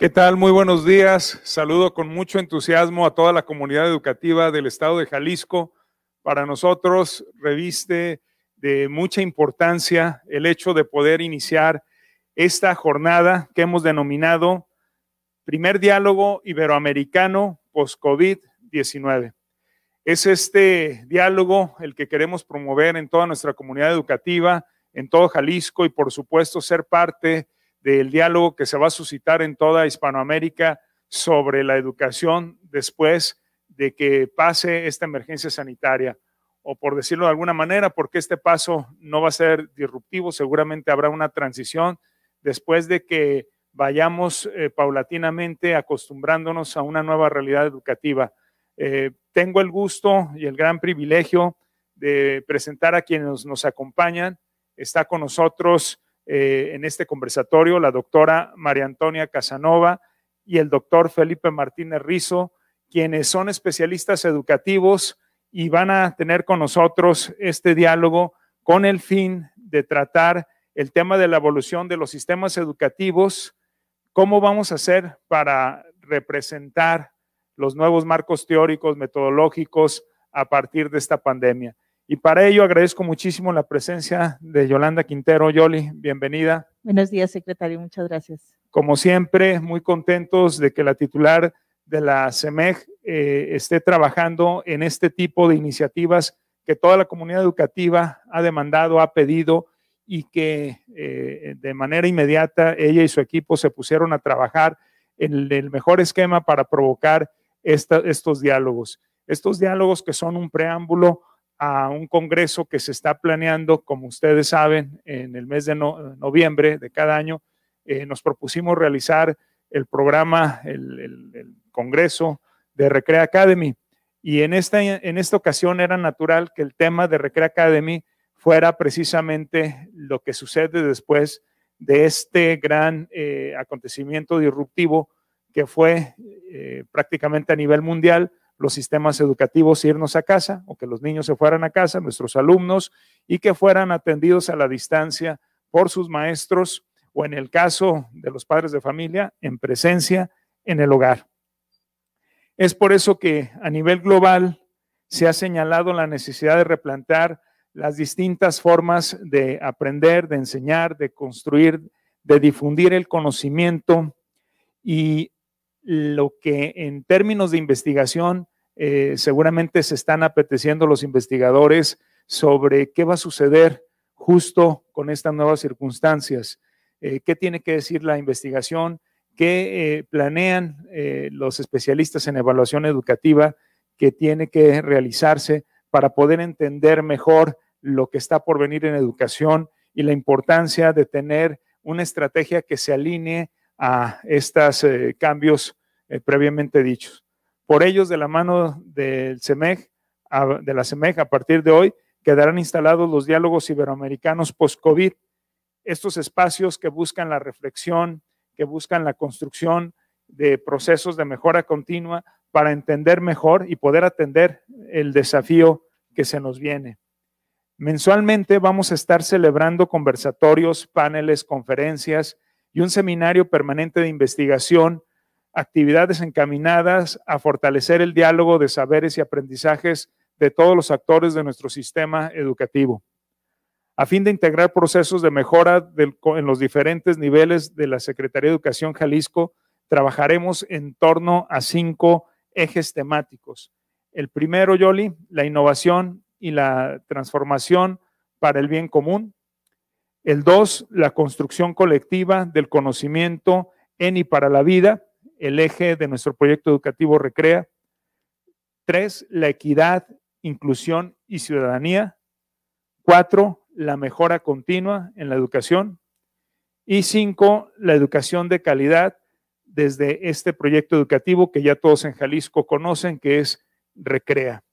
¿Qué tal? Muy buenos días. Saludo con mucho entusiasmo a toda la comunidad educativa del estado de Jalisco. Para nosotros reviste de mucha importancia el hecho de poder iniciar esta jornada que hemos denominado Primer Diálogo Iberoamericano Post-COVID-19. Es este diálogo el que queremos promover en toda nuestra comunidad educativa, en todo Jalisco y por supuesto ser parte del diálogo que se va a suscitar en toda Hispanoamérica sobre la educación después de que pase esta emergencia sanitaria. O por decirlo de alguna manera, porque este paso no va a ser disruptivo, seguramente habrá una transición después de que vayamos eh, paulatinamente acostumbrándonos a una nueva realidad educativa. Eh, tengo el gusto y el gran privilegio de presentar a quienes nos acompañan. Está con nosotros eh, en este conversatorio la doctora María Antonia Casanova y el doctor Felipe Martínez Rizo, quienes son especialistas educativos y van a tener con nosotros este diálogo con el fin de tratar el tema de la evolución de los sistemas educativos, cómo vamos a hacer para representar los nuevos marcos teóricos, metodológicos a partir de esta pandemia. Y para ello agradezco muchísimo la presencia de Yolanda Quintero. Yoli, bienvenida. Buenos días, secretario. Muchas gracias. Como siempre, muy contentos de que la titular de la CEMEG eh, esté trabajando en este tipo de iniciativas que toda la comunidad educativa ha demandado, ha pedido y que eh, de manera inmediata ella y su equipo se pusieron a trabajar en el mejor esquema para provocar estos diálogos. Estos diálogos que son un preámbulo a un congreso que se está planeando, como ustedes saben, en el mes de noviembre de cada año. Eh, nos propusimos realizar el programa, el, congreso de Recrea Academy. Y en esta, en esta ocasión era natural que el tema de Recrea Academy fuera precisamente lo que sucede después de este gran eh, acontecimiento disruptivo que fue eh, prácticamente a nivel mundial, los sistemas educativos irnos a casa o que los niños se fueran a casa, nuestros alumnos, y que fueran atendidos a la distancia por sus maestros o en el caso de los padres de familia, en presencia en el hogar. Es por eso que a nivel global se ha señalado la necesidad de replantar las distintas formas de aprender, de enseñar, de construir, de difundir el conocimiento y lo que en términos de investigación eh, seguramente se están apeteciendo los investigadores sobre qué va a suceder justo con estas nuevas circunstancias, eh, qué tiene que decir la investigación, qué eh, planean los especialistas en evaluación educativa que tiene que realizarse para poder entender mejor lo que está por venir en educación y la importancia de tener una estrategia que se alinee a estos cambios previamente dichos. Por ellos, de la mano del CEMEG, de la CEMEG, a partir de hoy, quedarán instalados los diálogos iberoamericanos post-COVID, estos espacios que buscan la reflexión, que buscan la construcción de procesos de mejora continua para entender mejor y poder atender el desafío que se nos viene. Mensualmente vamos a estar celebrando conversatorios, paneles, conferencias y un seminario permanente de investigación actividades encaminadas a fortalecer el diálogo de saberes y aprendizajes de todos los actores de nuestro sistema educativo, a fin de integrar procesos de mejora en los diferentes niveles de la Secretaría de Educación Jalisco, trabajaremos en torno a cinco ejes temáticos. El primero, Yoli, la innovación y la transformación para el bien común. El dos, la construcción colectiva del conocimiento en y para la vida el eje de nuestro proyecto educativo Recrea. Tres, la equidad, inclusión y ciudadanía. Cuatro, la mejora continua en la educación. Y cinco, la educación de calidad desde este proyecto educativo que ya todos en Jalisco conocen, que es Recrea.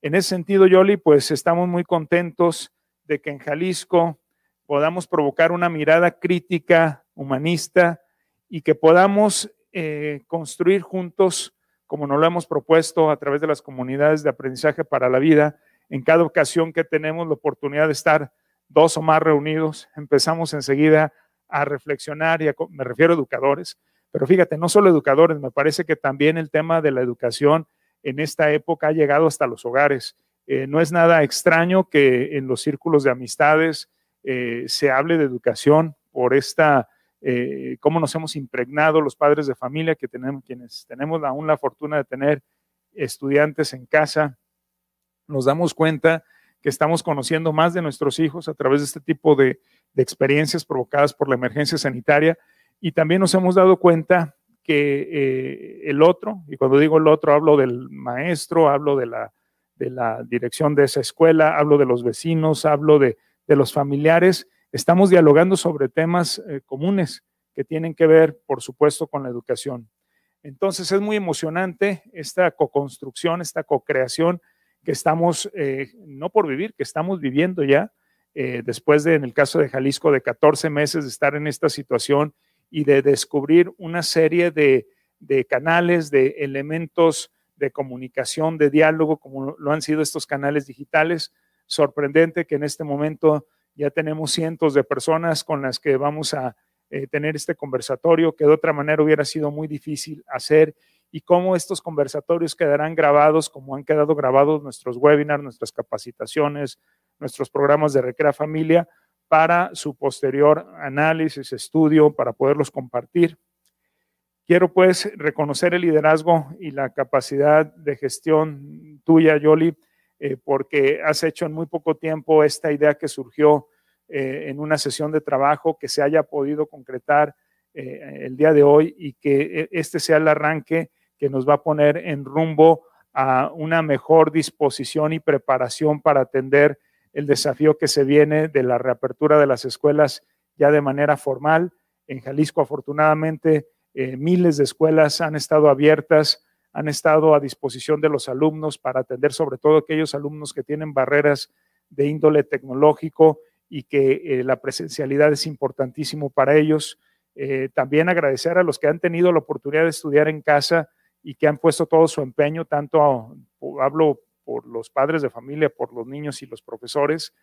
En ese sentido, Yoli, pues estamos muy contentos de que en Jalisco podamos provocar una mirada crítica, humanista, y que podamos eh, construir juntos, como nos lo hemos propuesto a través de las comunidades de aprendizaje para la vida, en cada ocasión que tenemos la oportunidad de estar dos o más reunidos, empezamos enseguida a reflexionar, y me refiero a educadores, Pero fíjate, no solo educadores, me parece que también el tema de la educación en esta época ha llegado hasta los hogares. Eh, no es nada extraño que en los círculos de amistades eh, se hable de educación por esta, eh, cómo nos hemos impregnado los padres de familia que tenemos, quienes tenemos aún la fortuna de tener estudiantes en casa, nos damos cuenta que estamos conociendo más de nuestros hijos a través de este tipo de, experiencias provocadas por la emergencia sanitaria. Y también nos hemos dado cuenta que eh, el otro, y cuando digo el otro hablo del maestro, hablo de la, de la dirección de esa escuela, hablo de los vecinos, hablo de, de los familiares, estamos dialogando sobre temas eh, comunes que tienen que ver, por supuesto, con la educación. Entonces es muy emocionante esta co-construcción, esta co-creación que estamos, eh, no por vivir, que estamos viviendo ya, después de, en el caso de Jalisco, de 14 meses de estar en esta situación y de descubrir una serie de, canales, de elementos de comunicación, de diálogo, como lo han sido estos canales digitales. Sorprendente que en este momento ya tenemos cientos de personas con las que vamos a eh, tener este conversatorio, que de otra manera hubiera sido muy difícil hacer, y cómo estos conversatorios quedarán grabados, como han quedado grabados nuestros webinars, nuestras capacitaciones, nuestros programas de Recrea Familia, para su posterior análisis, estudio, para poderlos compartir. Quiero pues reconocer el liderazgo y la capacidad de gestión tuya, Yoli, eh, porque has hecho en muy poco tiempo esta idea que surgió eh, en una sesión de trabajo que se haya podido concretar eh, el día de hoy y que este sea el arranque que nos va a poner en rumbo a una mejor disposición y preparación para atender el desafío que se viene de la reapertura de las escuelas ya de manera formal. En Jalisco, afortunadamente, miles de escuelas han estado abiertas, han estado a disposición de los alumnos para atender sobre todo aquellos alumnos que tienen barreras de índole tecnológico y que eh, la presencialidad es importantísimo para ellos. Eh, también agradecer a los que han tenido la oportunidad de estudiar en casa y que han puesto todo su empeño, tanto hablo por los padres de familia, por los niños y los profesores,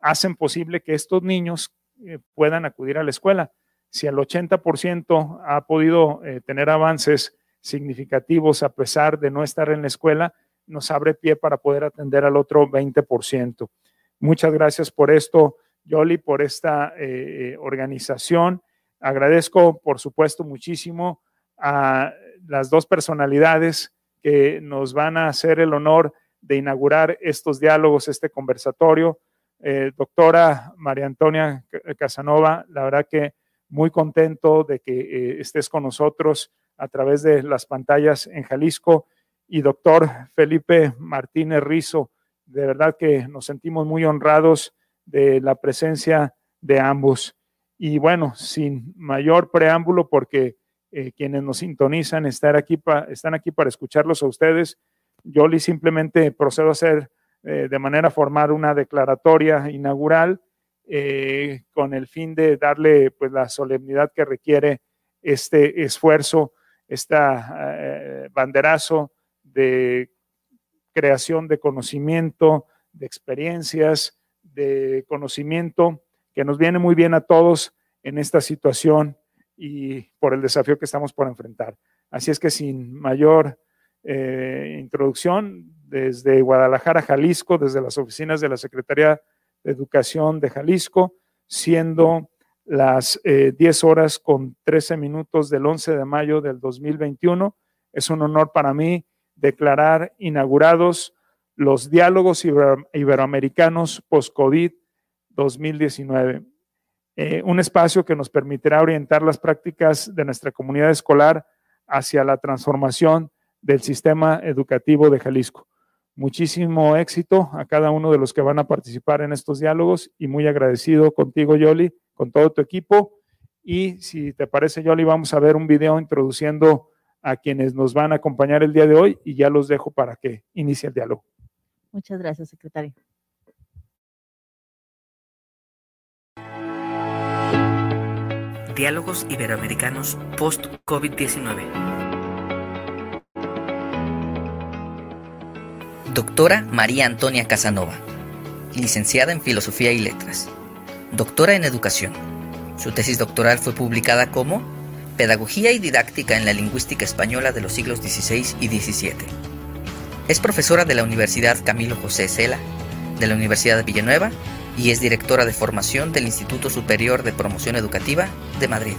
hacen posible que estos niños eh, puedan acudir a la escuela. Si el 80% ha podido tener avances significativos a pesar de no estar en la escuela, nos abre pie para poder atender al otro 20%. Muchas gracias por esto, Yoli, por esta eh, organización. Agradezco, por supuesto, muchísimo a las dos personalidades que nos van a hacer el honor de inaugurar estos diálogos, este conversatorio. Eh, doctora María Antonia Casanova, la verdad que muy contento de que eh, estés con nosotros a través de las pantallas en Jalisco. Y doctor Felipe Martínez Rizo, de verdad que nos sentimos muy honrados de la presencia de ambos. Y bueno, sin mayor preámbulo, porque eh, quienes nos sintonizan están aquí, están aquí para escucharlos a ustedes, yo simplemente procedo a hacer eh, de manera formal una declaratoria inaugural eh, con el fin de darle pues, la solemnidad que requiere este esfuerzo, este banderazo de creación de conocimiento, de experiencias, de conocimiento que nos viene muy bien a todos en esta situación y por el desafío que estamos por enfrentar. Así es que sin mayor eh, introducción desde Guadalajara, Jalisco, desde las oficinas de la Secretaría de Educación de Jalisco, siendo las 10 eh, horas con 13 minutos del 11 de mayo del 2021. Es un honor para mí declarar inaugurados los diálogos iberoamericanos post-COVID 2019. Eh, un espacio que nos permitirá orientar las prácticas de nuestra comunidad escolar hacia la transformación del sistema educativo de Jalisco. Muchísimo éxito a cada uno de los que van a participar en estos diálogos y muy agradecido contigo, Yoli, con todo tu equipo. Y si te parece, Yoli, vamos a ver un video introduciendo a quienes nos van a acompañar el día de hoy y ya los dejo para que inicie el diálogo. Muchas gracias, secretario. Diálogos Iberoamericanos post-COVID-19. Doctora María Antonia Casanova, licenciada en Filosofía y Letras, doctora en Educación. Su tesis doctoral fue publicada como Pedagogía y Didáctica en la Lingüística Española de los siglos XVI y XVII. Es profesora de la Universidad Camilo José Cela, de la Universidad de Villanueva y es directora de formación del Instituto Superior de Promoción Educativa de Madrid.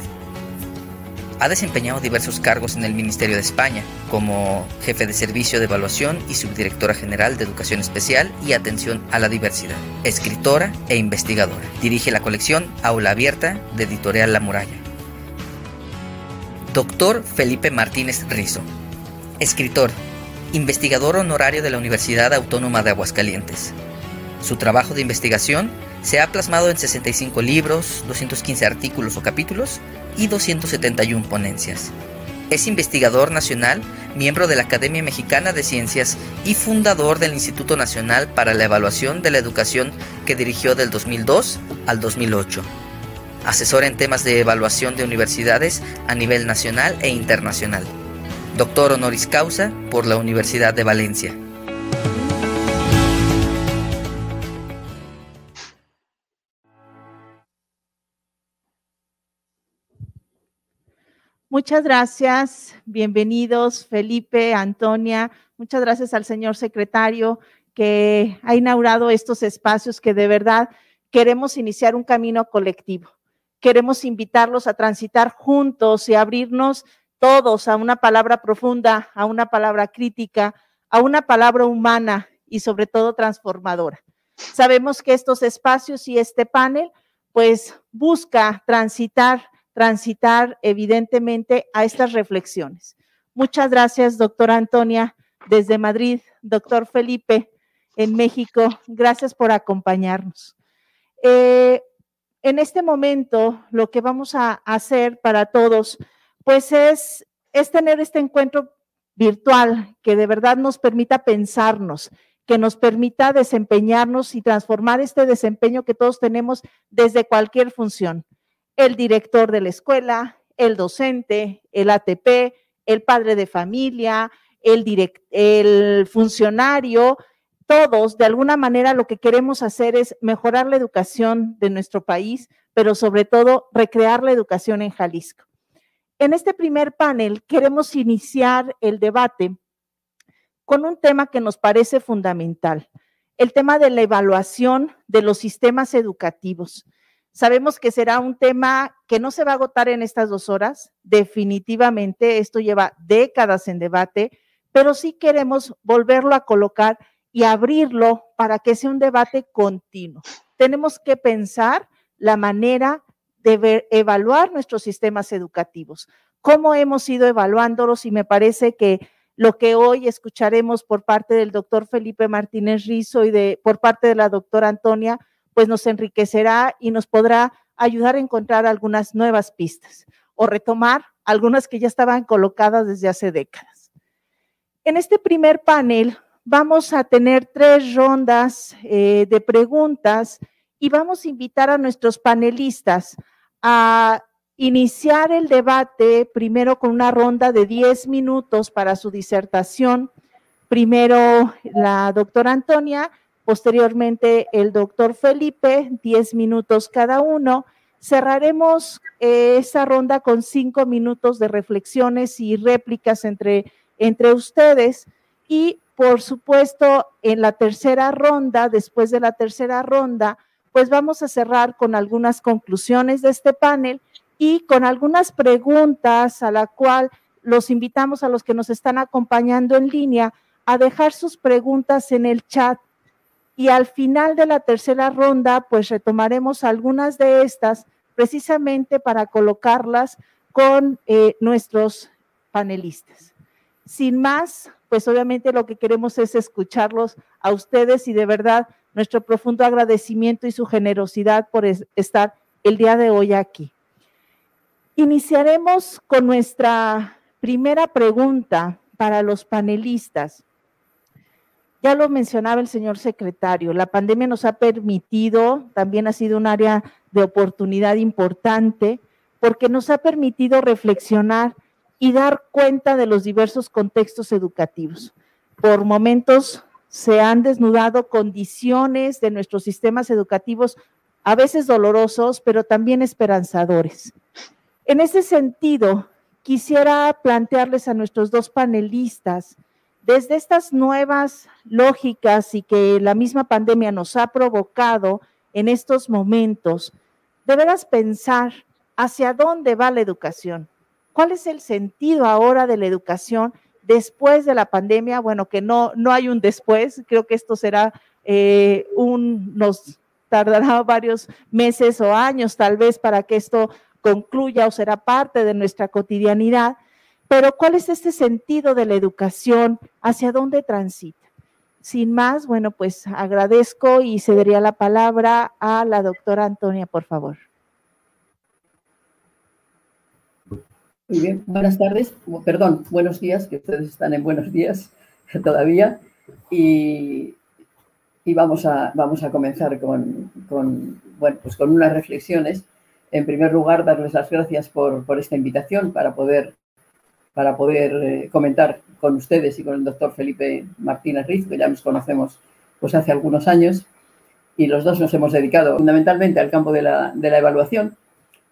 Ha desempeñado diversos cargos en el Ministerio de España, como jefe de servicio de evaluación y subdirectora general de Educación Especial y Atención a la Diversidad, escritora e investigadora. Dirige la colección Aula Abierta de Editorial La Muralla. Doctor Felipe Martínez Rizo, escritor, investigador honorario de la Universidad Autónoma de Aguascalientes. Su trabajo de investigación se ha plasmado en 65 libros, 215 artículos o capítulos y 271 ponencias. Es investigador nacional, miembro de la Academia Mexicana de Ciencias y fundador del Instituto Nacional para la Evaluación de la Educación que dirigió del 2002 al 2008. Asesor en temas de evaluación de universidades a nivel nacional e internacional. Doctor honoris causa por la Universidad de Valencia. Muchas gracias, bienvenidos Felipe, Antonia, muchas gracias al señor secretario que ha inaugurado estos espacios que de verdad queremos iniciar un camino colectivo. Queremos invitarlos a transitar juntos y abrirnos todos a una palabra profunda, a una palabra crítica, a una palabra humana y sobre todo transformadora. Sabemos que estos espacios y este panel pues busca transitar transitar evidentemente a estas reflexiones. Muchas gracias, doctora Antonia, desde Madrid, doctor Felipe, en México. Gracias por acompañarnos. Eh, en este momento, lo que vamos a hacer para todos, pues es, es tener este encuentro virtual que de verdad nos permita pensarnos, que nos permita desempeñarnos y transformar este desempeño que todos tenemos desde cualquier función el director de la escuela, el docente, el ATP, el padre de familia, el, el funcionario, todos, de alguna manera, lo que queremos hacer es mejorar la educación de nuestro país, pero sobre todo recrear la educación en Jalisco. En este primer panel queremos iniciar el debate con un tema que nos parece fundamental, el tema de la evaluación de los sistemas educativos. Sabemos que será un tema que no se va a agotar en estas dos horas. Definitivamente, esto lleva décadas en debate, pero sí queremos volverlo a colocar y abrirlo para que sea un debate continuo. Tenemos que pensar la manera de evaluar nuestros sistemas educativos, cómo hemos ido evaluándolos y me parece que lo que hoy escucharemos por parte del doctor Felipe Martínez Rizo y por parte de la doctora Antonia pues nos enriquecerá y nos podrá ayudar a encontrar algunas nuevas pistas o retomar algunas que ya estaban colocadas desde hace décadas. En este primer panel vamos a tener tres rondas eh, de preguntas y vamos a invitar a nuestros panelistas a iniciar el debate primero con una ronda de 10 minutos para su disertación. Primero la doctora Antonia Posteriormente, el doctor Felipe, 10 minutos cada uno. Cerraremos eh, esa ronda con cinco minutos de reflexiones y réplicas entre, entre ustedes. Y, por supuesto, en la tercera ronda, después de la tercera ronda, pues vamos a cerrar con algunas conclusiones de este panel y con algunas preguntas a la cual los invitamos a los que nos están acompañando en línea a dejar sus preguntas en el chat y al final de la tercera ronda, pues retomaremos algunas de estas precisamente para colocarlas con eh, nuestros panelistas. Sin más, pues obviamente lo que queremos es escucharlos a ustedes y de verdad nuestro profundo agradecimiento y su generosidad por estar el día de hoy aquí. Iniciaremos con nuestra primera pregunta para los panelistas. Ya lo mencionaba el señor secretario, la pandemia nos ha permitido, también ha sido un área de oportunidad importante, porque nos ha permitido reflexionar y dar cuenta de los diversos contextos educativos. Por momentos se han desnudado condiciones de nuestros sistemas educativos, a veces dolorosos, pero también esperanzadores. En ese sentido, quisiera plantearles a nuestros dos panelistas, desde estas nuevas lógicas y que la misma pandemia nos ha provocado en estos momentos, deberás pensar hacia dónde va la educación. ¿Cuál es el sentido ahora de la educación después de la pandemia? Bueno, que no, no hay un después, creo que esto será eh, un, nos tardará varios meses o años tal vez para que esto concluya o será parte de nuestra cotidianidad. Pero ¿cuál es este sentido de la educación? ¿Hacia dónde transita? Sin más, bueno, pues agradezco y cedería la palabra a la doctora Antonia, por favor. Muy bien, buenas tardes, perdón, buenos días, que ustedes están en buenos días todavía. Y, vamos, a, vamos a comenzar con, bueno, pues con unas reflexiones. En primer lugar, darles las gracias por, por esta invitación para poder, para poder eh, comentar con ustedes y con el doctor Felipe Martínez Riz, que ya nos conocemos pues hace algunos años, y los dos nos hemos dedicado fundamentalmente al campo de la, de la evaluación,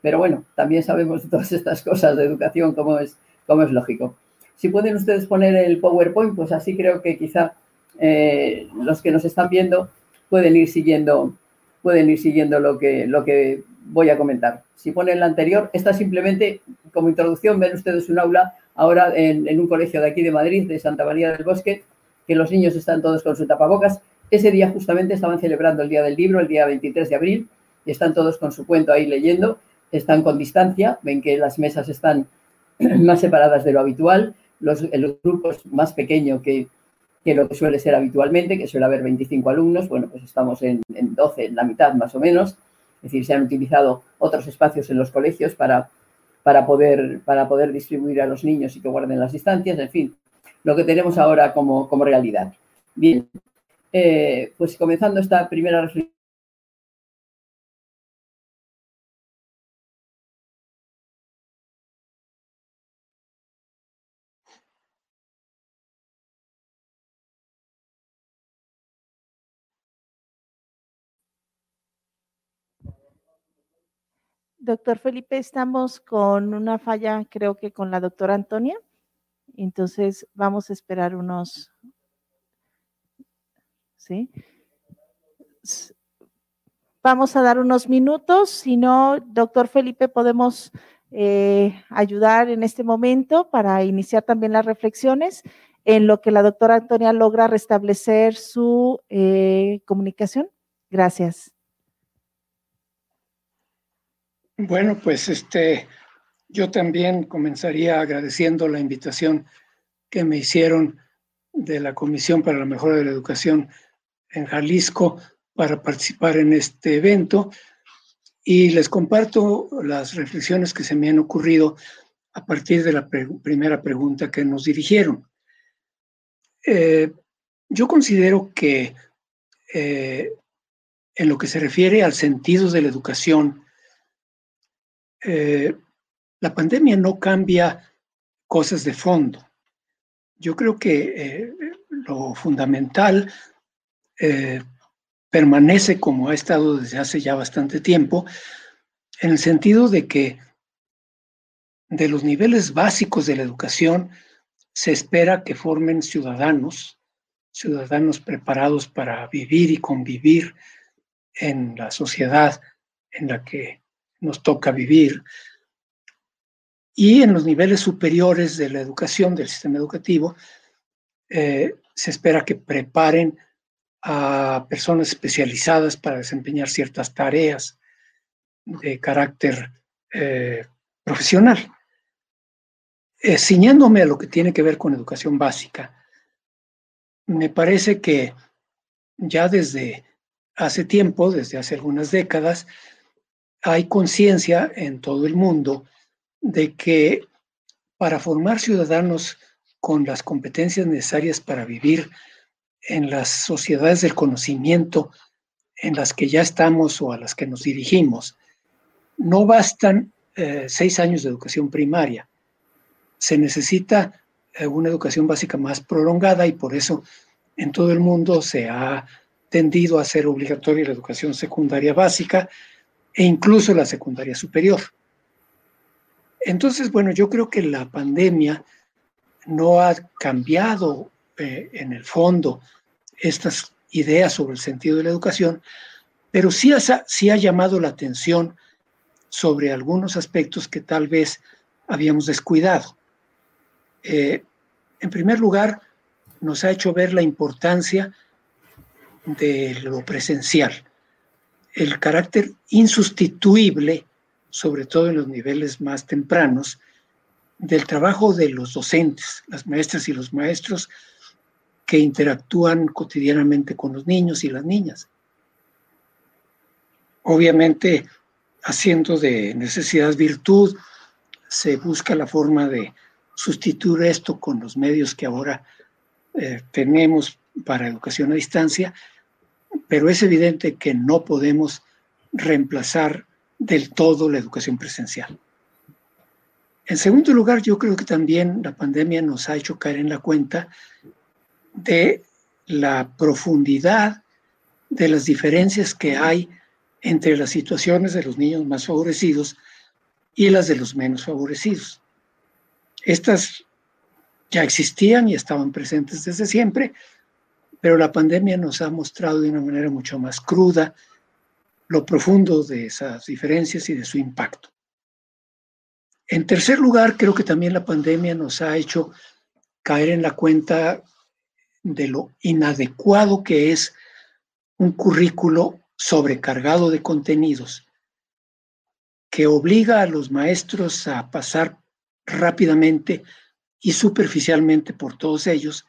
pero bueno, también sabemos todas estas cosas de educación, como es, como es lógico. Si pueden ustedes poner el PowerPoint, pues así creo que quizá eh, los que nos están viendo pueden ir siguiendo, pueden ir siguiendo lo que, lo que voy a comentar. Si ponen la anterior, esta simplemente como introducción, ven ustedes un aula ahora en, un colegio de aquí de Madrid, de Santa María del Bosque, que los niños están todos con su tapabocas. Ese día justamente estaban celebrando el Día del Libro, el día 23 de abril, y están todos con su cuento ahí leyendo, están con distancia, ven que las mesas están más separadas de lo habitual, los, el grupo es más pequeño que, que, lo que suele ser habitualmente, que suele haber 25 alumnos, bueno, pues estamos en, en 12, en la mitad más o menos, es decir, se han utilizado otros espacios en los colegios para para poder, para poder distribuir a los niños y que guarden las distancias, en fin, lo que tenemos ahora como, como realidad. Bien, eh, pues comenzando esta primera reflexión. Doctor Felipe, estamos con una falla, creo que con la doctora Antonia. Entonces, vamos a esperar unos... ¿Sí? Vamos a dar unos minutos. Si no, doctor Felipe, podemos eh, ayudar en este momento para iniciar también las reflexiones en lo que la doctora Antonia logra restablecer su eh, comunicación. Gracias. Bueno, pues este, yo también comenzaría agradeciendo la invitación que me hicieron de la Comisión para la Mejora de la Educación en Jalisco para participar en este evento y les comparto las reflexiones que se me han ocurrido a partir de la primera pregunta que nos dirigieron. Eh, yo considero que eh, en lo que se refiere al sentido de la educación, eh, la pandemia no cambia cosas de fondo. Yo creo que eh, lo fundamental eh, permanece como ha estado desde hace ya bastante tiempo, en el sentido de que de los niveles básicos de la educación se espera que formen ciudadanos, ciudadanos preparados para vivir y convivir en la sociedad en la que nos toca vivir. Y en los niveles superiores de la educación, del sistema educativo, eh, se espera que preparen a personas especializadas para desempeñar ciertas tareas de carácter eh, profesional. Eh, ciñéndome a lo que tiene que ver con educación básica, me parece que ya desde hace tiempo, desde hace algunas décadas, hay conciencia en todo el mundo de que para formar ciudadanos con las competencias necesarias para vivir en las sociedades del conocimiento en las que ya estamos o a las que nos dirigimos, no bastan eh, seis años de educación primaria. Se necesita eh, una educación básica más prolongada y por eso en todo el mundo se ha tendido a hacer obligatoria la educación secundaria básica, e incluso la secundaria superior. Entonces, bueno, yo creo que la pandemia no ha cambiado eh, en el fondo estas ideas sobre el sentido de la educación, pero sí ha, llamado la atención sobre algunos aspectos que tal vez habíamos descuidado. Eh, en primer lugar, nos ha hecho ver la importancia de lo presencial, el carácter insustituible, sobre todo en los niveles más tempranos, del trabajo de los docentes, las maestras y los maestros que interactúan cotidianamente con los niños y las niñas. Obviamente, haciendo de necesidad virtud, se busca la forma de sustituir esto con los medios que ahora eh, tenemos para educación a distancia, pero es evidente que no podemos reemplazar del todo la educación presencial. En segundo lugar, yo creo que también la pandemia nos ha hecho caer en la cuenta de la profundidad de las diferencias que hay entre las situaciones de los niños más favorecidos y las de los menos favorecidos. Estas ya existían y estaban presentes desde siempre, pero la pandemia nos ha mostrado de una manera mucho más cruda lo profundo de esas diferencias y de su impacto. En tercer lugar, creo que también la pandemia nos ha hecho caer en la cuenta de lo inadecuado que es un currículo sobrecargado de contenidos que obliga a los maestros a pasar rápidamente y superficialmente por todos ellos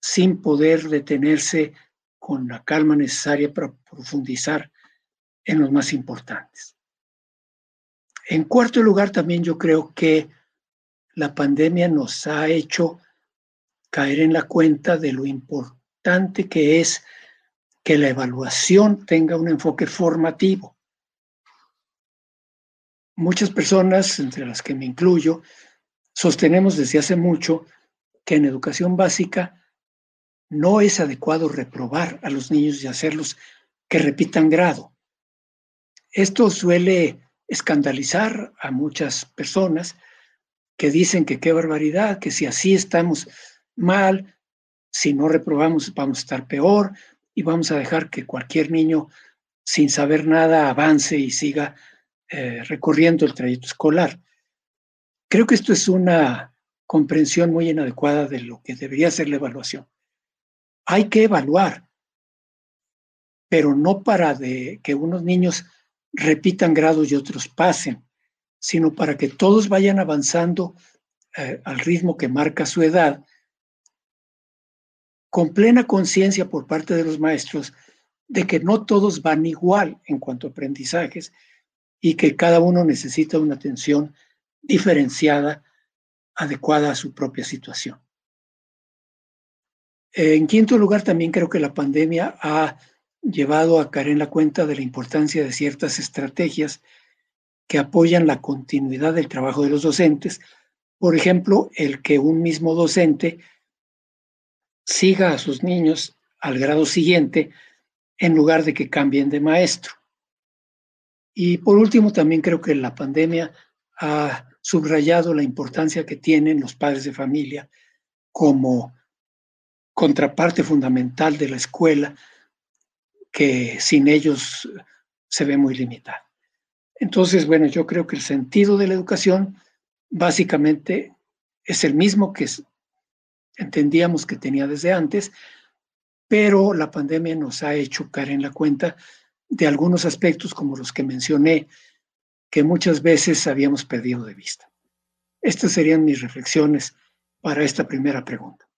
sin poder detenerse con la calma necesaria para profundizar en los más importantes. En cuarto lugar, también yo creo que la pandemia nos ha hecho caer en la cuenta de lo importante que es que la evaluación tenga un enfoque formativo. Muchas personas, entre las que me incluyo, sostenemos desde hace mucho que en educación básica no es adecuado reprobar a los niños y hacerlos que repitan grado. Esto suele escandalizar a muchas personas que dicen que qué barbaridad, que si así estamos mal, si no reprobamos vamos a estar peor y vamos a dejar que cualquier niño sin saber nada avance y siga eh, recorriendo el trayecto escolar. Creo que esto es una comprensión muy inadecuada de lo que debería ser la evaluación. Hay que evaluar, pero no para de que unos niños repitan grados y otros pasen, sino para que todos vayan avanzando eh, al ritmo que marca su edad con plena conciencia por parte de los maestros de que no todos van igual en cuanto a aprendizajes y que cada uno necesita una atención diferenciada, adecuada a su propia situación. En quinto lugar, también creo que la pandemia ha llevado a caer en la cuenta de la importancia de ciertas estrategias que apoyan la continuidad del trabajo de los docentes. Por ejemplo, el que un mismo docente siga a sus niños al grado siguiente en lugar de que cambien de maestro. Y por último, también creo que la pandemia ha subrayado la importancia que tienen los padres de familia como contraparte fundamental de la escuela, que sin ellos se ve muy limitada. Entonces, bueno, yo creo que el sentido de la educación básicamente es el mismo que entendíamos que tenía desde antes, pero la pandemia nos ha hecho caer en la cuenta de algunos aspectos como los que mencioné, que muchas veces habíamos perdido de vista. Estas serían mis reflexiones para esta primera pregunta.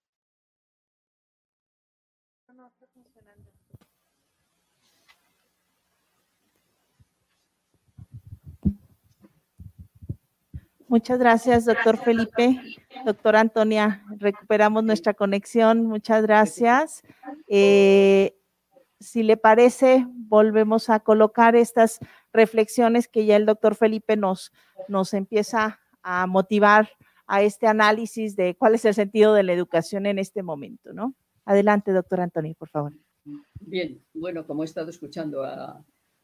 Muchas gracias, doctor Felipe. Doctora Antonia, recuperamos nuestra conexión. Muchas gracias. Eh, si le parece, volvemos a colocar estas reflexiones que ya el doctor Felipe nos, nos empieza a motivar a este análisis de cuál es el sentido de la educación en este momento, ¿no? Adelante, doctora Antonia, por favor. Bien, bueno, como he estado escuchando a,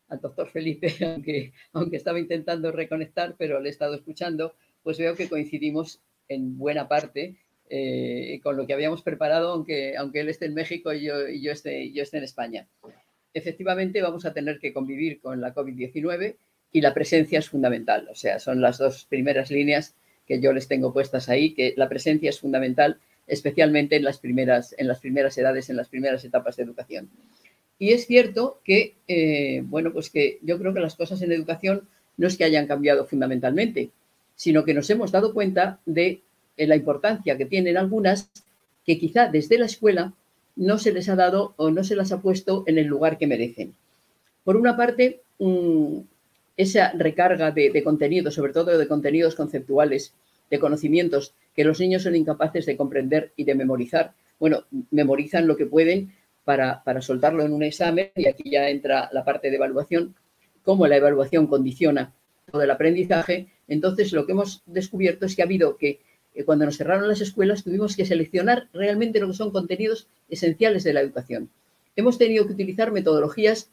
al doctor Felipe, aunque, estaba intentando reconectar, pero le he estado escuchando, pues veo que coincidimos en buena parte eh, con lo que habíamos preparado, aunque, aunque él esté en México y yo, y yo, esté, yo esté en España. Efectivamente, vamos a tener que convivir con la COVID-19 y la presencia es fundamental. O sea, son las dos primeras líneas que yo les tengo puestas ahí, que la presencia es fundamental, especialmente en las primeras, en las primeras edades, en las primeras etapas de educación. Y es cierto que, eh, bueno, pues que yo creo que las cosas en educación no es que hayan cambiado fundamentalmente, sino que nos hemos dado cuenta de eh, la importancia que tienen algunas que quizá desde la escuela no se les ha dado o no se las ha puesto en el lugar que merecen. Por una parte, mm, esa recarga de, de contenidos, sobre todo de contenidos conceptuales, de conocimientos que los niños son incapaces de comprender y de memorizar. Bueno, memorizan lo que pueden para, para, soltarlo en un examen y aquí ya entra la parte de evaluación, cómo la evaluación condiciona todo el aprendizaje. Entonces, lo que hemos descubierto es que ha habido que eh, cuando nos cerraron las escuelas tuvimos que seleccionar realmente lo que son contenidos esenciales de la educación. Hemos tenido que utilizar metodologías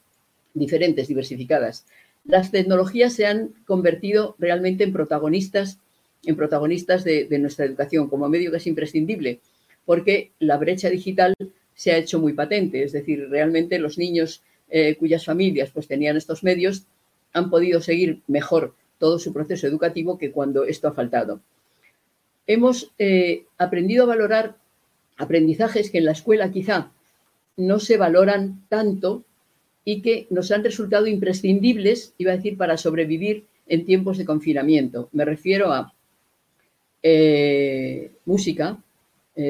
diferentes, diversificadas las tecnologías se han convertido realmente en protagonistas, en protagonistas de, nuestra educación como medio que es imprescindible, porque la brecha digital se ha hecho muy patente, es decir, realmente los niños eh, cuyas familias pues tenían estos medios han podido seguir mejor todo su proceso educativo que cuando esto ha faltado. Hemos eh, aprendido a valorar aprendizajes que en la escuela quizá no se valoran tanto y que nos han resultado imprescindibles, iba a decir, para sobrevivir en tiempos de confinamiento. Me refiero a eh, música,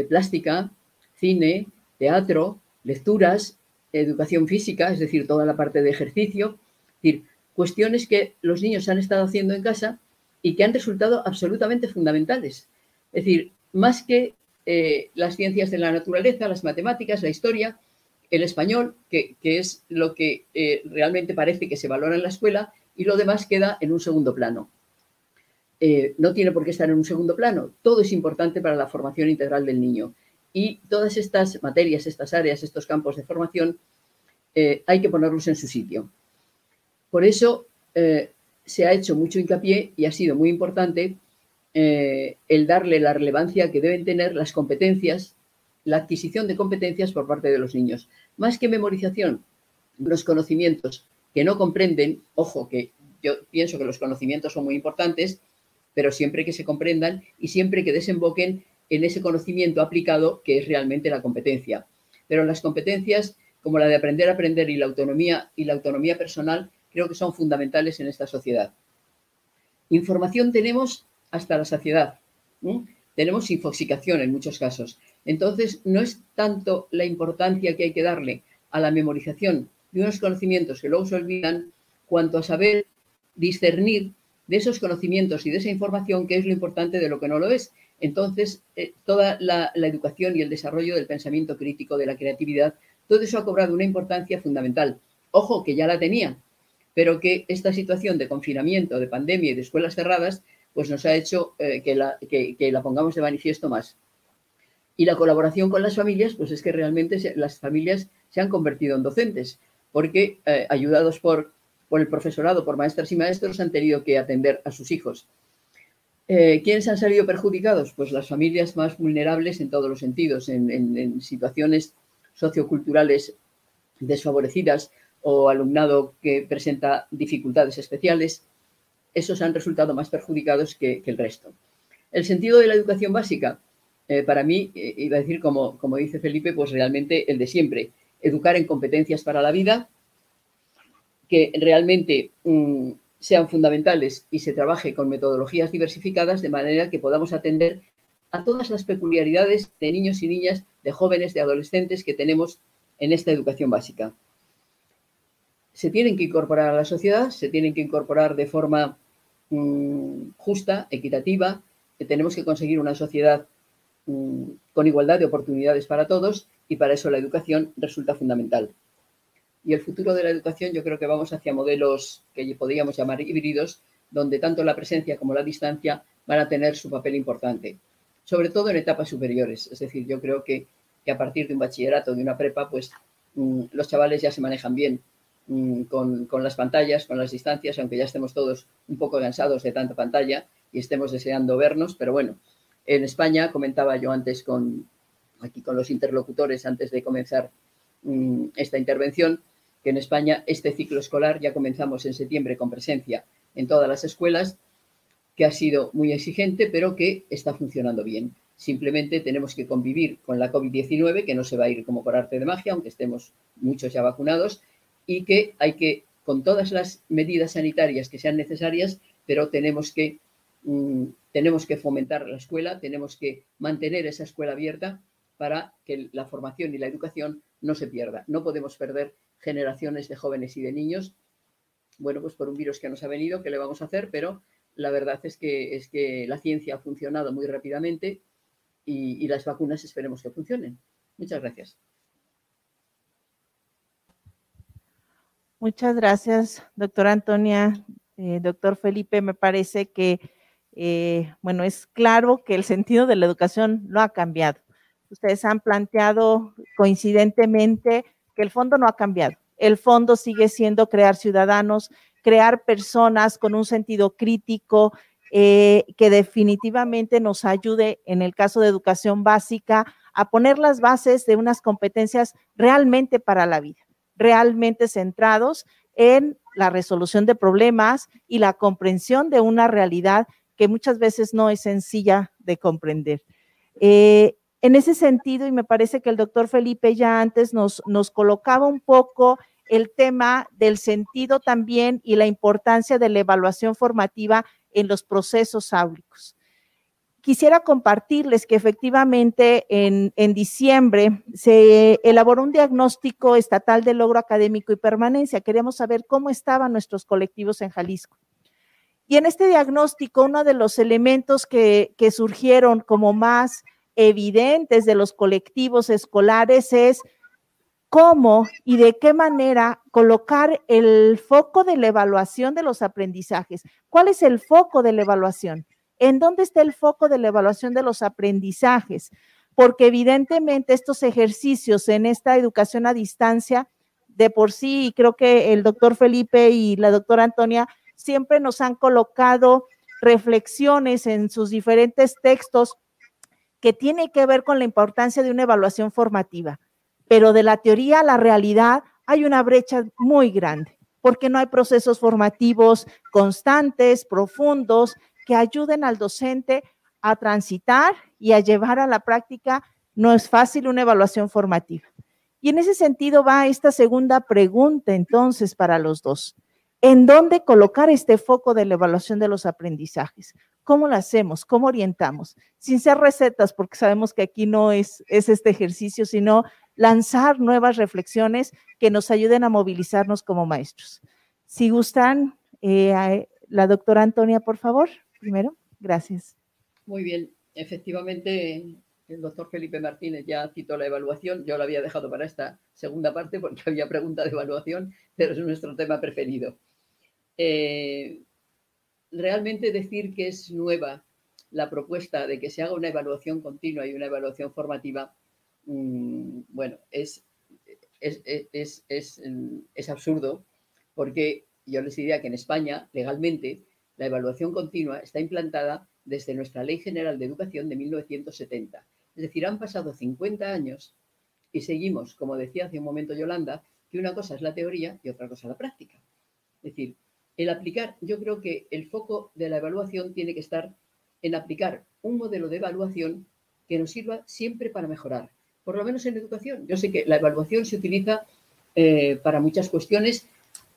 plástica, cine, teatro, lecturas, educación física, es decir, toda la parte de ejercicio, decir, cuestiones que los niños han estado haciendo en casa y que han resultado absolutamente fundamentales. Es decir, más que eh, las ciencias de la naturaleza, las matemáticas, la historia, el español, que, es lo que eh, realmente parece que se valora en la escuela, y lo demás queda en un segundo plano. Eh, no tiene por qué estar en un segundo plano. Todo es importante para la formación integral del niño. Y todas estas materias, estas áreas, estos campos de formación, eh, hay que ponerlos en su sitio. Por eso se ha hecho mucho hincapié y ha sido muy importante el darle la relevancia que deben tener las competencias la adquisición de competencias por parte de los niños. Más que memorización, los conocimientos que no comprenden, ojo, que yo pienso que los conocimientos son muy importantes, pero siempre que se comprendan y siempre que desemboquen en ese conocimiento aplicado que es realmente la competencia. Pero las competencias como la de aprender a aprender y la autonomía y la autonomía personal creo que son fundamentales en esta sociedad. Información tenemos hasta la saciedad. Tenemos infoxicación en muchos casos. Entonces, no es tanto la importancia que hay que darle a la memorización de unos conocimientos que luego se olvidan, cuanto a saber discernir de esos conocimientos y de esa información qué es lo importante de lo que no lo es. Entonces, eh, toda la, educación y el desarrollo del pensamiento crítico, de la creatividad, todo eso ha cobrado una importancia fundamental. Ojo, que ya la tenía, pero que esta situación de confinamiento, de pandemia y de escuelas cerradas, pues nos ha hecho eh, que, la, que, que la pongamos de manifiesto más. Y la colaboración con las familias, pues es que realmente las familias se han convertido en docentes, porque eh, ayudados por, por, el profesorado, por maestras y maestros, han tenido que atender a sus hijos. Eh, ¿Quiénes han salido perjudicados? Pues las familias más vulnerables en todos los sentidos, en, en situaciones socioculturales desfavorecidas o alumnado que presenta dificultades especiales, esos han resultado más perjudicados que, que el resto. El sentido de la educación básica, eh, para mí, eh, iba a decir, como, como dice Felipe, pues realmente el de siempre, educar en competencias para la vida, que realmente mm, sean fundamentales y se trabaje con metodologías diversificadas de manera que podamos atender a todas las peculiaridades de niños y niñas, de jóvenes, de adolescentes que tenemos en esta educación básica. Se tienen que incorporar a la sociedad, se tienen que incorporar de forma mm, justa, equitativa, que tenemos que conseguir una sociedad Mm, con igualdad de oportunidades para todos y para eso la educación resulta fundamental. Y el futuro de la educación yo creo que vamos hacia modelos que podríamos llamar híbridos, donde tanto la presencia como la distancia van a tener su papel importante, sobre todo en etapas superiores. Es decir, yo creo que, a partir de un bachillerato, de una prepa, pues mm, los chavales ya se manejan bien mm, con, con, las pantallas, con las distancias, aunque ya estemos todos un poco cansados de tanta pantalla y estemos deseando vernos, pero bueno, en España, comentaba yo antes con, aquí con los interlocutores antes de comenzar mm, esta intervención, que en España este ciclo escolar ya comenzamos en septiembre con presencia en todas las escuelas, que ha sido muy exigente, pero que está funcionando bien. Simplemente tenemos que convivir con la COVID-19, que no se va a ir como por arte de magia, aunque estemos muchos ya vacunados, y que hay que, con todas las medidas sanitarias que sean necesarias, pero tenemos que, mm, tenemos que fomentar la escuela, tenemos que mantener esa escuela abierta para que la formación y la educación no se pierda. No podemos perder generaciones de jóvenes y de niños, bueno, pues por un virus que nos ha venido, ¿qué le vamos a hacer? Pero la verdad es que, es que la ciencia ha funcionado muy rápidamente y, las vacunas esperemos que funcionen. Muchas gracias. Muchas gracias, doctora Antonia. Eh, doctor Felipe, me parece que, eh, bueno, es claro que el sentido de la educación no ha cambiado. Ustedes han planteado coincidentemente que el fondo no ha cambiado. El fondo sigue siendo crear ciudadanos, crear personas con un sentido crítico eh, que definitivamente nos ayude, en el caso de educación básica, a poner las bases de unas competencias realmente para la vida, realmente centrados en la resolución de problemas y la comprensión de una realidad que muchas veces no es sencilla de comprender. Eh, en ese sentido, y me parece que el doctor Felipe ya antes nos, nos colocaba un poco el tema del sentido también y la importancia de la evaluación formativa en los procesos áulicos. Quisiera compartirles que efectivamente en, en, diciembre se elaboró un diagnóstico estatal de logro académico y permanencia. Queremos saber cómo estaban nuestros colectivos en Jalisco. Y en este diagnóstico, uno de los elementos que, que surgieron como más evidentes de los colectivos escolares es cómo y de qué manera colocar el foco de la evaluación de los aprendizajes. ¿Cuál es el foco de la evaluación? ¿En dónde está el foco de la evaluación de los aprendizajes? Porque evidentemente estos ejercicios en esta educación a distancia, de por sí, creo que el doctor Felipe y la doctora Antonia siempre nos han colocado reflexiones en sus diferentes textos que tiene que ver con la importancia de una evaluación formativa. Pero de la teoría a la realidad hay una brecha muy grande, porque no hay procesos formativos constantes, profundos, que ayuden al docente a transitar y a llevar a la práctica. No es fácil una evaluación formativa. Y en ese sentido va esta segunda pregunta entonces para los dos. ¿En dónde colocar este foco de la evaluación de los aprendizajes? ¿Cómo lo hacemos? ¿Cómo orientamos? Sin ser recetas, porque sabemos que aquí no es, es este ejercicio, sino lanzar nuevas reflexiones que nos ayuden a movilizarnos como maestros. Si gustan, eh, la doctora Antonia, por favor, primero. Gracias. Muy bien. Efectivamente, el doctor Felipe Martínez ya citó la evaluación. Yo la había dejado para esta segunda parte porque había pregunta de evaluación, pero es nuestro tema preferido. Eh, realmente decir que es nueva la propuesta de que se haga una evaluación continua y una evaluación formativa, mm, bueno, es, es, absurdo porque yo les diría que en España, legalmente, la evaluación continua está implantada desde nuestra Ley General de Educación de 1970. Es decir, han pasado 50 años y seguimos, como decía hace un momento Yolanda, que una cosa es la teoría y otra cosa la práctica. Es decir, el aplicar, yo creo que el foco de la evaluación tiene que estar en aplicar un modelo de evaluación que nos sirva siempre para mejorar, por lo menos en educación. Yo sé que la evaluación se utiliza eh, para muchas cuestiones,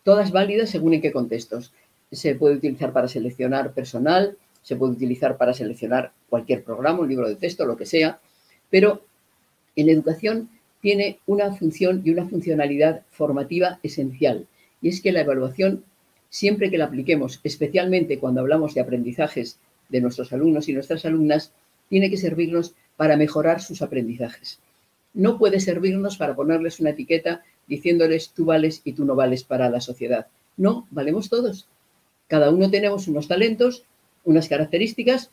todas válidas según en qué contextos. Se puede utilizar para seleccionar personal, se puede utilizar para seleccionar cualquier programa, un libro de texto, lo que sea, pero en educación tiene una función y una funcionalidad formativa esencial, y es que la evaluación siempre que la apliquemos, especialmente cuando hablamos de aprendizajes de nuestros alumnos y nuestras alumnas, tiene que servirnos para mejorar sus aprendizajes. No puede servirnos para ponerles una etiqueta diciéndoles tú vales y tú no vales para la sociedad. No, valemos todos. Cada uno tenemos unos talentos, unas características,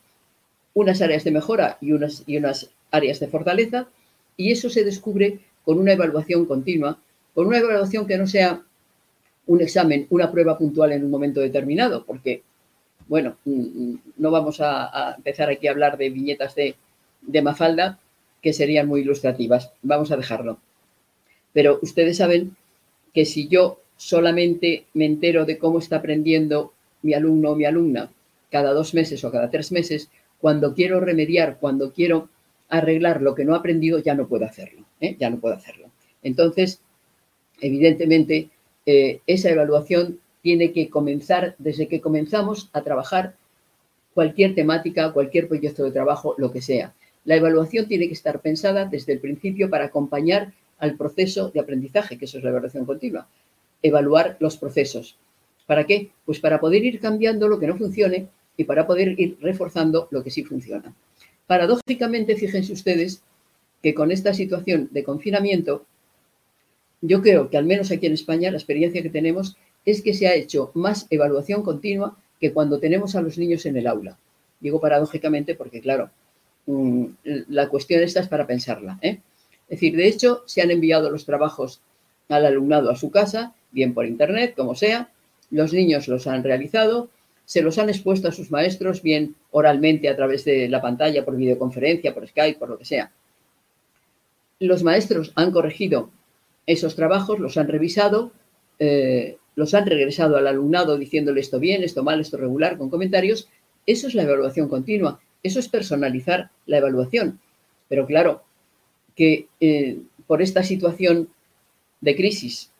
unas áreas de mejora y unas, y unas áreas de fortaleza, y eso se descubre con una evaluación continua, con una evaluación que no sea un examen, una prueba puntual en un momento determinado, porque, bueno, mm, mm, no vamos a, empezar aquí a hablar de viñetas de, Mafalda que serían muy ilustrativas. Vamos a dejarlo. Pero ustedes saben que si yo solamente me entero de cómo está aprendiendo mi alumno o mi alumna cada dos meses o cada tres meses, cuando quiero remediar, cuando quiero arreglar lo que no ha aprendido, ya no puedo hacerlo. ¿eh? Ya no puedo hacerlo. Entonces, evidentemente, eh, esa evaluación tiene que comenzar desde que comenzamos a trabajar cualquier temática, cualquier proyecto de trabajo, lo que sea. La evaluación tiene que estar pensada desde el principio para acompañar al proceso de aprendizaje, que eso es la evaluación continua. Evaluar los procesos. ¿Para qué? Pues para poder ir cambiando lo que no funcione y para poder ir reforzando lo que sí funciona. Paradójicamente, fíjense ustedes que con esta situación de confinamiento, yo creo que al menos aquí en España la experiencia que tenemos es que se ha hecho más evaluación continua que cuando tenemos a los niños en el aula. Digo paradójicamente porque, claro, mm, la cuestión esta es para pensarla. ¿eh? Es decir, de hecho, se han enviado los trabajos al alumnado a su casa, bien por internet, como sea, los niños los han realizado, se los han expuesto a sus maestros, bien oralmente a través de la pantalla, por videoconferencia, por Skype, por lo que sea. Los maestros han corregido esos trabajos, los han revisado, eh, los han regresado al alumnado diciéndole esto bien, esto mal, esto regular, con comentarios. Eso es la evaluación continua, eso es personalizar la evaluación. Pero claro, que eh, por esta situación de crisis,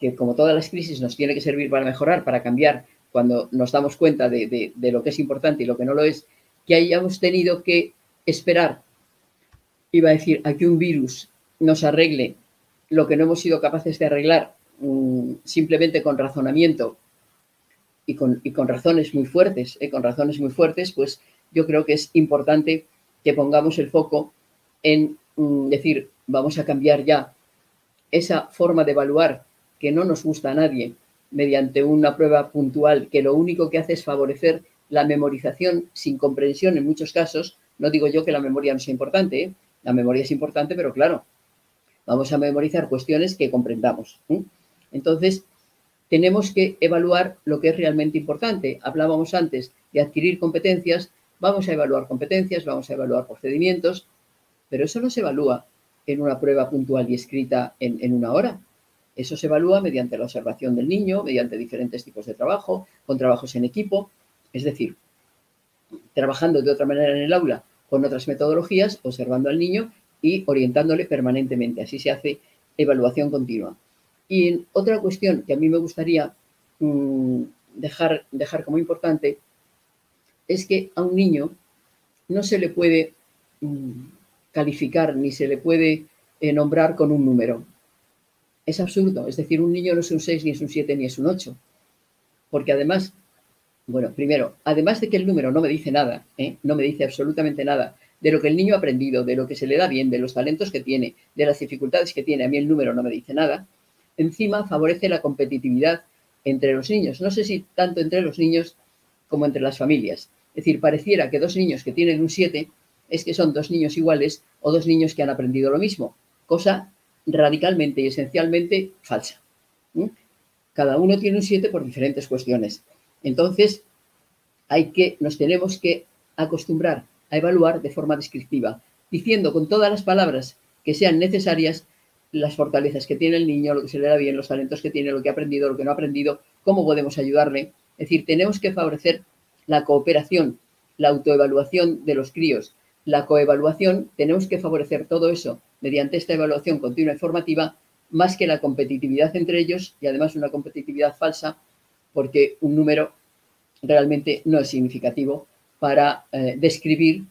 que como todas las crisis nos tiene que servir para mejorar, para cambiar cuando nos damos cuenta de, lo que es importante y lo que no lo es, que hayamos tenido que esperar, iba a decir, a que un virus nos arregle lo que no hemos sido capaces de arreglar mm, simplemente con razonamiento y con, razones muy fuertes, eh, con razones muy fuertes, pues yo creo que es importante que pongamos el foco en mm, decir, vamos a cambiar ya esa forma de evaluar que no nos gusta a nadie, mediante una prueba puntual que lo único que hace es favorecer la memorización sin comprensión en muchos casos. No digo yo que la memoria no sea importante, ¿eh? la memoria es importante, pero claro, vamos a memorizar cuestiones que comprendamos. Entonces, tenemos que evaluar lo que es realmente importante. Hablábamos antes de adquirir competencias, vamos a evaluar competencias, vamos a evaluar procedimientos, pero eso no se evalúa en una prueba puntual y escrita en una hora. Eso se evalúa mediante la observación del niño, mediante diferentes tipos de trabajo, con trabajos en equipo, es decir, trabajando de otra manera en el aula con otras metodologías, observando al niño y orientándole permanentemente. Así se hace evaluación continua. Y otra cuestión que a mí me gustaría mm, dejar, dejar como importante es que a un niño no se le puede mm, calificar ni se le puede eh, nombrar con un número. Es absurdo. Es decir, un niño no es un 6, ni es un 7, ni es un 8. Porque además, bueno, primero, además de que el número no me dice nada, ¿eh? no me dice absolutamente nada de lo que el niño ha aprendido, de lo que se le da bien, de los talentos que tiene, de las dificultades que tiene, a mí el número no me dice nada, encima favorece la competitividad entre los niños. No sé si tanto entre los niños como entre las familias. Es decir, pareciera que dos niños que tienen un 7 es que son dos niños iguales o dos niños que han aprendido lo mismo, cosa radicalmente y esencialmente falsa. Cada uno tiene un 7 por diferentes cuestiones. Entonces, hay que, nos tenemos que acostumbrar a evaluar de forma descriptiva, diciendo con todas las palabras que sean necesarias las fortalezas que tiene el niño, lo que se le da bien, los talentos que tiene, lo que ha aprendido, lo que no ha aprendido, cómo podemos ayudarle. Es decir, tenemos que favorecer la cooperación, la autoevaluación de los críos, la coevaluación, tenemos que favorecer todo eso mediante esta evaluación continua y formativa, más que la competitividad entre ellos y además una competitividad falsa, porque un número realmente no es significativo para eh, describir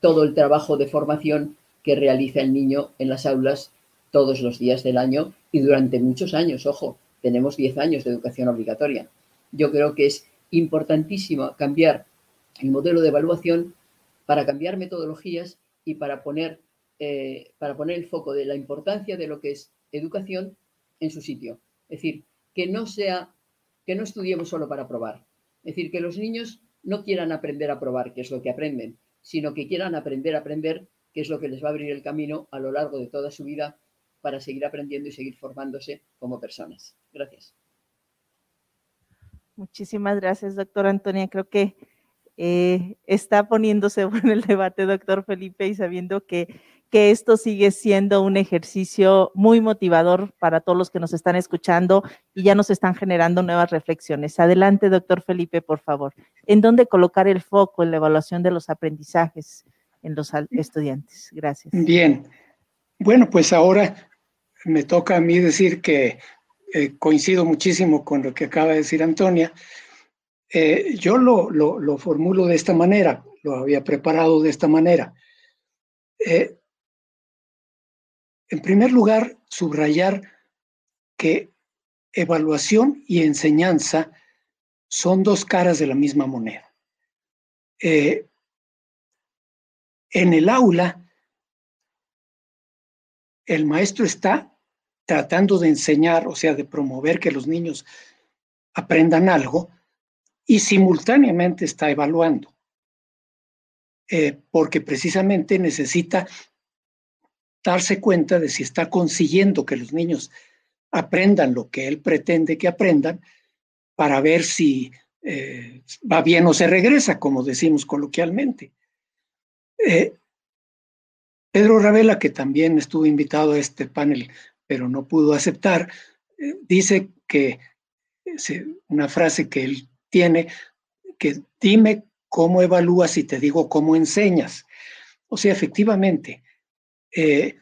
todo el trabajo de formación que realiza el niño en las aulas todos los días del año y durante muchos años. Ojo, tenemos 10 años de educación obligatoria. Yo creo que es importantísimo cambiar el modelo de evaluación para cambiar metodologías y para poner, eh, para poner el foco de la importancia de lo que es educación en su sitio. Es decir, que no sea, que no estudiemos solo para probar. Es decir, que los niños no quieran aprender a probar, que es lo que aprenden, sino que quieran aprender a aprender, que es lo que les va a abrir el camino a lo largo de toda su vida para seguir aprendiendo y seguir formándose como personas. Gracias. Muchísimas gracias, doctora Antonia. Creo que eh, está poniéndose bueno el debate, doctor Felipe, y sabiendo que, que esto sigue siendo un ejercicio muy motivador para todos los que nos están escuchando y ya nos están generando nuevas reflexiones. Adelante, doctor Felipe, por favor. ¿En dónde colocar el foco en la evaluación de los aprendizajes en los estudiantes? Gracias. Bien. Bueno, pues ahora me toca a mí decir que eh, coincido muchísimo con lo que acaba de decir Antonia. Eh, yo lo, lo, formulo de esta manera, lo había preparado de esta manera. Eh, en primer lugar, subrayar que evaluación y enseñanza son dos caras de la misma moneda. en el aula, el maestro está tratando de enseñar, o sea, de promover que los niños aprendan algo y simultáneamente está evaluando, eh, porque precisamente necesita darse cuenta de si está consiguiendo que los niños aprendan lo que él pretende que aprendan para ver si eh, va bien o se regresa, como decimos coloquialmente. Eh, Pedro Ravela, que también estuvo invitado a este panel pero no pudo aceptar, eh, dice que una frase que él tiene, que dime cómo evalúas y te digo cómo enseñas. O sea, efectivamente, eh,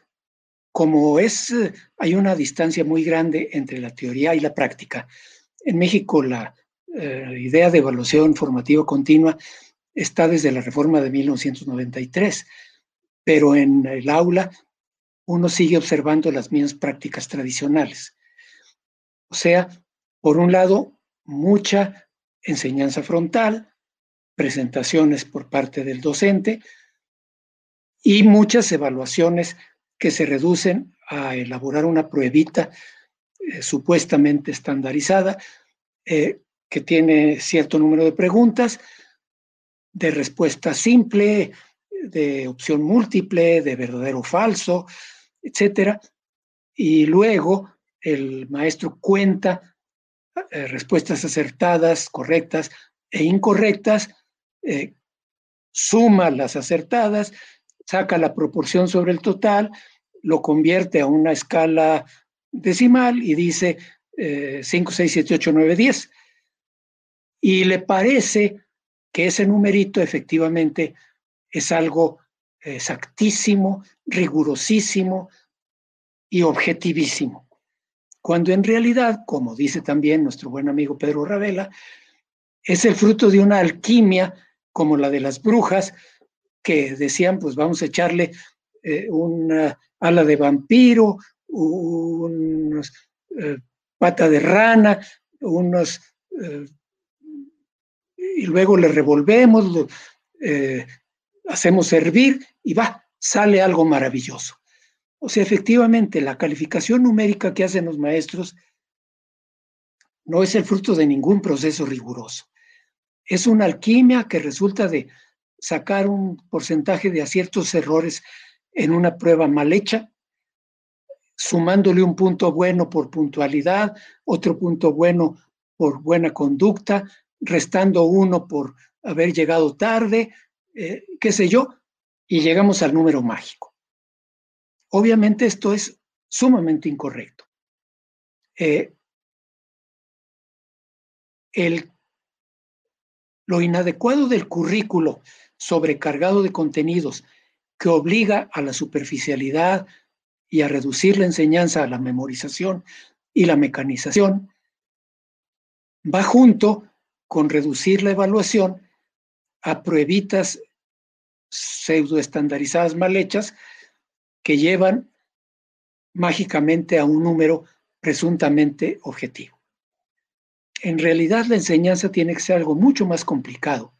como es, hay una distancia muy grande entre la teoría y la práctica, en México la eh, idea de evaluación formativa continua está desde la reforma de 1993, pero en el aula uno sigue observando las mismas prácticas tradicionales. O sea, por un lado, mucha enseñanza frontal, presentaciones por parte del docente y muchas evaluaciones que se reducen a elaborar una pruebita eh, supuestamente estandarizada eh, que tiene cierto número de preguntas, de respuesta simple, de opción múltiple, de verdadero o falso, etcétera. Y luego el maestro cuenta eh, respuestas acertadas, correctas e incorrectas, suma las acertadas, saca la proporción sobre el total, lo convierte a una escala decimal y dice 5, 6, 7, 8, 9, 10. Y le parece que ese numerito efectivamente es algo exactísimo, rigurosísimo y objetivísimo. Cuando en realidad, como dice también nuestro buen amigo Pedro Ravela, es el fruto de una alquimia como la de las brujas, que decían, pues vamos a echarle eh, una ala de vampiro, unos eh, pata de rana, unos... Eh, y luego le revolvemos, hacemos hervir y va, sale algo maravilloso. O sea, efectivamente, la calificación numérica que hacen los maestros no es el fruto de ningún proceso riguroso. Es una alquimia que resulta de sacar un porcentaje de aciertos errores en una prueba mal hecha, sumándole un punto bueno por puntualidad, otro punto bueno por buena conducta, restando uno por haber llegado tarde, eh, qué sé yo, y llegamos al número mágico. Obviamente esto es sumamente incorrecto. Eh, el, lo inadecuado del currículo sobrecargado de contenidos que obliga a la superficialidad y a reducir la enseñanza a la memorización y la mecanización, va junto con reducir la evaluación a pruebitas pseudo estandarizadas mal hechas que llevan mágicamente a un número presuntamente objetivo. En realidad la enseñanza tiene que ser algo mucho más complicado.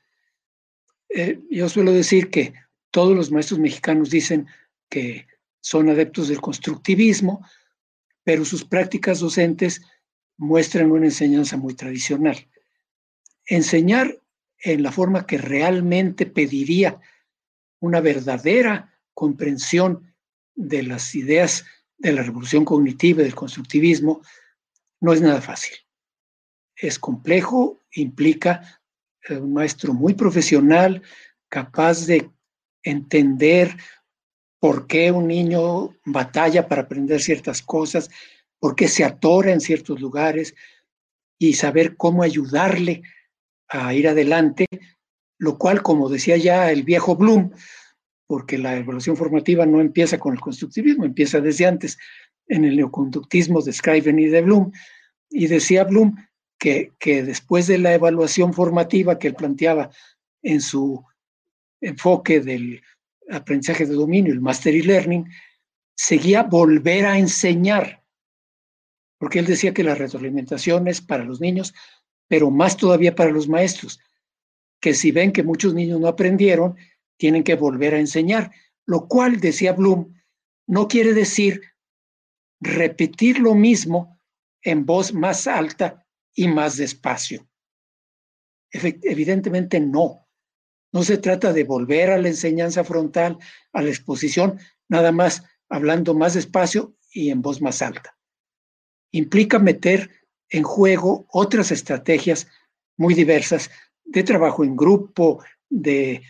Eh, yo suelo decir que todos los maestros mexicanos dicen que son adeptos del constructivismo, pero sus prácticas docentes muestran una enseñanza muy tradicional. Enseñar en la forma que realmente pediría una verdadera comprensión de las ideas de la revolución cognitiva y del constructivismo no es nada fácil. es complejo, implica un maestro muy profesional, capaz de entender por qué un niño batalla para aprender ciertas cosas, por qué se atora en ciertos lugares y saber cómo ayudarle a ir adelante, lo cual, como decía ya el viejo Bloom, porque la evaluación formativa no empieza con el constructivismo, empieza desde antes en el neoconductismo de Scriven y de Bloom, y decía Bloom que, después de la evaluación formativa que él planteaba en su enfoque del aprendizaje de dominio, el Mastery Learning, seguía volver a enseñar, porque él decía que la retroalimentación es para los niños, pero más todavía para los maestros, que si ven que muchos niños no aprendieron, tienen que volver a enseñar, lo cual, decía Bloom, no quiere decir repetir lo mismo en voz más alta y más despacio. Evidentemente no. No se trata de volver a la enseñanza frontal, a la exposición, nada más hablando más despacio y en voz más alta. Implica meter en juego otras estrategias muy diversas de trabajo en grupo, de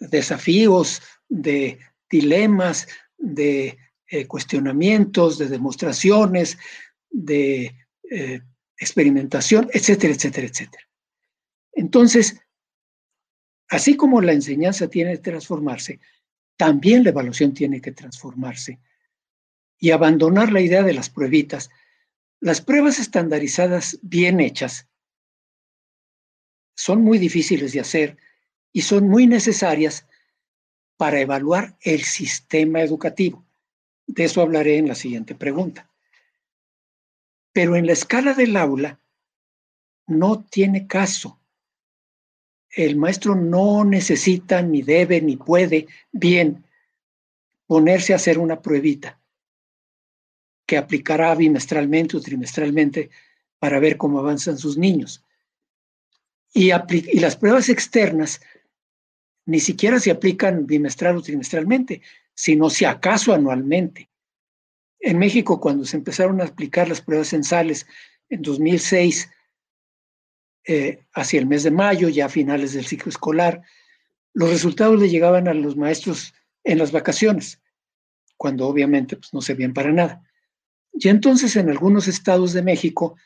desafíos, de dilemas, de eh, cuestionamientos, de demostraciones, de eh, experimentación, etcétera, etcétera, etcétera. Entonces, así como la enseñanza tiene que transformarse, también la evaluación tiene que transformarse y abandonar la idea de las pruebitas. Las pruebas estandarizadas bien hechas son muy difíciles de hacer y son muy necesarias para evaluar el sistema educativo. De eso hablaré en la siguiente pregunta. Pero en la escala del aula no tiene caso. El maestro no necesita, ni debe, ni puede bien ponerse a hacer una pruebita que aplicará bimestralmente o trimestralmente para ver cómo avanzan sus niños. Y, y las pruebas externas ni siquiera se aplican bimestral o trimestralmente, sino si acaso anualmente. En México, cuando se empezaron a aplicar las pruebas censales en 2006, eh, hacia el mes de mayo, ya a finales del ciclo escolar, los resultados le llegaban a los maestros en las vacaciones, cuando obviamente pues, no servían para nada. Y entonces en algunos estados de México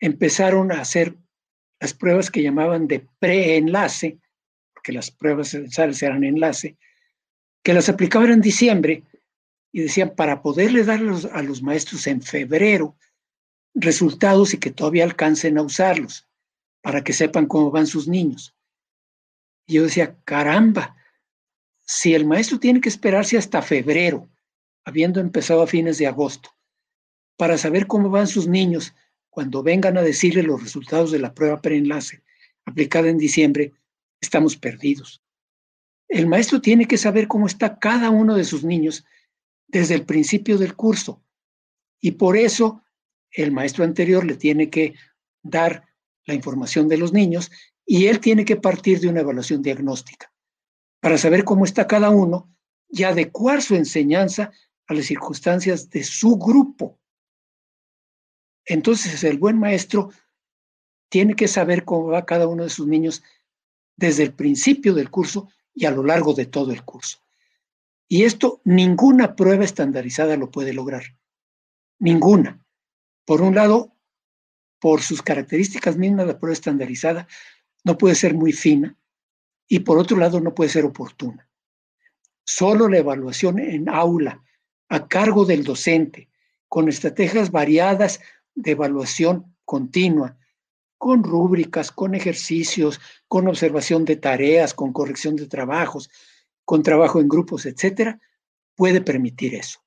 empezaron a hacer las pruebas que llamaban de preenlace, porque las pruebas censales eran enlace, que las aplicaban en diciembre y decían para poderle dar a los maestros en febrero resultados y que todavía alcancen a usarlos, para que sepan cómo van sus niños. Y yo decía, caramba, si el maestro tiene que esperarse hasta febrero, habiendo empezado a fines de agosto, para saber cómo van sus niños cuando vengan a decirle los resultados de la prueba preenlace aplicada en diciembre, estamos perdidos. El maestro tiene que saber cómo está cada uno de sus niños desde el principio del curso. Y por eso el maestro anterior le tiene que dar la información de los niños y él tiene que partir de una evaluación diagnóstica para saber cómo está cada uno y adecuar su enseñanza a las circunstancias de su grupo. Entonces el buen maestro tiene que saber cómo va cada uno de sus niños desde el principio del curso y a lo largo de todo el curso. Y esto ninguna prueba estandarizada lo puede lograr. Ninguna. Por un lado, por sus características mismas, la prueba estandarizada no puede ser muy fina y por otro lado no puede ser oportuna. Solo la evaluación en aula, a cargo del docente, con estrategias variadas de evaluación continua, con rúbricas, con ejercicios, con observación de tareas, con corrección de trabajos, con trabajo en grupos, etcétera, puede permitir eso.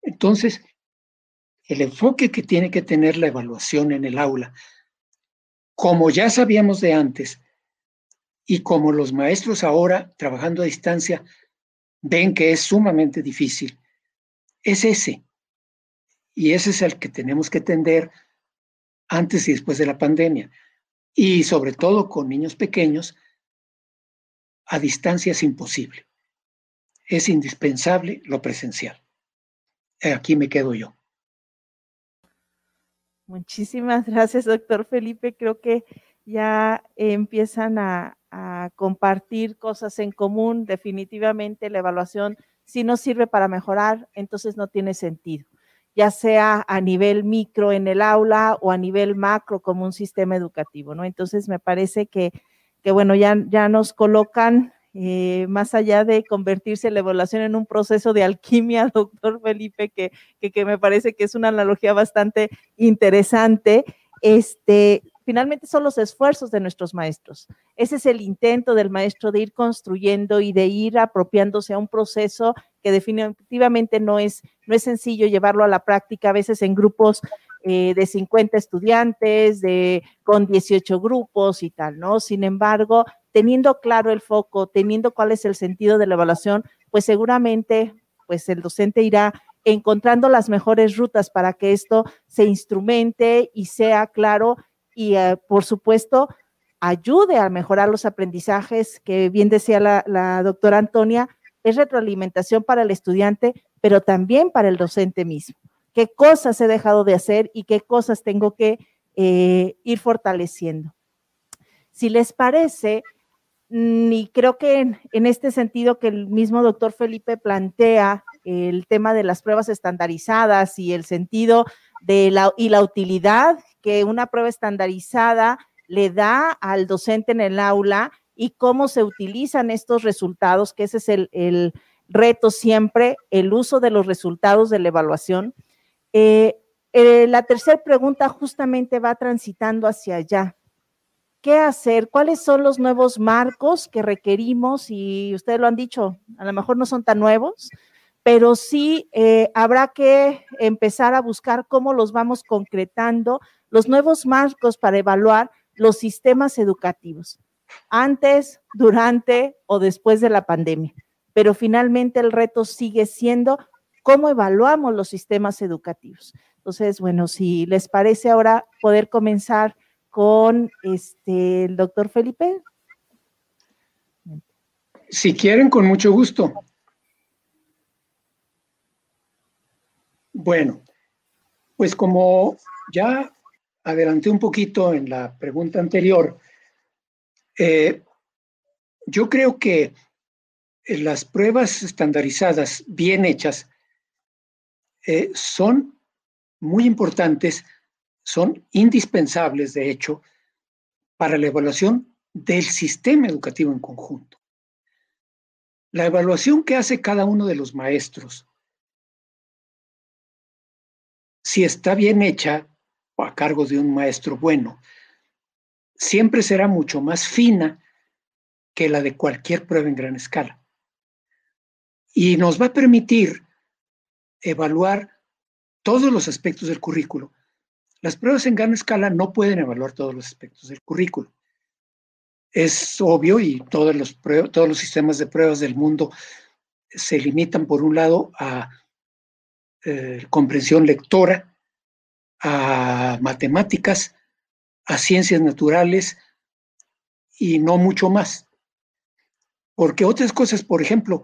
Entonces, el enfoque que tiene que tener la evaluación en el aula, como ya sabíamos de antes, y como los maestros ahora trabajando a distancia ven que es sumamente difícil, es ese. Y ese es el que tenemos que tender antes y después de la pandemia. Y sobre todo con niños pequeños, a distancia es imposible. Es indispensable lo presencial. Aquí me quedo yo. Muchísimas gracias, doctor Felipe. Creo que ya empiezan a, compartir cosas en común. Definitivamente la evaluación, si no sirve para mejorar, entonces no tiene sentido, ya sea a nivel micro en el aula o a nivel macro como un sistema educativo, ¿no? Entonces me parece que, que bueno, ya, ya nos colocan eh, más allá de convertirse la evaluación en un proceso de alquimia, doctor Felipe, que, que, me parece que es una analogía bastante interesante, este, finalmente son los esfuerzos de nuestros maestros. Ese es el intento del maestro de ir construyendo y de ir apropiándose a un proceso que definitivamente no es, no es sencillo llevarlo a la práctica, a veces en grupos eh, de 50 estudiantes, de, con 18 grupos y tal, ¿no? Sin embargo, teniendo claro el foco, teniendo cuál es el sentido de la evaluación, pues seguramente pues el docente irá encontrando las mejores rutas para que esto se instrumente y sea claro y eh, por supuesto ayude a mejorar los aprendizajes, que bien decía la, doctora Antonia, es retroalimentación para el estudiante, pero también para el docente mismo. ¿Qué cosas he dejado de hacer y qué cosas tengo que eh, ir fortaleciendo? Si les parece, y creo que en, este sentido que el mismo doctor Felipe plantea el tema de las pruebas estandarizadas y el sentido de la, y la utilidad que una prueba estandarizada le da al docente en el aula y cómo se utilizan estos resultados, que ese es el, el reto siempre, el uso de los resultados de la evaluación. Eh, eh, la tercera pregunta justamente va transitando hacia allá. ¿Qué hacer? ¿Cuáles son los nuevos marcos que requerimos? Y ustedes lo han dicho, a lo mejor no son tan nuevos, pero sí eh, habrá que empezar a buscar cómo los vamos concretando, los nuevos marcos para evaluar los sistemas educativos, antes, durante o después de la pandemia. Pero finalmente el reto sigue siendo cómo evaluamos los sistemas educativos. Entonces, bueno, si les parece ahora poder comenzar con este, el doctor Felipe. Si quieren, con mucho gusto. Bueno, pues como ya adelanté un poquito en la pregunta anterior, eh, yo creo que las pruebas estandarizadas bien hechas eh, son muy importantes, son indispensables, de hecho, para la evaluación del sistema educativo en conjunto. La evaluación que hace cada uno de los maestros, si está bien hecha o a cargo de un maestro bueno, siempre será mucho más fina que la de cualquier prueba en gran escala. Y nos va a permitir evaluar todos los aspectos del currículo. Las pruebas en gran escala no pueden evaluar todos los aspectos del currículo. Es obvio y todos los, todos los sistemas de pruebas del mundo se limitan, por un lado, a eh, comprensión lectora, a matemáticas, a ciencias naturales y no mucho más. Porque otras cosas, por ejemplo,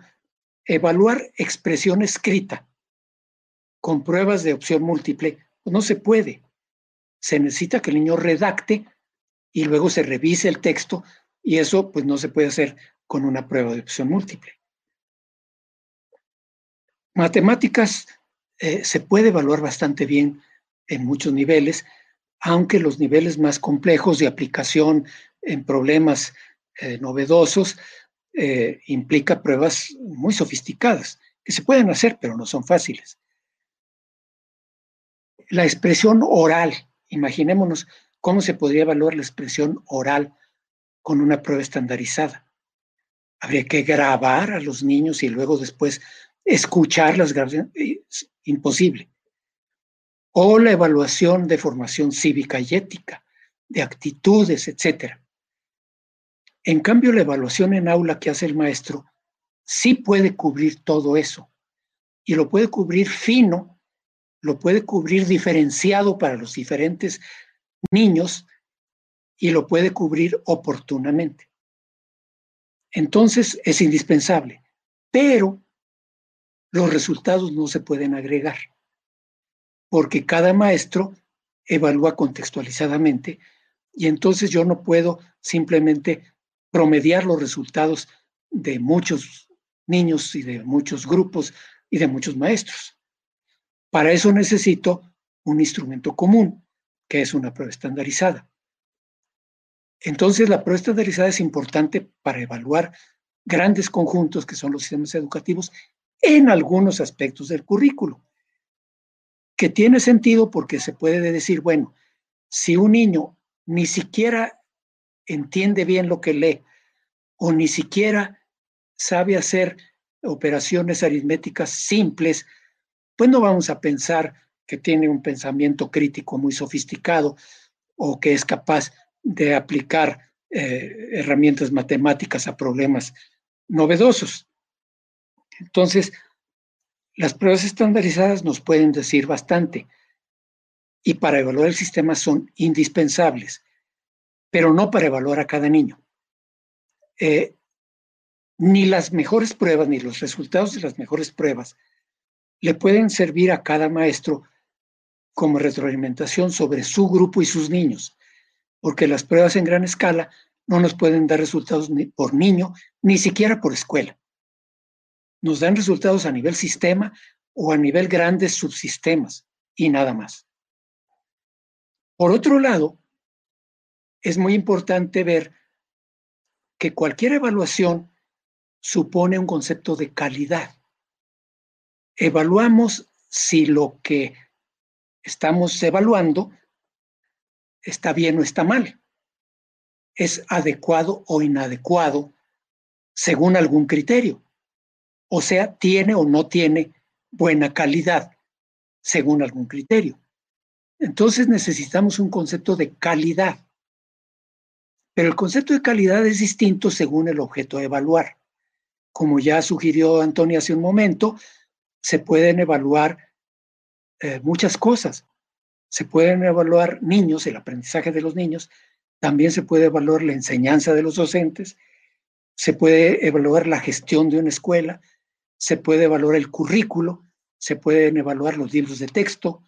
evaluar expresión escrita con pruebas de opción múltiple, pues no se puede. Se necesita que el niño redacte y luego se revise el texto y eso pues no se puede hacer con una prueba de opción múltiple. Matemáticas eh, se puede evaluar bastante bien en muchos niveles, aunque los niveles más complejos de aplicación en problemas eh, novedosos eh, implica pruebas muy sofisticadas, que se pueden hacer, pero no son fáciles la expresión oral, imaginémonos cómo se podría evaluar la expresión oral con una prueba estandarizada. Habría que grabar a los niños y luego después escuchar las grabaciones. Es imposible. O la evaluación de formación cívica y ética, de actitudes, etc. En cambio, la evaluación en aula que hace el maestro sí puede cubrir todo eso y lo puede cubrir fino lo puede cubrir diferenciado para los diferentes niños y lo puede cubrir oportunamente. Entonces es indispensable, pero los resultados no se pueden agregar, porque cada maestro evalúa contextualizadamente y entonces yo no puedo simplemente promediar los resultados de muchos niños y de muchos grupos y de muchos maestros. Para eso necesito un instrumento común, que es una prueba estandarizada. Entonces, la prueba estandarizada es importante para evaluar grandes conjuntos que son los sistemas educativos en algunos aspectos del currículo, que tiene sentido porque se puede decir, bueno, si un niño ni siquiera entiende bien lo que lee o ni siquiera sabe hacer operaciones aritméticas simples, pues no vamos a pensar que tiene un pensamiento crítico muy sofisticado o que es capaz de aplicar eh, herramientas matemáticas a problemas novedosos. Entonces, las pruebas estandarizadas nos pueden decir bastante y para evaluar el sistema son indispensables, pero no para evaluar a cada niño. Eh, ni las mejores pruebas, ni los resultados de las mejores pruebas le pueden servir a cada maestro como retroalimentación sobre su grupo y sus niños, porque las pruebas en gran escala no nos pueden dar resultados ni por niño, ni siquiera por escuela. Nos dan resultados a nivel sistema o a nivel grandes subsistemas y nada más. Por otro lado, es muy importante ver que cualquier evaluación supone un concepto de calidad. Evaluamos si lo que estamos evaluando está bien o está mal, es adecuado o inadecuado según algún criterio. O sea, tiene o no tiene buena calidad según algún criterio. Entonces necesitamos un concepto de calidad. Pero el concepto de calidad es distinto según el objeto a evaluar como ya sugirió Antonio hace un momento, se pueden evaluar eh, muchas cosas. Se pueden evaluar niños, el aprendizaje de los niños, también se puede evaluar la enseñanza de los docentes, se puede evaluar la gestión de una escuela, se puede evaluar el currículo, se pueden evaluar los libros de texto,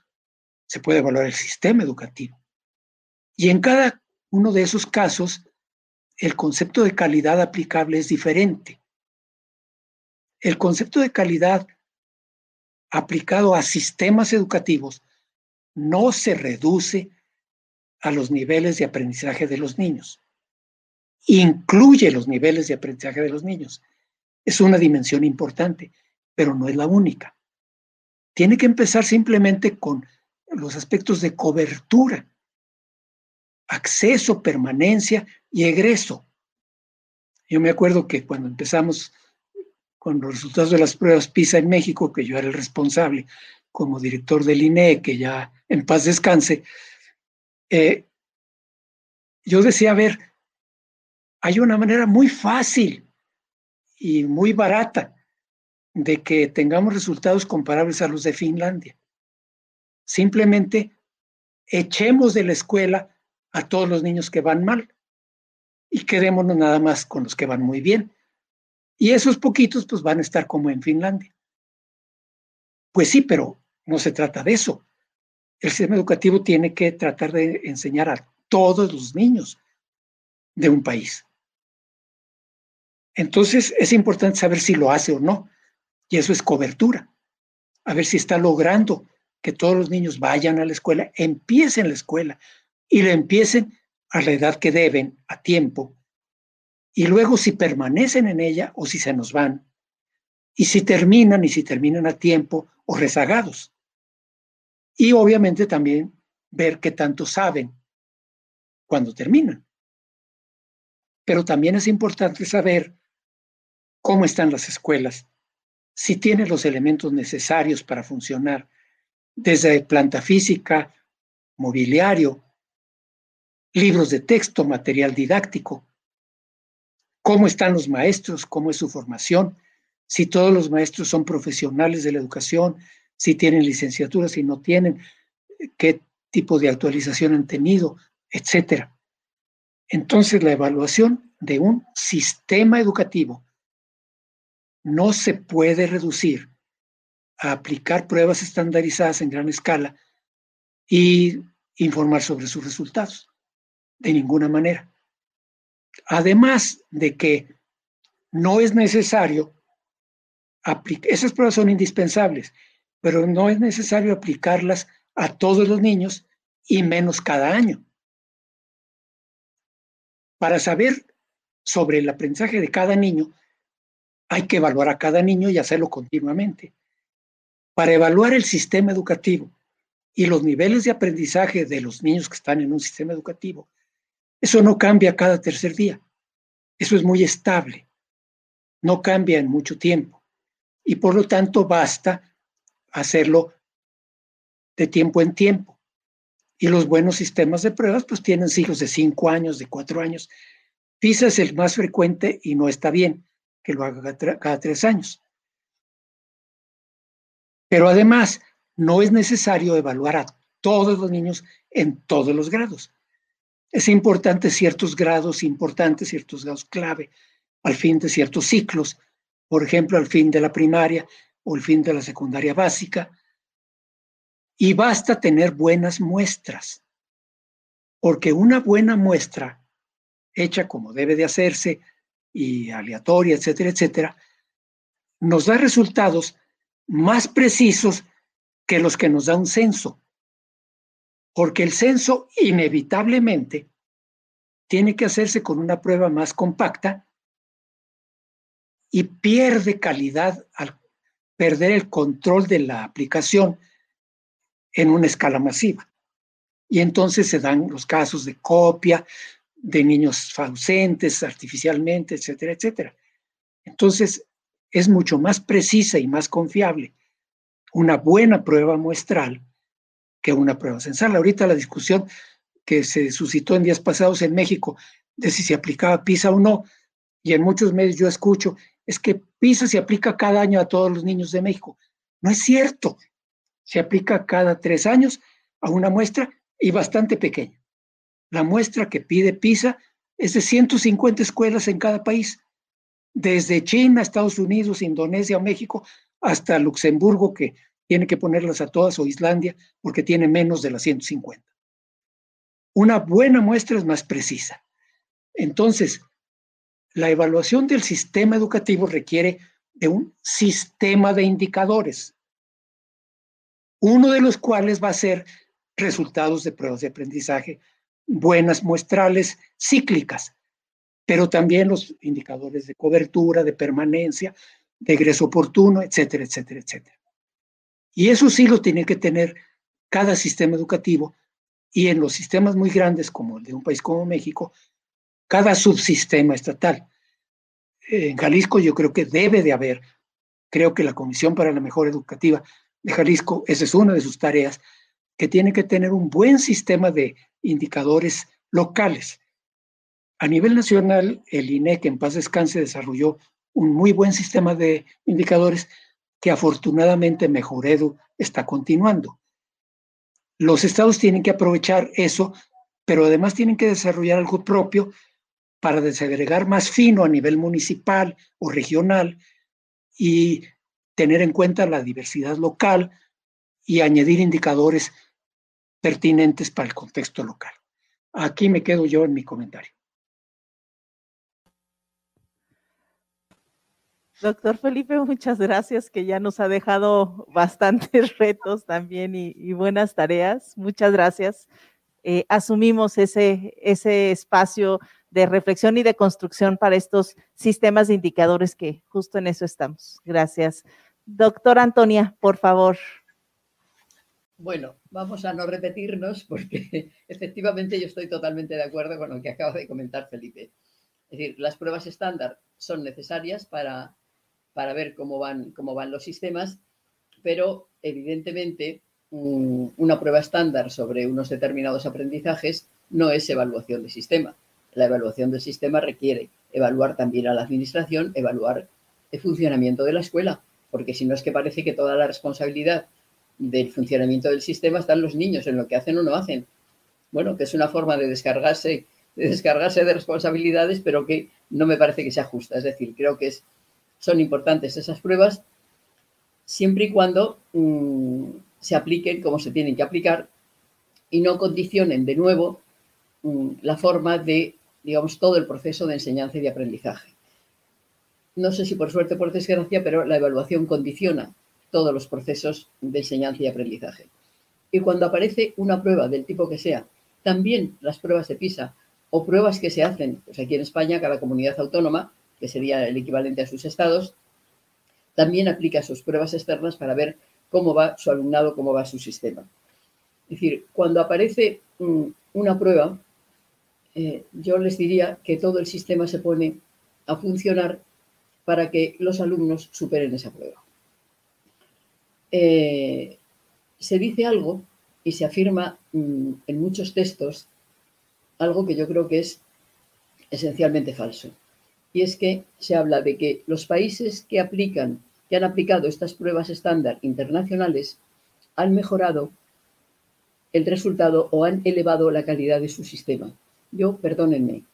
se puede evaluar el sistema educativo. Y en cada uno de esos casos, el concepto de calidad aplicable es diferente. El concepto de calidad aplicado a sistemas educativos no se reduce a los niveles de aprendizaje de los niños. Incluye los niveles de aprendizaje de los niños. Es una dimensión importante, pero no es la única. Tiene que empezar simplemente con los aspectos de cobertura, acceso, permanencia y egreso. Yo me acuerdo que cuando empezamos con los resultados de las pruebas PISA en México, que yo era el responsable como director del INE, que ya en paz descanse, eh, yo decía, a ver, hay una manera muy fácil y muy barata de que tengamos resultados comparables a los de Finlandia. Simplemente echemos de la escuela a todos los niños que van mal y quedémonos nada más con los que van muy bien. Y esos poquitos pues van a estar como en Finlandia. Pues sí, pero no se trata de eso. El sistema educativo tiene que tratar de enseñar a todos los niños de un país. Entonces es importante saber si lo hace o no. Y eso es cobertura. A ver si está logrando que todos los niños vayan a la escuela, empiecen la escuela y le empiecen a la edad que deben, a tiempo, y luego si permanecen en ella o si se nos van, y si terminan y si terminan a tiempo o rezagados. Y obviamente también ver qué tanto saben cuando terminan. Pero también es importante saber cómo están las escuelas, si tienen los elementos necesarios para funcionar, desde planta física, mobiliario, libros de texto, material didáctico, cómo están los maestros, cómo es su formación, si todos los maestros son profesionales de la educación, si tienen licenciatura, si no tienen, qué tipo de actualización han tenido, etcétera. Entonces, la evaluación de un sistema educativo no se puede reducir a aplicar pruebas estandarizadas en gran escala y informar sobre sus resultados. De ninguna manera. Además de que no es necesario aplicar, esas pruebas son indispensables, pero no es necesario aplicarlas a todos los niños y menos cada año. Para saber sobre el aprendizaje de cada niño, hay que evaluar a cada niño y hacerlo continuamente. Para evaluar el sistema educativo y los niveles de aprendizaje de los niños que están en un sistema educativo, eso no cambia cada tercer día. Eso es muy estable. No cambia en mucho tiempo. Y por lo tanto basta hacerlo de tiempo en tiempo. Y los buenos sistemas de pruebas pues tienen ciclos de cinco años, de cuatro años. PISA es el más frecuente y no está bien que lo haga cada tres años. Pero además, no es necesario evaluar a todos los niños en todos los grados. Es importante ciertos grados importantes, ciertos grados clave, al fin de ciertos ciclos, por ejemplo, al fin de la primaria o el fin de la secundaria básica. Y basta tener buenas muestras, porque una buena muestra, hecha como debe de hacerse, y aleatoria, etcétera, etcétera, nos da resultados más precisos que los que nos da un censo. Porque el censo inevitablemente tiene que hacerse con una prueba más compacta y pierde calidad al perder el control de la aplicación en una escala masiva. Y entonces se dan los casos de copia, de niños ausentes artificialmente, etcétera, etcétera. Entonces, es mucho más precisa y más confiable una buena prueba muestral que una prueba censal. Ahorita la discusión que se suscitó en días pasados en México de si se aplicaba PISA o no, y en muchos medios yo escucho, es que PISA se aplica cada año a todos los niños de México. No es cierto. Se aplica cada tres años a una muestra y bastante pequeña. La muestra que pide PISA es de 150 escuelas en cada país, desde China, Estados Unidos, Indonesia México, hasta Luxemburgo, que tiene que ponerlas a todas, o Islandia, porque tiene menos de las 150. Una buena muestra es más precisa. Entonces, la evaluación del sistema educativo requiere de un sistema de indicadores, uno de los cuales va a ser resultados de pruebas de aprendizaje buenas muestrales cíclicas, pero también los indicadores de cobertura, de permanencia, de egreso oportuno, etcétera, etcétera, etcétera. Y eso sí lo tiene que tener cada sistema educativo y en los sistemas muy grandes como el de un país como México, cada subsistema estatal. En Jalisco yo creo que debe de haber, creo que la Comisión para la Mejora Educativa de Jalisco, esa es una de sus tareas, que tiene que tener un buen sistema de indicadores locales. A nivel nacional, el INEC en paz descanse desarrolló un muy buen sistema de indicadores que afortunadamente Mejoredu está continuando. Los estados tienen que aprovechar eso, pero además tienen que desarrollar algo propio para desagregar más fino a nivel municipal o regional y tener en cuenta la diversidad local y añadir indicadores pertinentes para el contexto local. Aquí me quedo yo en mi comentario. Doctor Felipe, muchas gracias, que ya nos ha dejado bastantes retos también y, buenas tareas. Muchas gracias. Eh, asumimos ese, ese espacio de reflexión y de construcción para estos sistemas de indicadores que justo en eso estamos. Gracias. Doctor Antonia, por favor. Bueno, vamos a no repetirnos porque efectivamente yo estoy totalmente de acuerdo con lo que acaba de comentar Felipe. Es decir, las pruebas estándar son necesarias para, para ver cómo van, cómo van los sistemas, pero evidentemente una prueba estándar sobre unos determinados aprendizajes no es evaluación de sistema. La evaluación del sistema requiere evaluar también a la administración, evaluar el funcionamiento de la escuela, porque si no es que parece que toda la responsabilidad del funcionamiento del sistema están los niños, en lo que hacen o no hacen. Bueno, que es una forma de descargarse, de descargarse de responsabilidades, pero que no me parece que sea justa. Es decir, creo que es, son importantes esas pruebas siempre y cuando mm, se apliquen como se tienen que aplicar y no condicionen de nuevo mm, la forma de, digamos, todo el proceso de enseñanza y de aprendizaje. No sé si por suerte o por desgracia, pero la evaluación condiciona todos los procesos de enseñanza y aprendizaje. Y cuando aparece una prueba del tipo que sea, también las pruebas de PISA o pruebas que se hacen, pues aquí en España, cada comunidad autónoma, que sería el equivalente a sus estados, también aplica sus pruebas externas para ver cómo va su alumnado, cómo va su sistema. Es decir, cuando aparece mm, una prueba, eh, yo les diría que todo el sistema se pone a funcionar para que los alumnos superen esa prueba. Eh, se dice algo y se afirma mm, en muchos textos algo que yo creo que es esencialmente falso. Y es que se habla de que los países que aplican, que han aplicado estas pruebas estándar internacionales, han mejorado el resultado o han elevado la calidad de su sistema. Yo, perdónenme,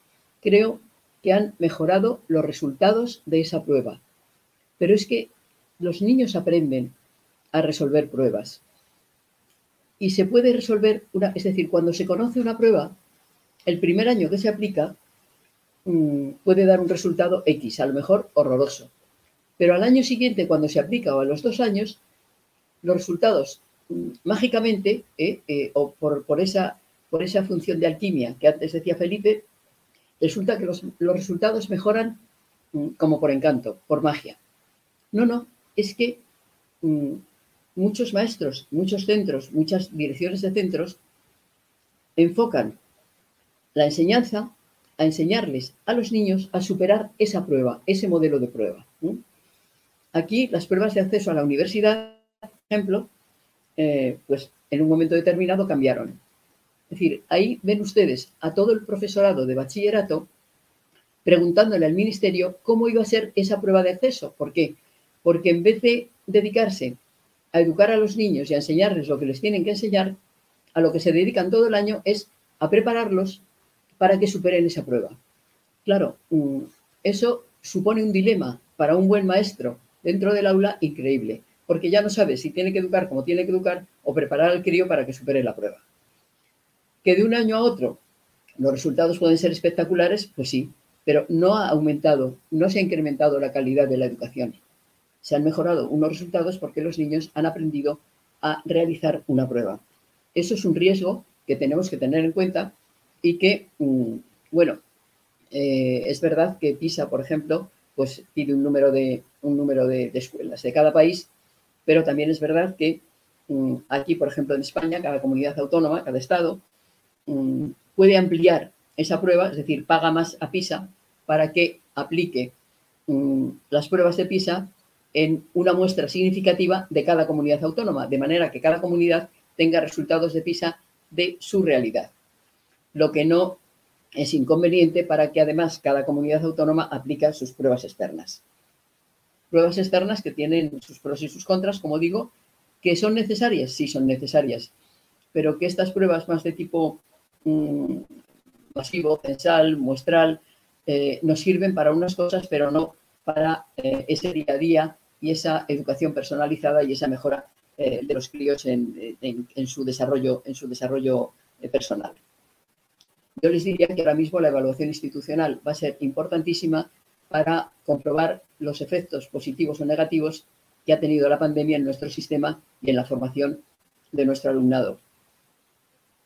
creo que han mejorado los resultados de esa prueba. Pero es que los niños aprenden a resolver pruebas. Y se puede resolver una, es decir, cuando se conoce una prueba, el primer año que se aplica mm, puede dar un resultado X, a lo mejor horroroso. Pero al año siguiente, cuando se aplica o a los dos años, los resultados mm, mágicamente, eh, eh, o por, esa, por esa función de alquimia que antes decía Felipe, resulta que los, resultados mejoran mm, como por encanto, por magia. No, no, es que muchos maestros, muchos centros, muchas direcciones de centros enfocan la enseñanza a enseñarles a los niños a superar esa prueba, ese modelo de prueba. Aquí las pruebas de acceso a la universidad, por ejemplo, eh, pues en un momento determinado cambiaron. Es decir, ahí ven ustedes a todo el profesorado de bachillerato preguntándole al ministerio cómo iba a ser esa prueba de acceso. ¿Por qué? Porque en vez de dedicarse a educar a los niños y a enseñarles lo que les tienen que enseñar, a lo que se dedican todo el año es a prepararlos para que superen esa prueba. Claro, mm, eso supone un dilema para un buen maestro dentro del aula increíble, porque ya no sabe si tiene que educar como tiene que educar o preparar al crío para que supere la prueba. Que de un año a otro los resultados pueden ser espectaculares, pues sí, pero no ha aumentado, no se ha incrementado la calidad de la educación se han mejorado unos resultados porque los niños han aprendido a realizar una prueba. Eso es un riesgo que tenemos que tener en cuenta y que, mm, bueno, eh, es verdad que PISA, por ejemplo, pues pide un número de, un número de, escuelas de cada país, pero también es verdad que mm, aquí, por ejemplo, en España, cada comunidad autónoma, cada estado, mm, puede ampliar esa prueba, es decir, paga más a PISA para que aplique las pruebas de PISA en una muestra significativa de cada comunidad autónoma, de manera que cada comunidad tenga resultados de PISA de su realidad. Lo que no es inconveniente para que además cada comunidad autónoma aplique sus pruebas externas. Pruebas externas que tienen sus pros y sus contras, como digo, que son necesarias, sí son necesarias, pero que estas pruebas más de tipo mm, masivo, censal, muestral, eh, nos sirven para unas cosas, pero no para eh, ese día a día y esa educación personalizada y esa mejora eh, de los críos en, su desarrollo, en su desarrollo personal. Yo les diría que ahora mismo la evaluación institucional va a ser importantísima para comprobar los efectos positivos o negativos que ha tenido la pandemia en nuestro sistema y en la formación de nuestro alumnado.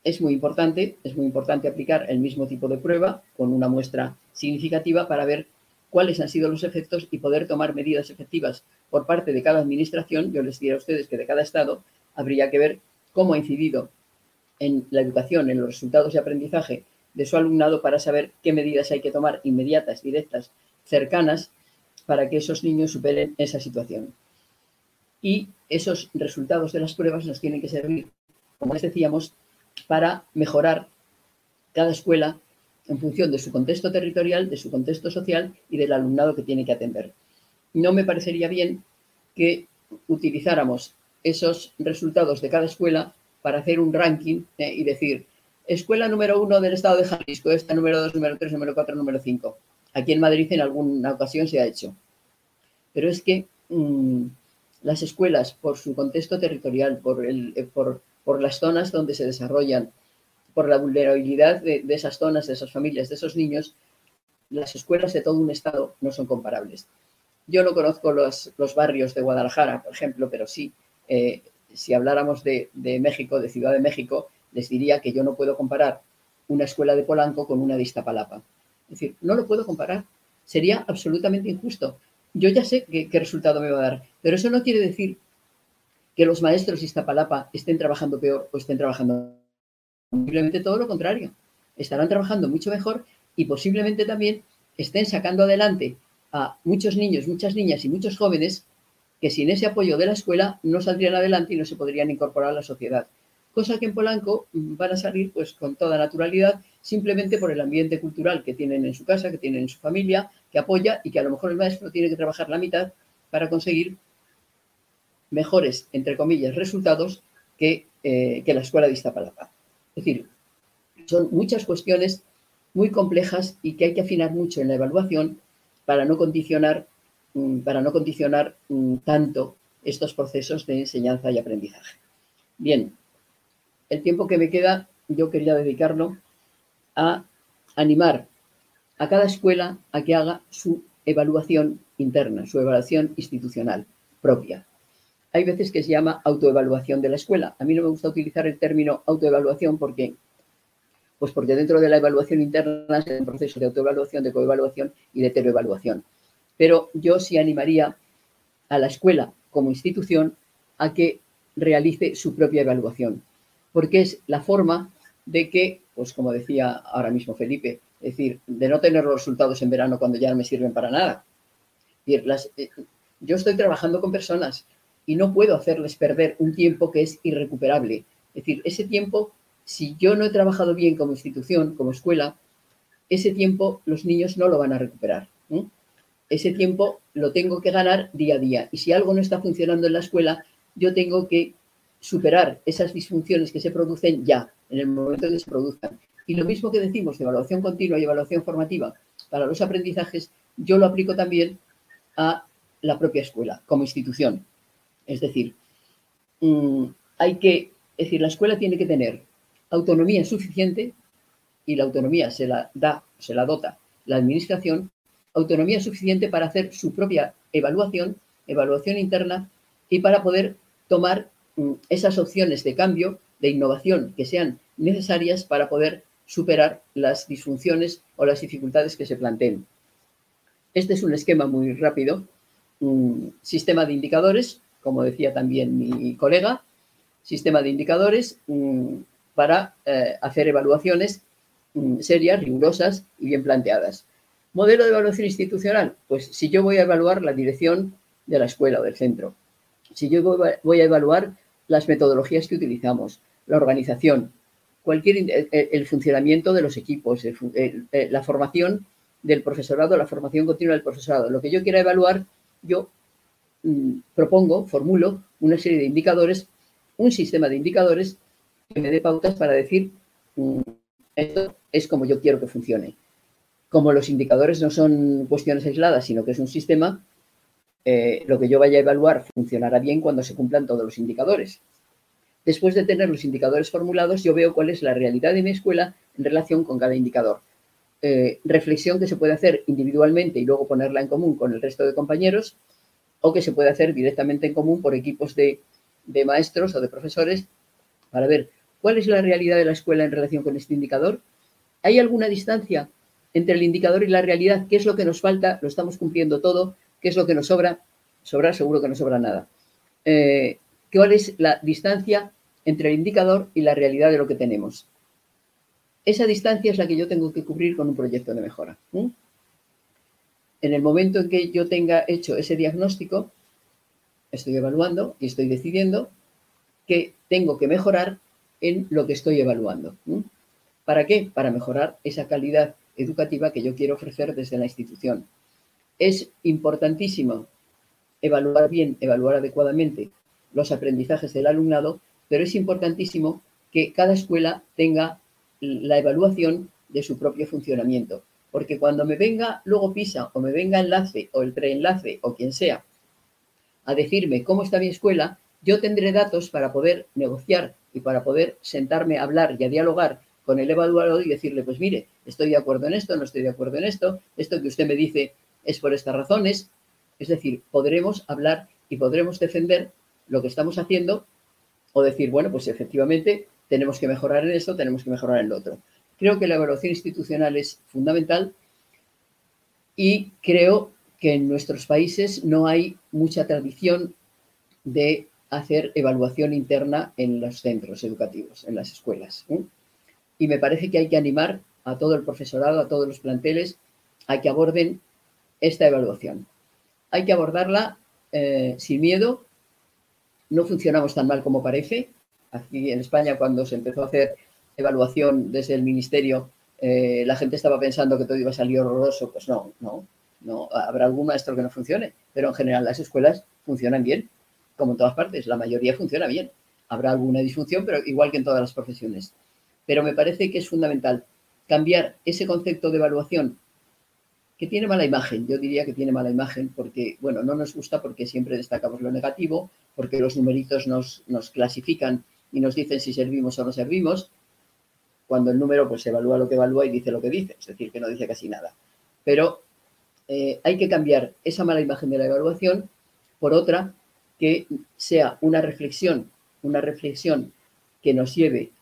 Es muy importante, es muy importante aplicar el mismo tipo de prueba con una muestra significativa para ver cuáles han sido los efectos y poder tomar medidas efectivas por parte de cada administración. Yo les diría a ustedes que de cada estado habría que ver cómo ha incidido en la educación, en los resultados de aprendizaje de su alumnado para saber qué medidas hay que tomar inmediatas, directas, cercanas, para que esos niños superen esa situación. Y esos resultados de las pruebas nos tienen que servir, como les decíamos, para mejorar cada escuela en función de su contexto territorial, de su contexto social y del alumnado que tiene que atender. No me parecería bien que utilizáramos esos resultados de cada escuela para hacer un ranking eh, y decir, escuela número uno del estado de Jalisco, esta número dos, número tres, número cuatro, número cinco. Aquí en Madrid en alguna ocasión se ha hecho. Pero es que mm, las escuelas, por su contexto territorial, eh, por las zonas donde se desarrollan, por la vulnerabilidad de, esas zonas, de esas familias, de esos niños, las escuelas de todo un estado no son comparables. Yo no conozco los, barrios de Guadalajara, por ejemplo, pero sí, eh, si habláramos de, México, de Ciudad de México, les diría que yo no puedo comparar una escuela de Polanco con una de Iztapalapa. Es decir, no lo puedo comparar. Sería absolutamente injusto. Yo ya sé qué, resultado me va a dar, pero eso no quiere decir que los maestros de Iztapalapa estén trabajando peor o estén trabajando Posiblemente todo lo contrario. Estarán trabajando mucho mejor y posiblemente también estén sacando adelante a muchos niños, muchas niñas y muchos jóvenes que sin ese apoyo de la escuela no saldrían adelante y no se podrían incorporar a la sociedad. Cosa que en Polanco van a salir pues con toda naturalidad simplemente por el ambiente cultural que tienen en su casa, que tienen en su familia, que apoya y que a lo mejor el maestro tiene que trabajar la mitad para conseguir mejores, entre comillas, resultados que, eh, que la escuela de Iztapalapa. Es decir, son muchas cuestiones muy complejas y que hay que afinar mucho en la evaluación para no condicionar, mm, para no condicionar mm, tanto estos procesos de enseñanza y aprendizaje. Bien, el tiempo que me queda yo quería dedicarlo a animar a cada escuela a que haga su evaluación interna, su evaluación institucional propia hay veces que se llama autoevaluación de la escuela. A mí no me gusta utilizar el término autoevaluación porque, pues porque dentro de la evaluación interna es un proceso de autoevaluación, de coevaluación y de heteroevaluación. Pero yo sí animaría a la escuela como institución a que realice su propia evaluación, porque es la forma de que, pues como decía ahora mismo Felipe, es decir, de no tener los resultados en verano cuando ya no me sirven para nada. Eh, yo estoy trabajando con personas, y no puedo hacerles perder un tiempo que es irrecuperable. Es decir, ese tiempo, si yo no he trabajado bien como institución, como escuela, ese tiempo los niños no lo van a recuperar. Ese tiempo lo tengo que ganar día a día. Y si algo no está funcionando en la escuela, yo tengo que superar esas disfunciones que se producen ya, en el momento en que se produzcan. Y lo mismo que decimos de evaluación continua y evaluación formativa para los aprendizajes, yo lo aplico también a la propia escuela como institución. Es decir, mm, hay que, decir, la escuela tiene que tener autonomía suficiente y la autonomía se la da, se la dota la administración, autonomía suficiente para hacer su propia evaluación, evaluación interna y para poder tomar esas opciones de cambio, de innovación que sean necesarias para poder superar las disfunciones o las dificultades que se planteen. Este es un esquema muy rápido, un sistema de indicadores como decía también mi colega, sistema de indicadores mm, para eh, hacer evaluaciones mm, serias, rigurosas y bien planteadas. Modelo de evaluación institucional, pues si yo voy a evaluar la dirección de la escuela o del centro, si yo voy a evaluar las metodologías que utilizamos, la organización, cualquier el funcionamiento de los equipos, la formación del profesorado, la formación continua del profesorado, lo que yo quiera evaluar, yo Mm, propongo, formulo una serie de indicadores, un sistema de indicadores que me dé pautas para decir, mm, esto es como yo quiero que funcione. Como los indicadores no son cuestiones aisladas, sino que es un sistema, eh, lo que yo vaya a evaluar funcionará bien cuando se cumplan todos los indicadores. Después de tener los indicadores formulados, yo veo cuál es la realidad de mi escuela en relación con cada indicador. Eh, reflexión que se puede hacer individualmente y luego ponerla en común con el resto de compañeros o que se puede hacer directamente en común por equipos de, maestros o de profesores para ver cuál es la realidad de la escuela en relación con este indicador. ¿Hay alguna distancia entre el indicador y la realidad? ¿Qué es lo que nos falta? ¿Lo estamos cumpliendo todo? ¿Qué es lo que nos sobra? Sobrar seguro que no sobra nada. Eh, ¿Cuál es la distancia entre el indicador y la realidad de lo que tenemos? Esa distancia es la que yo tengo que cubrir con un proyecto de mejora en el momento en que yo tenga hecho ese diagnóstico, estoy evaluando y estoy decidiendo que tengo que mejorar en lo que estoy evaluando. ¿Para qué? Para mejorar esa calidad educativa que yo quiero ofrecer desde la institución. Es importantísimo evaluar bien, evaluar adecuadamente los aprendizajes del alumnado, pero es importantísimo que cada escuela tenga la evaluación de su propio funcionamiento. Porque cuando me venga luego PISA o me venga Enlace o el preenlace o quien sea a decirme cómo está mi escuela, yo tendré datos para poder negociar y para poder sentarme a hablar y a dialogar con el evaluador y decirle, pues mire, estoy de acuerdo en esto, no estoy de acuerdo en esto, esto que usted me dice es por estas razones. Es decir, podremos hablar y podremos defender lo que estamos haciendo o decir, bueno, pues efectivamente tenemos que mejorar en esto, tenemos que mejorar en lo otro. Creo que la evaluación institucional es fundamental y creo que en nuestros países no hay mucha tradición de hacer evaluación interna en los centros educativos, en las escuelas. ¿eh? Y me parece que hay que animar a todo el profesorado, a todos los planteles, a que aborden esta evaluación. Hay que abordarla eh, sin miedo. No funcionamos tan mal como parece. Aquí en España, cuando se empezó a hacer evaluación desde el ministerio, eh, la gente estaba pensando que todo iba a salir horroroso. Pues no, no, no. Habrá algún maestro que no funcione, pero en general las escuelas funcionan bien, como en todas partes. La mayoría funciona bien. Habrá alguna disfunción, pero igual que en todas las profesiones. Pero me parece que es fundamental cambiar ese concepto de evaluación que tiene mala imagen. Yo diría que tiene mala imagen porque, bueno, no nos gusta porque siempre destacamos lo negativo, porque los numeritos nos, clasifican y nos dicen si servimos o no servimos, cuando el número pues evalúa lo que evalúa y dice lo que dice, es decir, que no dice casi nada. Pero eh, hay que cambiar esa mala imagen de la evaluación por otra que sea una reflexión, una reflexión que nos lleve,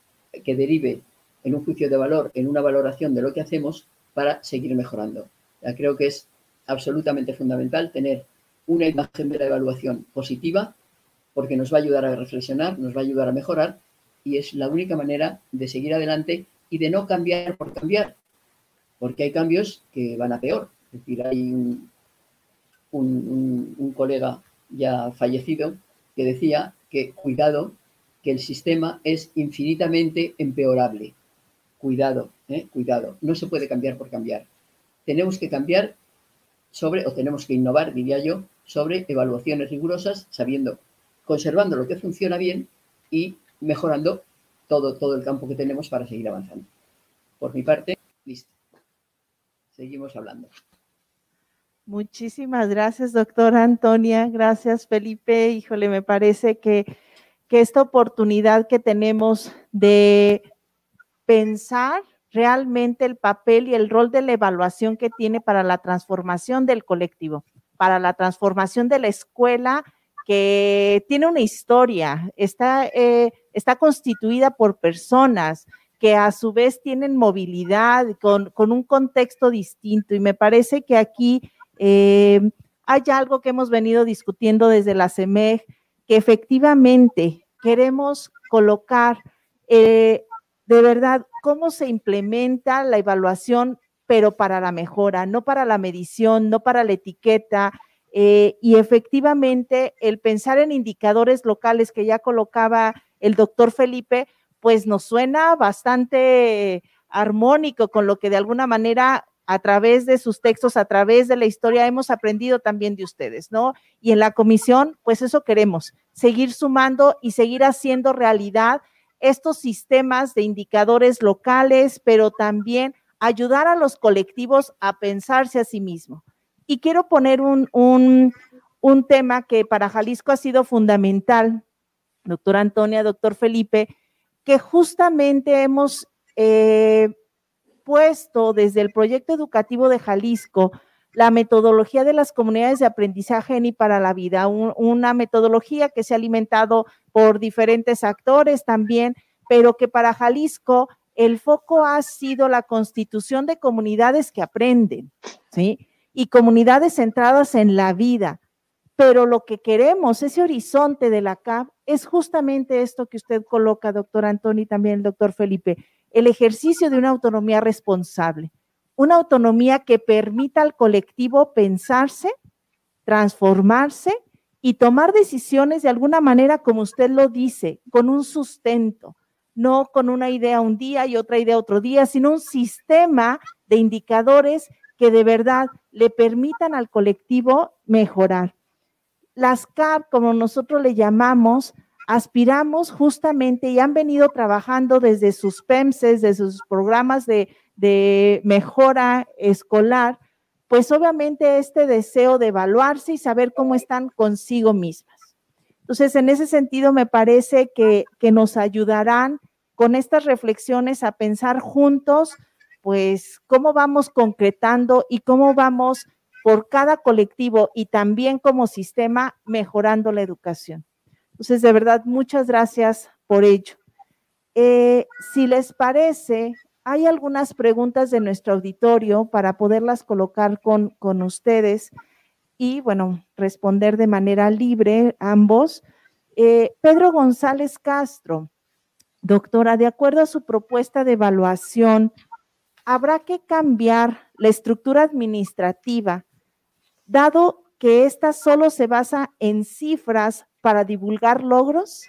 que derive en un juicio de valor, en una valoración de lo que hacemos para seguir mejorando. Ya creo que es absolutamente fundamental tener una imagen de la evaluación positiva porque nos va a ayudar a reflexionar, nos va a ayudar a mejorar y es la única manera de seguir adelante y de no cambiar por cambiar, porque hay cambios que van a peor. Es decir, hay un, colega ya fallecido que decía que cuidado, que el sistema es infinitamente empeorable. Cuidado, ¿eh? cuidado. No se puede cambiar por cambiar. Tenemos que cambiar sobre, o tenemos que innovar, diría yo, sobre evaluaciones rigurosas, sabiendo, conservando lo que funciona bien y mejorando todo, todo el campo que tenemos para seguir avanzando. Por mi parte, listo. Seguimos hablando. Muchísimas gracias, doctora Antonia. Gracias, Felipe. Híjole, me parece que, que esta oportunidad que tenemos de pensar realmente el papel y el rol de la evaluación que tiene para la transformación del colectivo, para la transformación de la escuela que tiene una historia, está, eh, está constituida por personas que a su vez tienen movilidad con, con un contexto distinto. Y me parece que aquí eh, hay algo que hemos venido discutiendo desde la CEMEG, que efectivamente queremos colocar eh, de verdad cómo se implementa la evaluación, pero para la mejora, no para la medición, no para la etiqueta. Eh, y efectivamente, el pensar en indicadores locales que ya colocaba el doctor Felipe, pues nos suena bastante armónico con lo que de alguna manera a través de sus textos, a través de la historia, hemos aprendido también de ustedes, ¿no? Y en la comisión, pues eso queremos, seguir sumando y seguir haciendo realidad estos sistemas de indicadores locales, pero también ayudar a los colectivos a pensarse a sí mismos. Y quiero poner un, un, un tema que para Jalisco ha sido fundamental, doctora Antonia, doctor Felipe, que justamente hemos eh, puesto desde el proyecto educativo de Jalisco la metodología de las comunidades de aprendizaje ENI para la vida, una metodología que se ha alimentado por diferentes actores también, pero que para Jalisco el foco ha sido la constitución de comunidades que aprenden, ¿sí? Y comunidades centradas en la vida. Pero lo que queremos, ese horizonte de la CAP, es justamente esto que usted coloca, doctor Antoni, y también el doctor Felipe, el ejercicio de una autonomía responsable, una autonomía que permita al colectivo pensarse, transformarse y tomar decisiones de alguna manera, como usted lo dice, con un sustento, no con una idea un día y otra idea otro día, sino un sistema de indicadores que de verdad le permitan al colectivo mejorar. Las CAP, como nosotros le llamamos, aspiramos justamente y han venido trabajando desde sus PEMSES, desde sus programas de, de mejora escolar, pues obviamente este deseo de evaluarse y saber cómo están consigo mismas. Entonces, en ese sentido, me parece que, que nos ayudarán con estas reflexiones a pensar juntos, pues, cómo vamos concretando y cómo vamos por cada colectivo y también como sistema mejorando la educación. Entonces, de verdad, muchas gracias por ello. Eh, si les parece, hay algunas preguntas de nuestro auditorio para poderlas colocar con, con ustedes y, bueno, responder de manera libre ambos. Eh, Pedro González Castro, doctora, de acuerdo a su propuesta de evaluación, ¿habrá que cambiar la estructura administrativa, dado que ésta solo se basa en cifras para divulgar logros?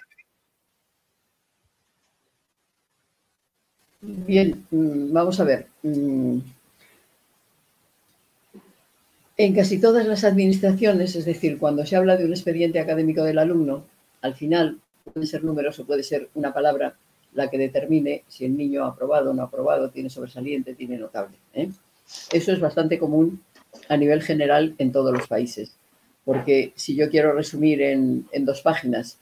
Bien, mm, vamos a ver. Mm, en casi todas las administraciones, es decir, cuando se habla de un expediente académico del alumno, al final pueden ser números o puede ser una palabra la que determine si el niño ha aprobado o no ha aprobado, tiene sobresaliente, tiene notable. ¿eh? Eso es bastante común a nivel general en todos los países, porque si yo quiero resumir en, dos páginas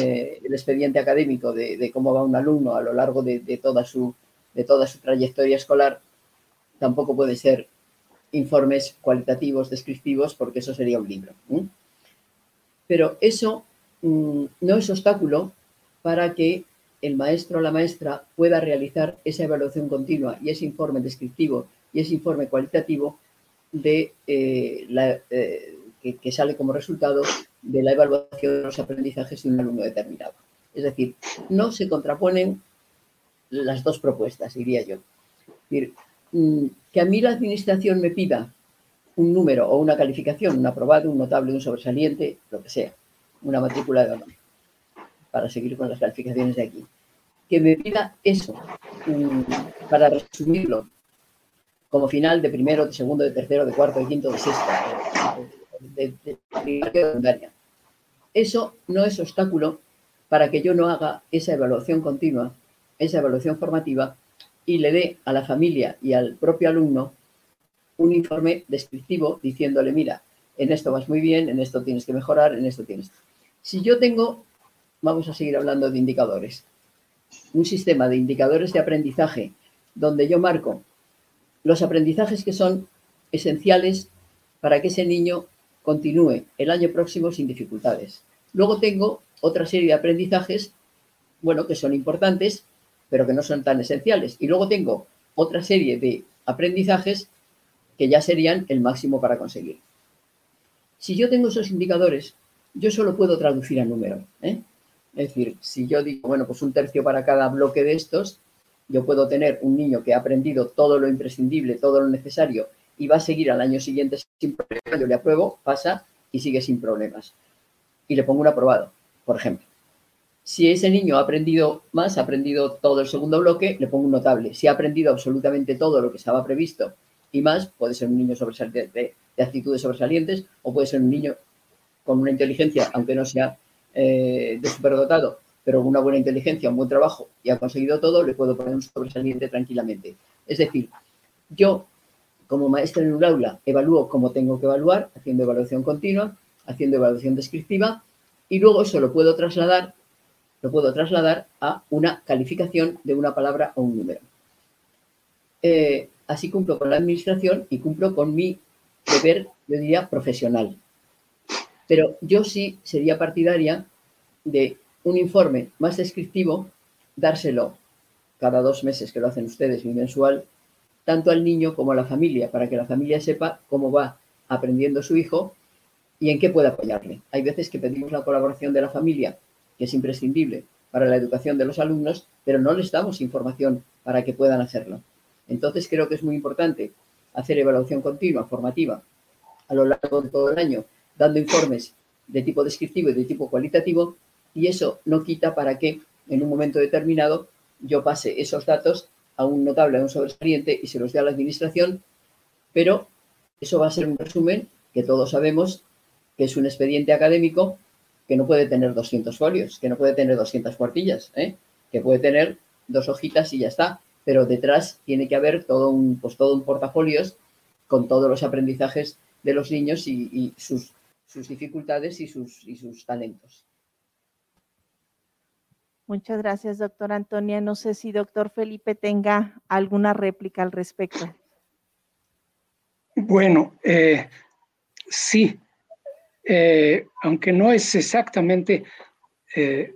eh, el expediente académico de, cómo va un alumno a lo largo de, toda su, de toda su trayectoria escolar, tampoco puede ser informes cualitativos, descriptivos, porque eso sería un libro. Pero eso mm, no es obstáculo para que el maestro o la maestra pueda realizar esa evaluación continua y ese informe descriptivo y ese informe cualitativo de, eh, eh, que, sale como resultado de la evaluación de los aprendizajes de un alumno determinado. Es decir, no se contraponen las dos propuestas, diría yo. Es decir, Mm, que a mí la administración me pida un número o una calificación, un aprobado, un notable, un sobresaliente, lo que sea, una matrícula de honor, para seguir con las calificaciones de aquí. Que me pida eso, mm, para resumirlo, como final de primero, de segundo, de tercero, de cuarto, de quinto, de sexto, de, de, Eso no es obstáculo para que yo no haga esa evaluación continua, esa evaluación formativa y le dé a la familia y al propio alumno un informe descriptivo diciéndole, mira, en esto vas muy bien, en esto tienes que mejorar, en esto tienes. Si yo tengo, vamos a seguir hablando de indicadores, un sistema de indicadores de aprendizaje donde yo marco los aprendizajes que son esenciales para que ese niño continúe el año próximo sin dificultades. Luego tengo otra serie de aprendizajes, bueno, que son importantes, pero que no son tan esenciales. Y luego tengo otra serie de aprendizajes que ya serían el máximo para conseguir. Si yo tengo esos indicadores, yo solo puedo traducir a número. ¿eh? Es decir, si yo digo, bueno, pues un tercio para cada bloque de estos, yo puedo tener un niño que ha aprendido todo lo imprescindible, todo lo necesario y va a seguir al año siguiente sin problemas, yo le apruebo, pasa y sigue sin problemas. Y le pongo un aprobado, por ejemplo. Si ese niño ha aprendido más, ha aprendido todo el segundo bloque, le pongo un notable. Si ha aprendido absolutamente todo lo que estaba previsto y más, puede ser un niño de, actitudes sobresalientes o puede ser un niño con una inteligencia, aunque no sea eh, de superdotado, pero una buena inteligencia, un buen trabajo y ha conseguido todo, le puedo poner un sobresaliente tranquilamente. Es decir, yo como maestra en un aula evalúo como tengo que evaluar, haciendo evaluación continua, haciendo evaluación descriptiva y luego eso lo puedo trasladar lo puedo trasladar a una calificación de una palabra o un número. Eh, así cumplo con la administración y cumplo con mi deber, yo diría, profesional. Pero yo sí sería partidaria de un informe más descriptivo, dárselo cada dos meses que lo hacen ustedes, mi mensual, tanto al niño como a la familia, para que la familia sepa cómo va aprendiendo su hijo y en qué puede apoyarle. Hay veces que pedimos la colaboración de la familia es imprescindible para la educación de los alumnos, pero no les damos información para que puedan hacerlo. Entonces creo que es muy importante hacer evaluación continua, formativa, a lo largo de todo el año, dando informes de tipo descriptivo y de tipo cualitativo, y eso no quita para que en un momento determinado yo pase esos datos a un notable, a un sobresaliente y se los dé a la administración, pero eso va a ser un resumen que todos sabemos que es un expediente académico que no puede tener 200 folios, que no puede tener 200 cuartillas, ¿eh? que puede tener dos hojitas y ya está, pero detrás tiene que haber todo un, pues todo un portafolios con todos los aprendizajes de los niños y, sus, sus, dificultades y sus, y sus talentos. Muchas gracias, doctor Antonia. No sé si doctor Felipe tenga alguna réplica al respecto. Bueno, eh, sí, eh, aunque no es exactamente eh,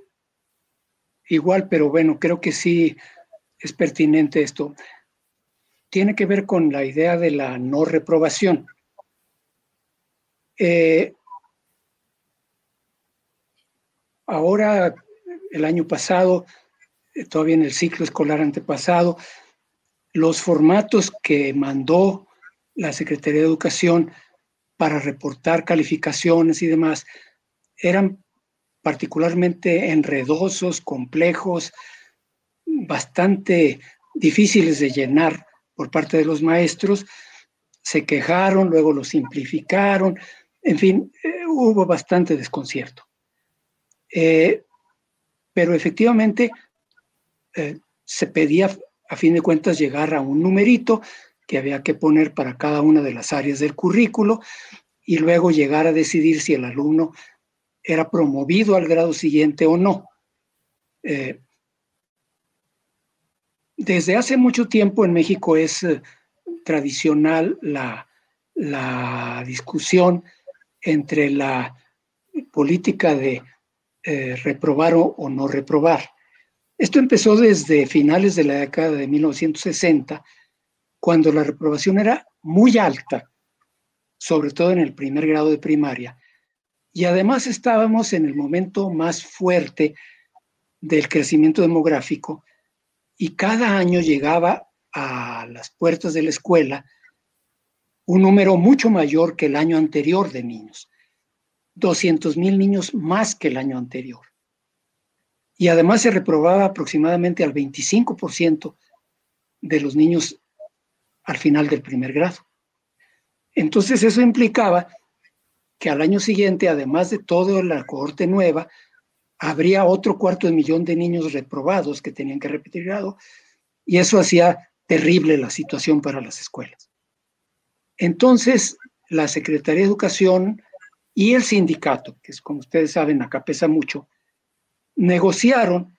igual, pero bueno, creo que sí es pertinente esto. Tiene que ver con la idea de la no reprobación. ahora, el año pasado, todavía en el ciclo escolar antepasado, los formatos que mandó la Secretaría de Educación para reportar calificaciones y demás eran particularmente enredosos, complejos, bastante difíciles de llenar por parte de los maestros. Se quejaron, luego lo simplificaron, en fin, eh, hubo bastante desconcierto. Eh, pero efectivamente eh, se pedía a fin de cuentas llegar a un numerito que había que poner para cada una de las áreas del currículo y luego llegar a decidir si el alumno era promovido al grado siguiente o no. Eh, desde hace mucho tiempo en México es eh, tradicional la, la, discusión entre la política de eh, reprobar o, o, no reprobar. Esto empezó desde finales de la década de 1960 cuando la reprobación era muy alta, sobre todo en el primer grado de primaria. Y además estábamos en el momento más fuerte del crecimiento demográfico y cada año llegaba a las puertas de la escuela un número mucho mayor que el año anterior de niños. 200 mil niños más que el año anterior. Y además se reprobaba aproximadamente al 25% de los niños al final del primer grado. Entonces eso implicaba que al año siguiente, además de toda la cohorte nueva, habría otro cuarto de millón de niños reprobados que tenían que repetir grado, y eso hacía terrible la situación para las escuelas. Entonces, la Secretaría de Educación y el sindicato, que es como ustedes saben, acá pesa mucho, negociaron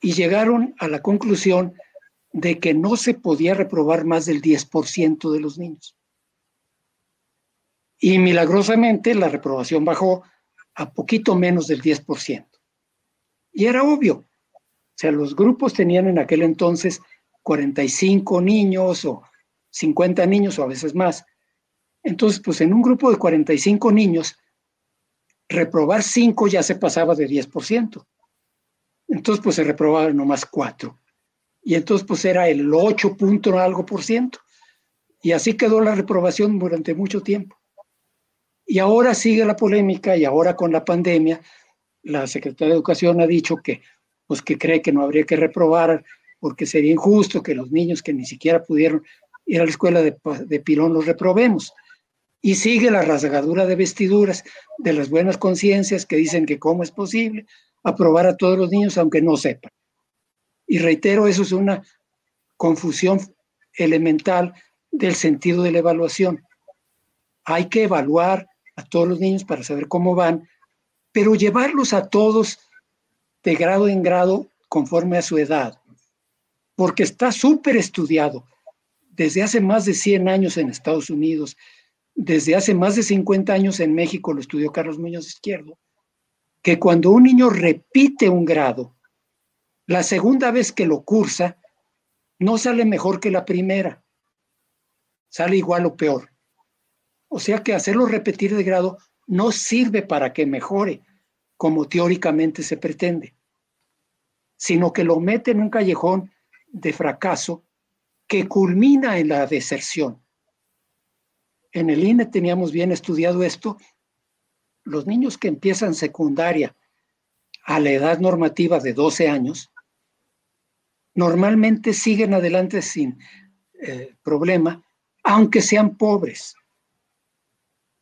y llegaron a la conclusión de que no se podía reprobar más del 10% de los niños. Y milagrosamente la reprobación bajó a poquito menos del 10%. Y era obvio. O sea, los grupos tenían en aquel entonces 45 niños o 50 niños o a veces más. Entonces, pues en un grupo de 45 niños, reprobar 5 ya se pasaba de 10%. Entonces, pues se reprobaban nomás 4 y entonces pues era el 8 punto algo por ciento. Y así quedó la reprobación durante mucho tiempo. Y ahora sigue la polémica y ahora con la pandemia, la Secretaría de Educación ha dicho que, pues que cree que no habría que reprobar porque sería injusto que los niños que ni siquiera pudieron ir a la escuela de, de pilón los reprobemos. Y sigue la rasgadura de vestiduras de las buenas conciencias que dicen que cómo es posible aprobar a todos los niños aunque no sepan. Y reitero, eso es una confusión elemental del sentido de la evaluación. Hay que evaluar a todos los niños para saber cómo van, pero llevarlos a todos de grado en grado conforme a su edad, porque está súper estudiado desde hace más de 100 años en Estados Unidos, desde hace más de 50 años en México, lo estudió Carlos Muñoz Izquierdo, que cuando un niño repite un grado, la segunda vez que lo cursa, no sale mejor que la primera, sale igual o peor. O sea que hacerlo repetir de grado no sirve para que mejore, como teóricamente se pretende, sino que lo mete en un callejón de fracaso que culmina en la deserción. En el INE teníamos bien estudiado esto. Los niños que empiezan secundaria a la edad normativa de 12 años normalmente siguen adelante sin eh, problema, aunque sean pobres.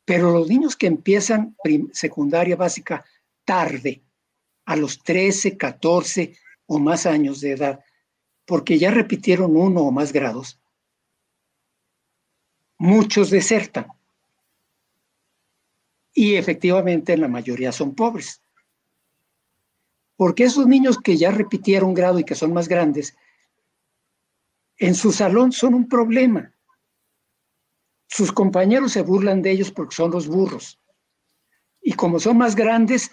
Pero los niños que empiezan secundaria básica tarde, a los 13, 14 o más años de edad, porque ya repitieron uno o más grados, muchos desertan. Y efectivamente la mayoría son pobres. Porque esos niños que ya repitieron grado y que son más grandes, en su salón son un problema. Sus compañeros se burlan de ellos porque son los burros. Y como son más grandes,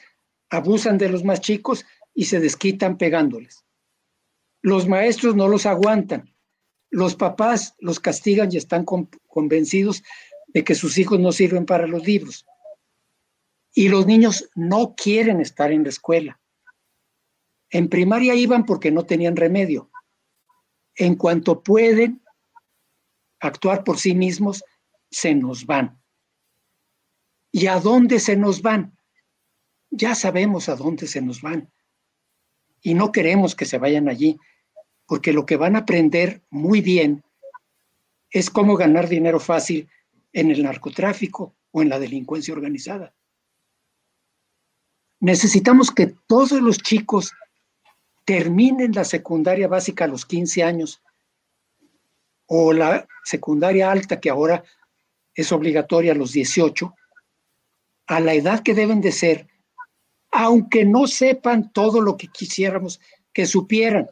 abusan de los más chicos y se desquitan pegándoles. Los maestros no los aguantan. Los papás los castigan y están convencidos de que sus hijos no sirven para los libros. Y los niños no quieren estar en la escuela. En primaria iban porque no tenían remedio. En cuanto pueden actuar por sí mismos, se nos van. ¿Y a dónde se nos van? Ya sabemos a dónde se nos van. Y no queremos que se vayan allí, porque lo que van a aprender muy bien es cómo ganar dinero fácil en el narcotráfico o en la delincuencia organizada. Necesitamos que todos los chicos terminen la secundaria básica a los 15 años o la secundaria alta que ahora es obligatoria a los 18, a la edad que deben de ser, aunque no sepan todo lo que quisiéramos que supieran,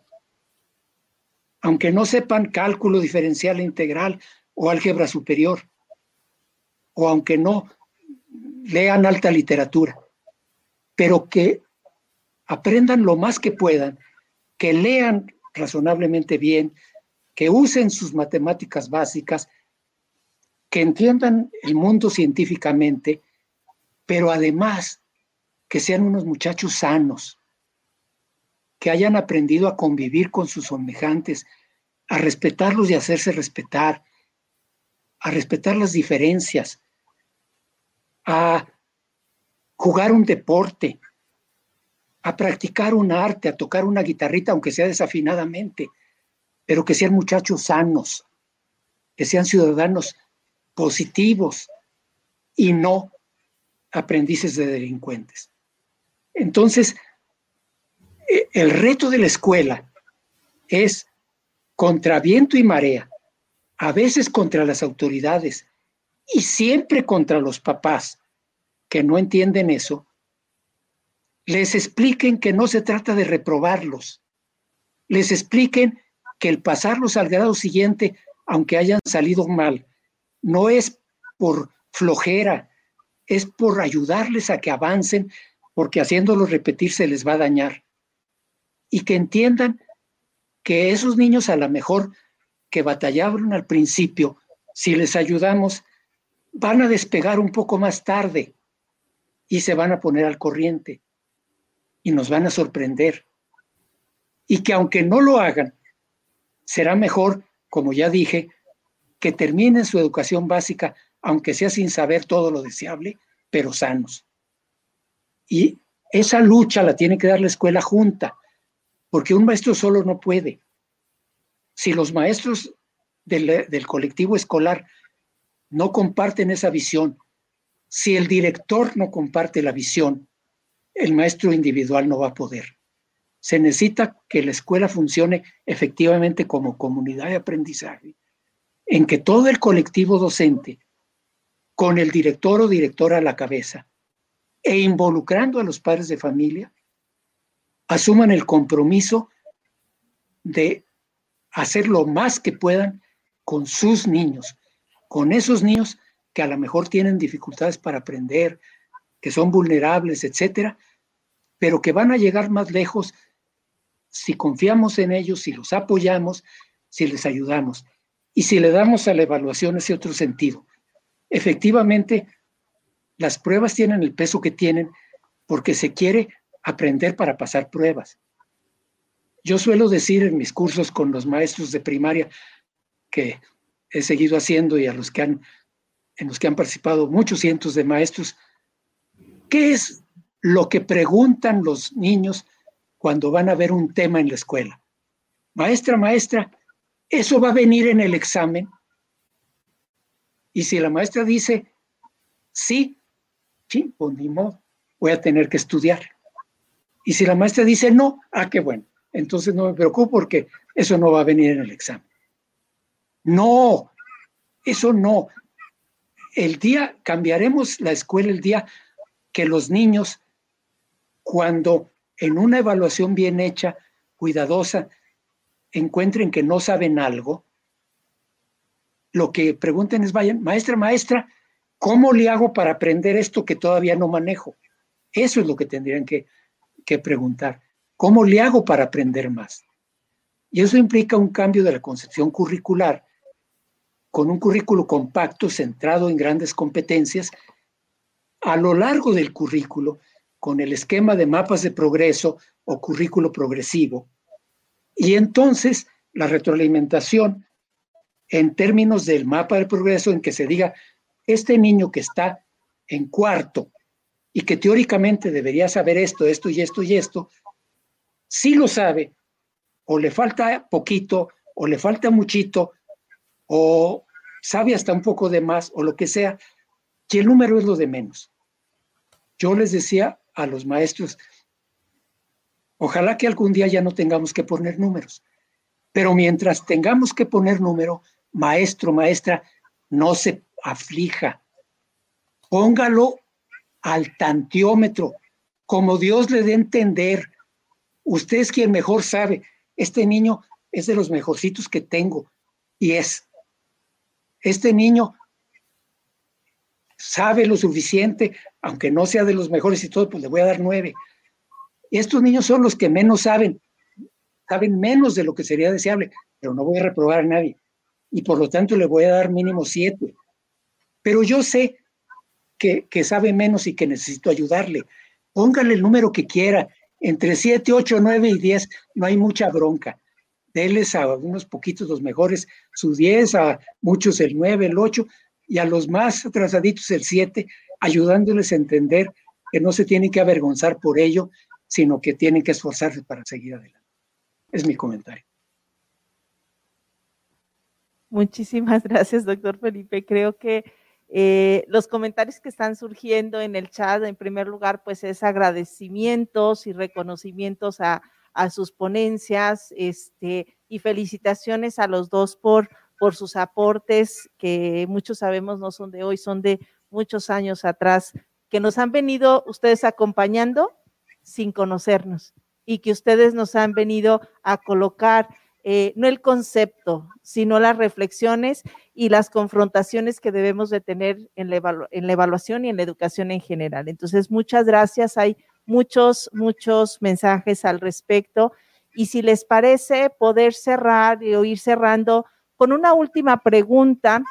aunque no sepan cálculo diferencial e integral o álgebra superior, o aunque no lean alta literatura, pero que aprendan lo más que puedan, que lean razonablemente bien, que usen sus matemáticas básicas, que entiendan el mundo científicamente, pero además que sean unos muchachos sanos, que hayan aprendido a convivir con sus semejantes, a respetarlos y hacerse respetar, a respetar las diferencias, a jugar un deporte, a practicar un arte, a tocar una guitarrita, aunque sea desafinadamente, pero que sean muchachos sanos, que sean ciudadanos positivos y no aprendices de delincuentes. Entonces, e, el reto de la escuela es contra viento y marea, a veces contra las autoridades, y siempre contra los papás que no entienden eso, les expliquen que no se trata de reprobarlos, les expliquen que el pasarlos al grado siguiente, aunque hayan salido mal, no es por flojera, es por ayudarles a que avancen, porque haciéndolos repetir se les va a dañar. Y que entiendan que esos niños a lo mejor que batallaron al principio, si les ayudamos, van a despegar un poco más tarde y se van a poner al corriente y nos van a sorprender. Y que aunque no lo hagan, será mejor, como ya dije, que terminen su educación básica, aunque sea sin saber todo lo deseable, pero sanos. Y esa lucha la tiene que dar la escuela junta, porque un maestro solo no puede. Si los maestros del, del colectivo escolar no comparten esa visión, si el director no comparte la visión, el maestro individual no va a poder. Se necesita que la escuela funcione efectivamente como comunidad de aprendizaje, en que todo el colectivo docente, con el director o directora a la cabeza, e involucrando a los padres de familia, asuman el compromiso de hacer lo más que puedan con sus niños, con esos niños que a lo mejor tienen dificultades para aprender, que son vulnerables, etcétera, pero que van a llegar más lejos si confiamos en ellos, si los apoyamos, si les ayudamos y si le damos a la evaluación ese otro sentido. Efectivamente, las pruebas tienen el peso que tienen porque se quiere aprender para pasar pruebas. Yo suelo decir en mis cursos con los maestros de primaria que he seguido haciendo y a los que han, en los que han participado muchos cientos de maestros, ¿qué es lo que preguntan los niños cuando van a ver un tema en la escuela? Maestra, maestra, ¿eso va a venir en el examen? Y si la maestra dice, sí, sí, pues ni modo, voy a tener que estudiar. Y si la maestra dice no, ah, qué bueno, entonces no me preocupo porque eso no va a venir en el examen. No, eso no. El día, cambiaremos la escuela el día que los niños, cuando en una evaluación bien hecha, cuidadosa, encuentren que no saben algo, lo que pregunten es, vayan, maestra, maestra, ¿cómo le hago para aprender esto que todavía no manejo? Eso es lo que tendrían que, que preguntar. ¿Cómo le hago para aprender más? Y eso implica un cambio de la concepción curricular con un currículo compacto centrado en grandes competencias a lo largo del currículo con el esquema de mapas de progreso o currículo progresivo. Y entonces la retroalimentación en términos del mapa de progreso en que se diga, este niño que está en cuarto y que teóricamente debería saber esto, esto y esto y esto, sí lo sabe, o le falta poquito, o le falta muchito, o sabe hasta un poco de más, o lo que sea, que el número es lo de menos. Yo les decía a los maestros, ojalá que algún día ya no tengamos que poner números, pero mientras tengamos que poner número, maestro, maestra, no se aflija. Póngalo al tantiómetro, como Dios le dé entender. Usted es quien mejor sabe. Este niño es de los mejorcitos que tengo y es. Este niño sabe lo suficiente, aunque no sea de los mejores y todo, pues le voy a dar nueve. Estos niños son los que menos saben, saben menos de lo que sería deseable, pero no voy a reprobar a nadie y por lo tanto le voy a dar mínimo siete. Pero yo sé que, sabe menos y que necesito ayudarle. Póngale el número que quiera, entre siete, ocho, nueve y diez, no hay mucha bronca. Deles a unos poquitos los mejores su diez, a muchos el nueve, el ocho, y a los más atrasaditos el siete, ayudándoles a entender que no se tienen que avergonzar por ello, sino que tienen que esforzarse para seguir adelante. Es mi comentario. Muchísimas gracias, doctor Felipe. Creo que eh, los comentarios que están surgiendo en el chat, en primer lugar, pues es agradecimientos y reconocimientos a, sus ponencias, este, y felicitaciones a los dos por, por sus aportes, que muchos sabemos no son de hoy, son de muchos años atrás, que nos han venido ustedes acompañando sin conocernos y que ustedes nos han venido a colocar eh, no el concepto, sino las reflexiones y las confrontaciones que debemos de tener en la, evaluación y en la educación en general. Entonces, muchas gracias. Hay muchos, muchos mensajes al respecto. Y si les parece, poder cerrar o ir cerrando con una última pregunta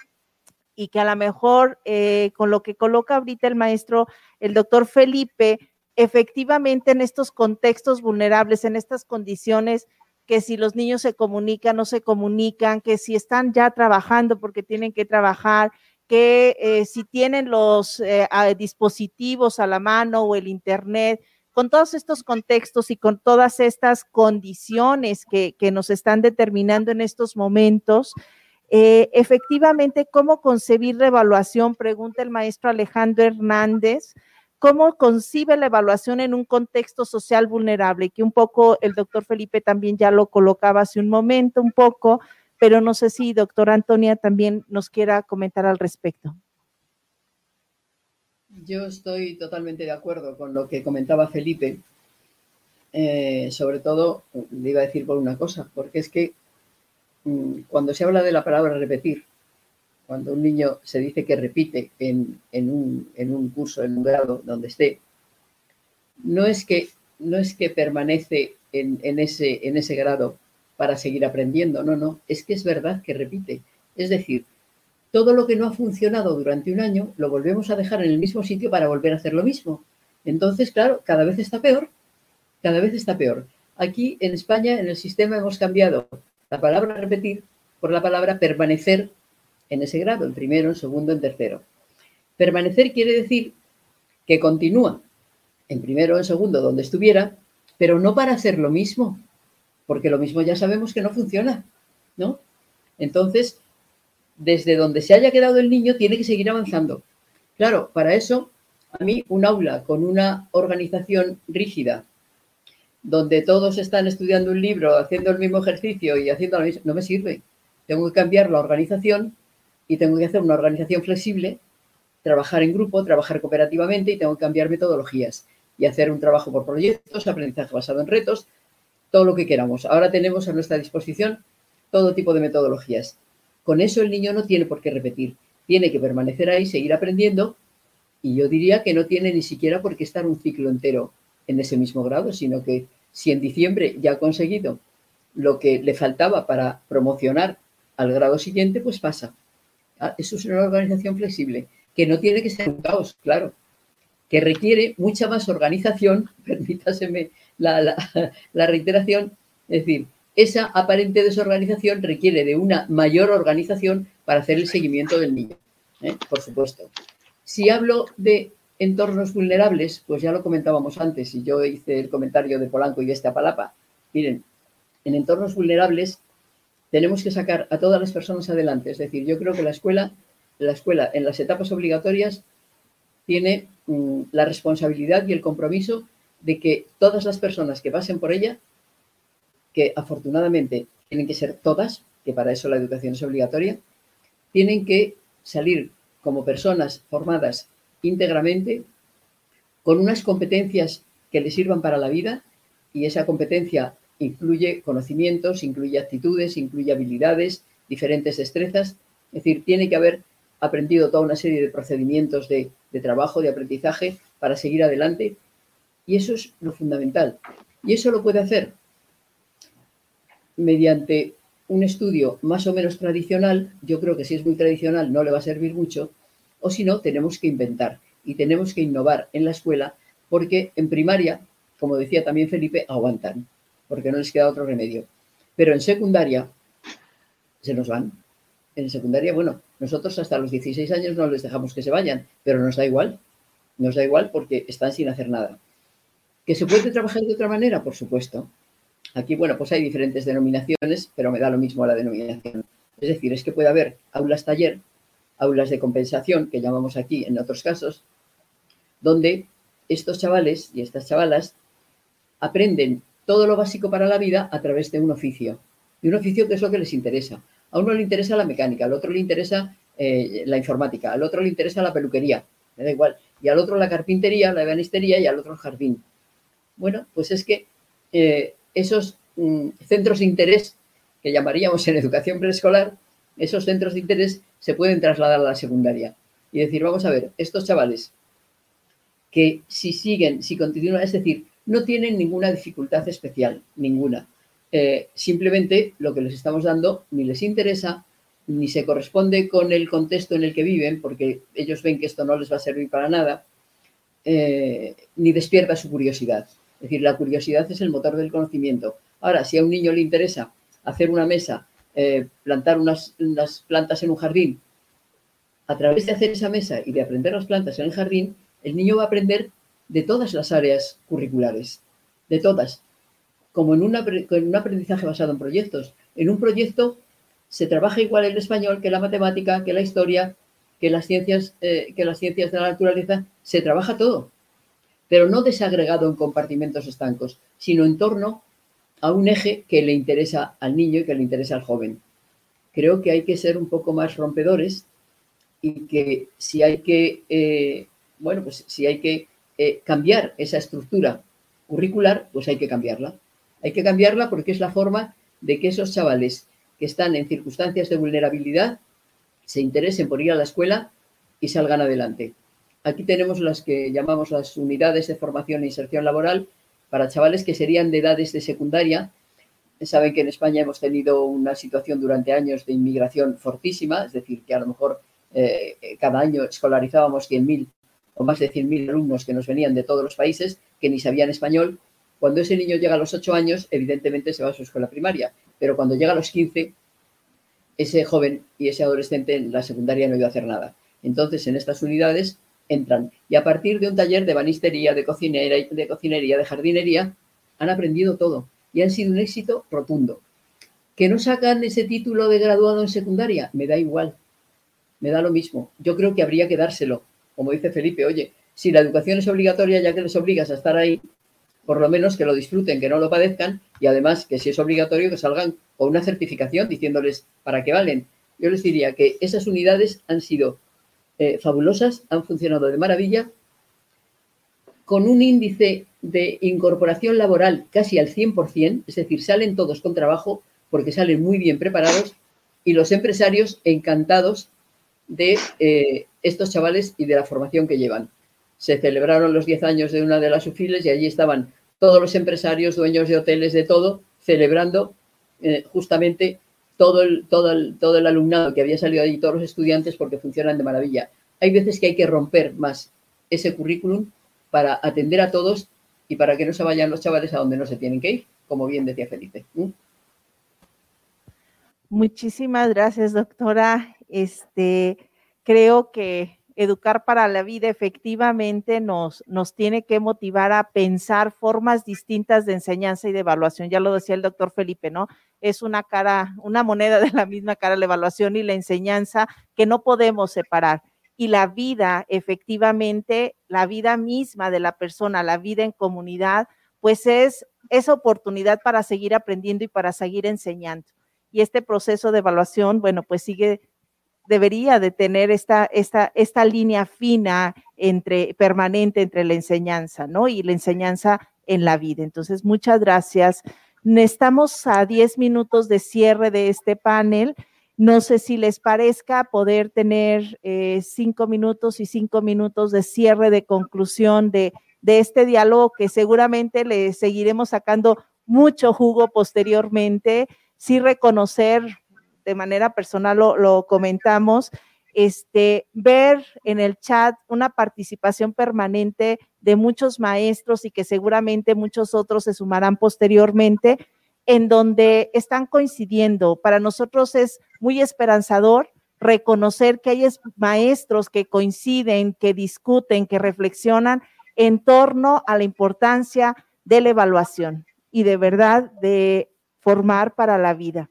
y que a lo mejor eh, con lo que coloca ahorita el maestro, el doctor Felipe, efectivamente en estos contextos vulnerables, en estas condiciones que si los niños se comunican, no se comunican, que si están ya trabajando porque tienen que trabajar, que eh, si tienen los eh, dispositivos a la mano o el Internet, con todos estos contextos y con todas estas condiciones que, nos están determinando en estos momentos, eh, efectivamente, ¿cómo concebir la evaluación? Pregunta el maestro Alejandro Hernández cómo concibe la evaluación en un contexto social vulnerable, que un poco el doctor Felipe también ya lo colocaba hace un momento, un poco, pero no sé si doctora Antonia también nos quiera comentar al respecto. Yo estoy totalmente de acuerdo con lo que comentaba Felipe. Eh, sobre todo, le iba a decir por una cosa, porque es que mm, cuando se habla de la palabra repetir, cuando un niño se dice que repite en, un, curso, en un grado donde esté, no es que, no es que permanece en, ese, en ese grado para seguir aprendiendo, no, no, es que es verdad que repite. Es decir, todo lo que no ha funcionado durante un año lo volvemos a dejar en el mismo sitio para volver a hacer lo mismo. Entonces, claro, cada vez está peor, cada vez está peor. Aquí en España, en el sistema, hemos cambiado la palabra repetir por la palabra permanecer en ese grado, en primero, en segundo, en tercero. Permanecer quiere decir que continúa en primero, en segundo, donde estuviera, pero no para hacer lo mismo, porque lo mismo ya sabemos que no funciona, ¿no? Entonces, desde donde se haya quedado el niño, tiene que seguir avanzando. Claro, para eso, a mí un aula con una organización rígida, donde todos están estudiando un libro, haciendo el mismo ejercicio y haciendo lo mismo, no me sirve. Tengo que cambiar la organización y tengo que hacer una organización flexible, trabajar en grupo, trabajar cooperativamente y tengo que cambiar metodologías. y hacer un trabajo por proyectos, aprendizaje basado en retos, todo lo que queramos. Ahora tenemos a nuestra disposición todo tipo de metodologías. Con eso el niño no tiene por qué repetir, tiene que permanecer ahí, seguir aprendiendo y yo diría que no tiene ni siquiera por qué estar un ciclo entero en ese mismo grado, sino que si en diciembre ya ha conseguido lo que le faltaba para promocionar al grado siguiente, pues pasa. Ah, eso es una organización flexible, que no tiene que ser un caos, claro, que requiere mucha más organización, permítaseme la, reiteración, es decir, esa aparente desorganización requiere de una mayor organización para hacer el seguimiento del niño, ¿eh? por supuesto. Si hablo de entornos vulnerables, pues ya lo comentábamos antes y yo hice el comentario de Polanco y de esta palapa. Miren, en entornos vulnerables tenemos que sacar a todas las personas adelante. Es decir, yo creo que la escuela, la escuela en las etapas obligatorias tiene mm, la responsabilidad y el compromiso de que todas las personas que pasen por ella, que afortunadamente tienen que ser todas, que para eso la educación es obligatoria, tienen que salir como personas formadas íntegramente con unas competencias que les sirvan para la vida y esa competencia incluye conocimientos, incluye actitudes, incluye habilidades, diferentes destrezas. Es decir, tiene que haber aprendido toda una serie de procedimientos de, trabajo, de aprendizaje para seguir adelante. Y eso es lo fundamental. Y eso lo puede hacer mediante un estudio más o menos tradicional. Yo creo que si es muy tradicional no le va a servir mucho. O si no, tenemos que inventar y tenemos que innovar en la escuela porque en primaria, como decía también Felipe, aguantan porque no les queda otro remedio. Pero en secundaria se nos van. En secundaria, bueno, nosotros hasta los 16 años no les dejamos que se vayan, pero nos da igual. Nos da igual porque están sin hacer nada. ¿Que se puede trabajar de otra manera? Por supuesto. Aquí, bueno, pues hay diferentes denominaciones, pero me da lo mismo la denominación. Es decir, es que puede haber aulas taller, aulas de compensación, que llamamos aquí en otros casos, donde estos chavales y estas chavalas aprenden todo lo básico para la vida a través de un oficio. Y un oficio que es lo que les interesa. A uno le interesa la mecánica, al otro le interesa eh, la informática, al otro le interesa la peluquería, me da igual. Y al otro la carpintería, la ebanistería y al otro el jardín. Bueno, pues es que eh, esos mm, centros de interés que llamaríamos en educación preescolar, esos centros de interés se pueden trasladar a la secundaria. Y decir, vamos a ver, estos chavales que si siguen, si continúan, es decir, no tienen ninguna dificultad especial, ninguna. Eh, simplemente lo que les estamos dando ni les interesa, ni se corresponde con el contexto en el que viven, porque ellos ven que esto no les va a servir para nada, eh, ni despierta su curiosidad. Es decir, la curiosidad es el motor del conocimiento. Ahora, si a un niño le interesa hacer una mesa, eh, plantar unas, unas plantas en un jardín, a través de hacer esa mesa y de aprender las plantas en el jardín, el niño va a aprender de todas las áreas curriculares, de todas, como en, un aprendizaje basado en proyectos. En un proyecto se trabaja igual el español que la matemática, que la historia, que las ciencias, eh, que las ciencias de la naturaleza, se trabaja todo, pero no desagregado en compartimentos estancos, sino en torno a un eje que le interesa al niño y que le interesa al joven. Creo que hay que ser un poco más rompedores y que si hay que, eh, bueno, pues si hay que eh, cambiar esa estructura curricular, pues hay que cambiarla. Hay que cambiarla porque es la forma de que esos chavales que están en circunstancias de vulnerabilidad se interesen por ir a la escuela y salgan adelante. Aquí tenemos las que llamamos las unidades de formación e inserción laboral para chavales que serían de edades de secundaria. Saben que en España hemos tenido una situación durante años de inmigración fortísima, es decir, que a lo mejor eh, cada año escolarizábamos 100.000 o más de 100.000 alumnos que nos venían de todos los países que ni sabían español. Cuando ese niño llega a los 8 años, evidentemente se va a su escuela primaria, pero cuando llega a los 15, ese joven y ese adolescente en la secundaria no iba a hacer nada. Entonces, en estas unidades entran y a partir de un taller de banistería, de, cocinera, de cocinería, de jardinería, han aprendido todo y han sido un éxito rotundo. ¿Que no sacan ese título de graduado en secundaria? Me da igual, me da lo mismo. Yo creo que habría que dárselo, como dice Felipe, oye, si la educación es obligatoria, ya que les obligas a estar ahí, por lo menos que lo disfruten, que no lo padezcan y además que si es obligatorio que salgan con una certificación diciéndoles para qué valen. Yo les diría que esas unidades han sido eh, fabulosas, han funcionado de maravilla con un índice de incorporación laboral casi al 100%, es decir, salen todos con trabajo porque salen muy bien preparados y los empresarios encantados de eh, estos chavales y de la formación que llevan. Se celebraron los 10 años de una de las UFILES y allí estaban todos los empresarios, dueños de hoteles, de todo, celebrando eh, justamente todo el, todo, el, todo el alumnado que había salido allí, todos los estudiantes, porque funcionan de maravilla. Hay veces que hay que romper más ese currículum para atender a todos y para que no se vayan los chavales a donde no se tienen que ir, como bien decía Felipe. Muchísimas gracias, doctora. Este, creo que educar para la vida efectivamente nos, nos tiene que motivar a pensar formas distintas de enseñanza y de evaluación. Ya lo decía el doctor Felipe, ¿no? Es una cara, una moneda de la misma cara, la evaluación y la enseñanza que no podemos separar. Y la vida, efectivamente, la vida misma de la persona, la vida en comunidad, pues es esa oportunidad para seguir aprendiendo y para seguir enseñando. Y este proceso de evaluación, bueno, pues sigue debería de tener esta, esta, esta línea fina entre, permanente entre la enseñanza, ¿no? Y la enseñanza en la vida. Entonces, muchas gracias. Estamos a 10 minutos de cierre de este panel. No sé si les parezca poder tener eh, cinco minutos y cinco minutos de cierre, de conclusión de, de este diálogo que seguramente le seguiremos sacando mucho jugo posteriormente. Sí reconocer de manera personal lo, comentamos, este, ver en el chat una participación permanente de muchos maestros y que seguramente muchos otros se sumarán posteriormente, en donde están coincidiendo. Para nosotros es muy esperanzador reconocer que hay maestros que coinciden, que discuten, que reflexionan en torno a la importancia de la evaluación y de verdad de formar para la vida.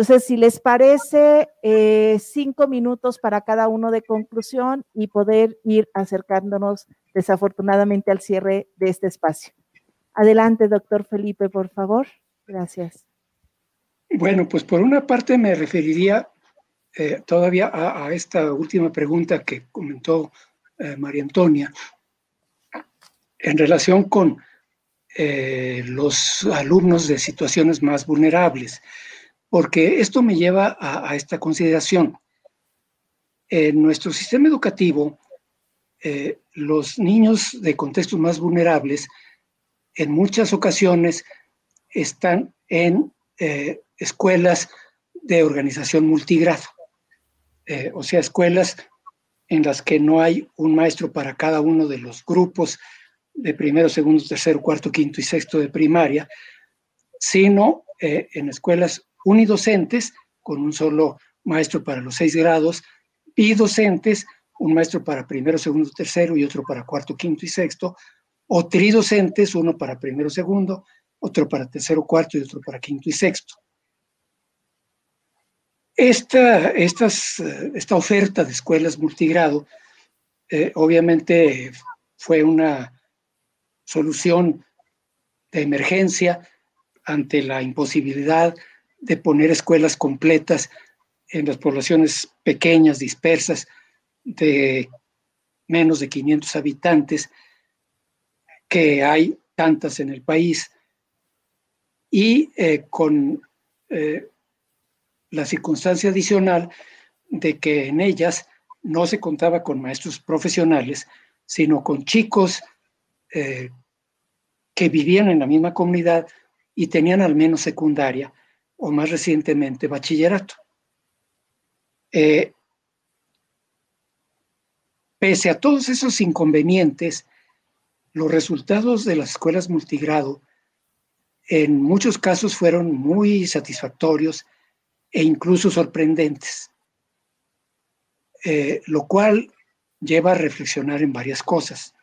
Entonces, si les parece, eh, cinco minutos para cada uno de conclusión y poder ir acercándonos desafortunadamente al cierre de este espacio. Adelante, doctor Felipe, por favor. Gracias. Bueno, pues por una parte me referiría eh, todavía a, esta última pregunta que comentó eh, María Antonia en relación con los alumnos de situaciones más vulnerables porque esto me lleva a, esta consideración. En nuestro sistema educativo, eh, los niños de contextos más vulnerables en muchas ocasiones están en eh, escuelas de organización multigrado, eh, o sea, escuelas en las que no hay un maestro para cada uno de los grupos de primero, segundo, tercero, cuarto, quinto y sexto de primaria, sino en escuelas unidocentes, con un solo maestro para los seis grados, bidocentes, un maestro para primero, segundo, tercero y otro para cuarto, quinto y sexto, o tridocentes, uno para primero, segundo, otro para tercero, cuarto y otro para quinto y sexto. Esta, estas, esta oferta de escuelas multigrado eh, obviamente fue una solución de emergencia ante la imposibilidad de poner escuelas completas en las poblaciones pequeñas, dispersas, de menos de 500 habitantes, que hay tantas en el país, y eh, con eh, la circunstancia adicional de que en ellas no se contaba con maestros profesionales, sino con chicos eh, que vivían en la misma comunidad y tenían al menos secundaria o más recientemente bachillerato. Eh, pese a todos esos inconvenientes, los resultados de las escuelas multigrado en muchos casos fueron muy satisfactorios e incluso sorprendentes, eh, lo cual lleva a reflexionar en varias cosas.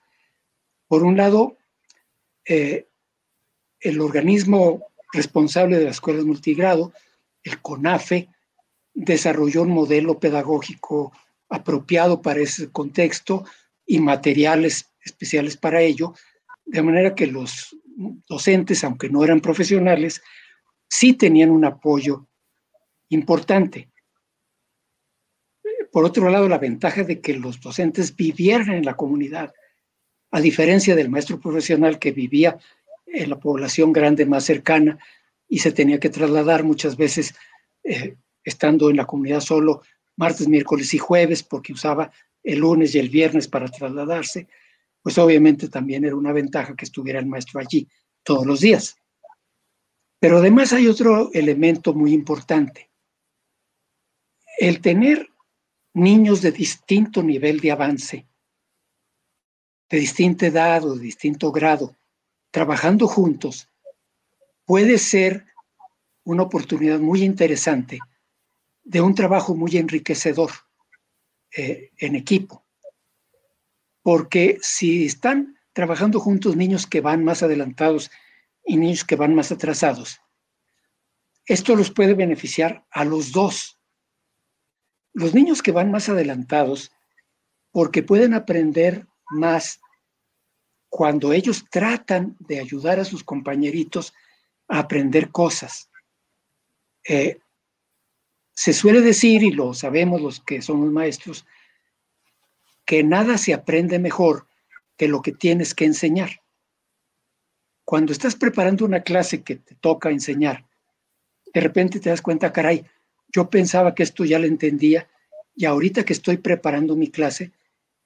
Por un lado, eh, el organismo responsable de las escuelas multigrado, el CONAFE, desarrolló un modelo pedagógico apropiado para ese contexto y materiales especiales para ello, de manera que los docentes, aunque no eran profesionales, sí tenían un apoyo importante. Por otro lado, la ventaja de que los docentes vivieran en la comunidad a diferencia del maestro profesional que vivía en la población grande más cercana y se tenía que trasladar muchas veces eh, estando en la comunidad solo martes, miércoles y jueves porque usaba el lunes y el viernes para trasladarse, pues obviamente también era una ventaja que estuviera el maestro allí todos los días. Pero además hay otro elemento muy importante. El tener niños de distinto nivel de avance, de distinta edad o de distinto grado, trabajando juntos, puede ser una oportunidad muy interesante de un trabajo muy enriquecedor eh, en equipo. Porque si están trabajando juntos niños que van más adelantados y niños que van más atrasados, esto los puede beneficiar a los dos. Los niños que van más adelantados, porque pueden aprender más cuando ellos tratan de ayudar a sus compañeritos a aprender cosas. Eh, se suele decir, y lo sabemos los que somos maestros, que nada se aprende mejor que lo que tienes que enseñar. Cuando estás preparando una clase que te toca enseñar, de repente te das cuenta, caray, yo pensaba que esto ya lo entendía y ahorita que estoy preparando mi clase,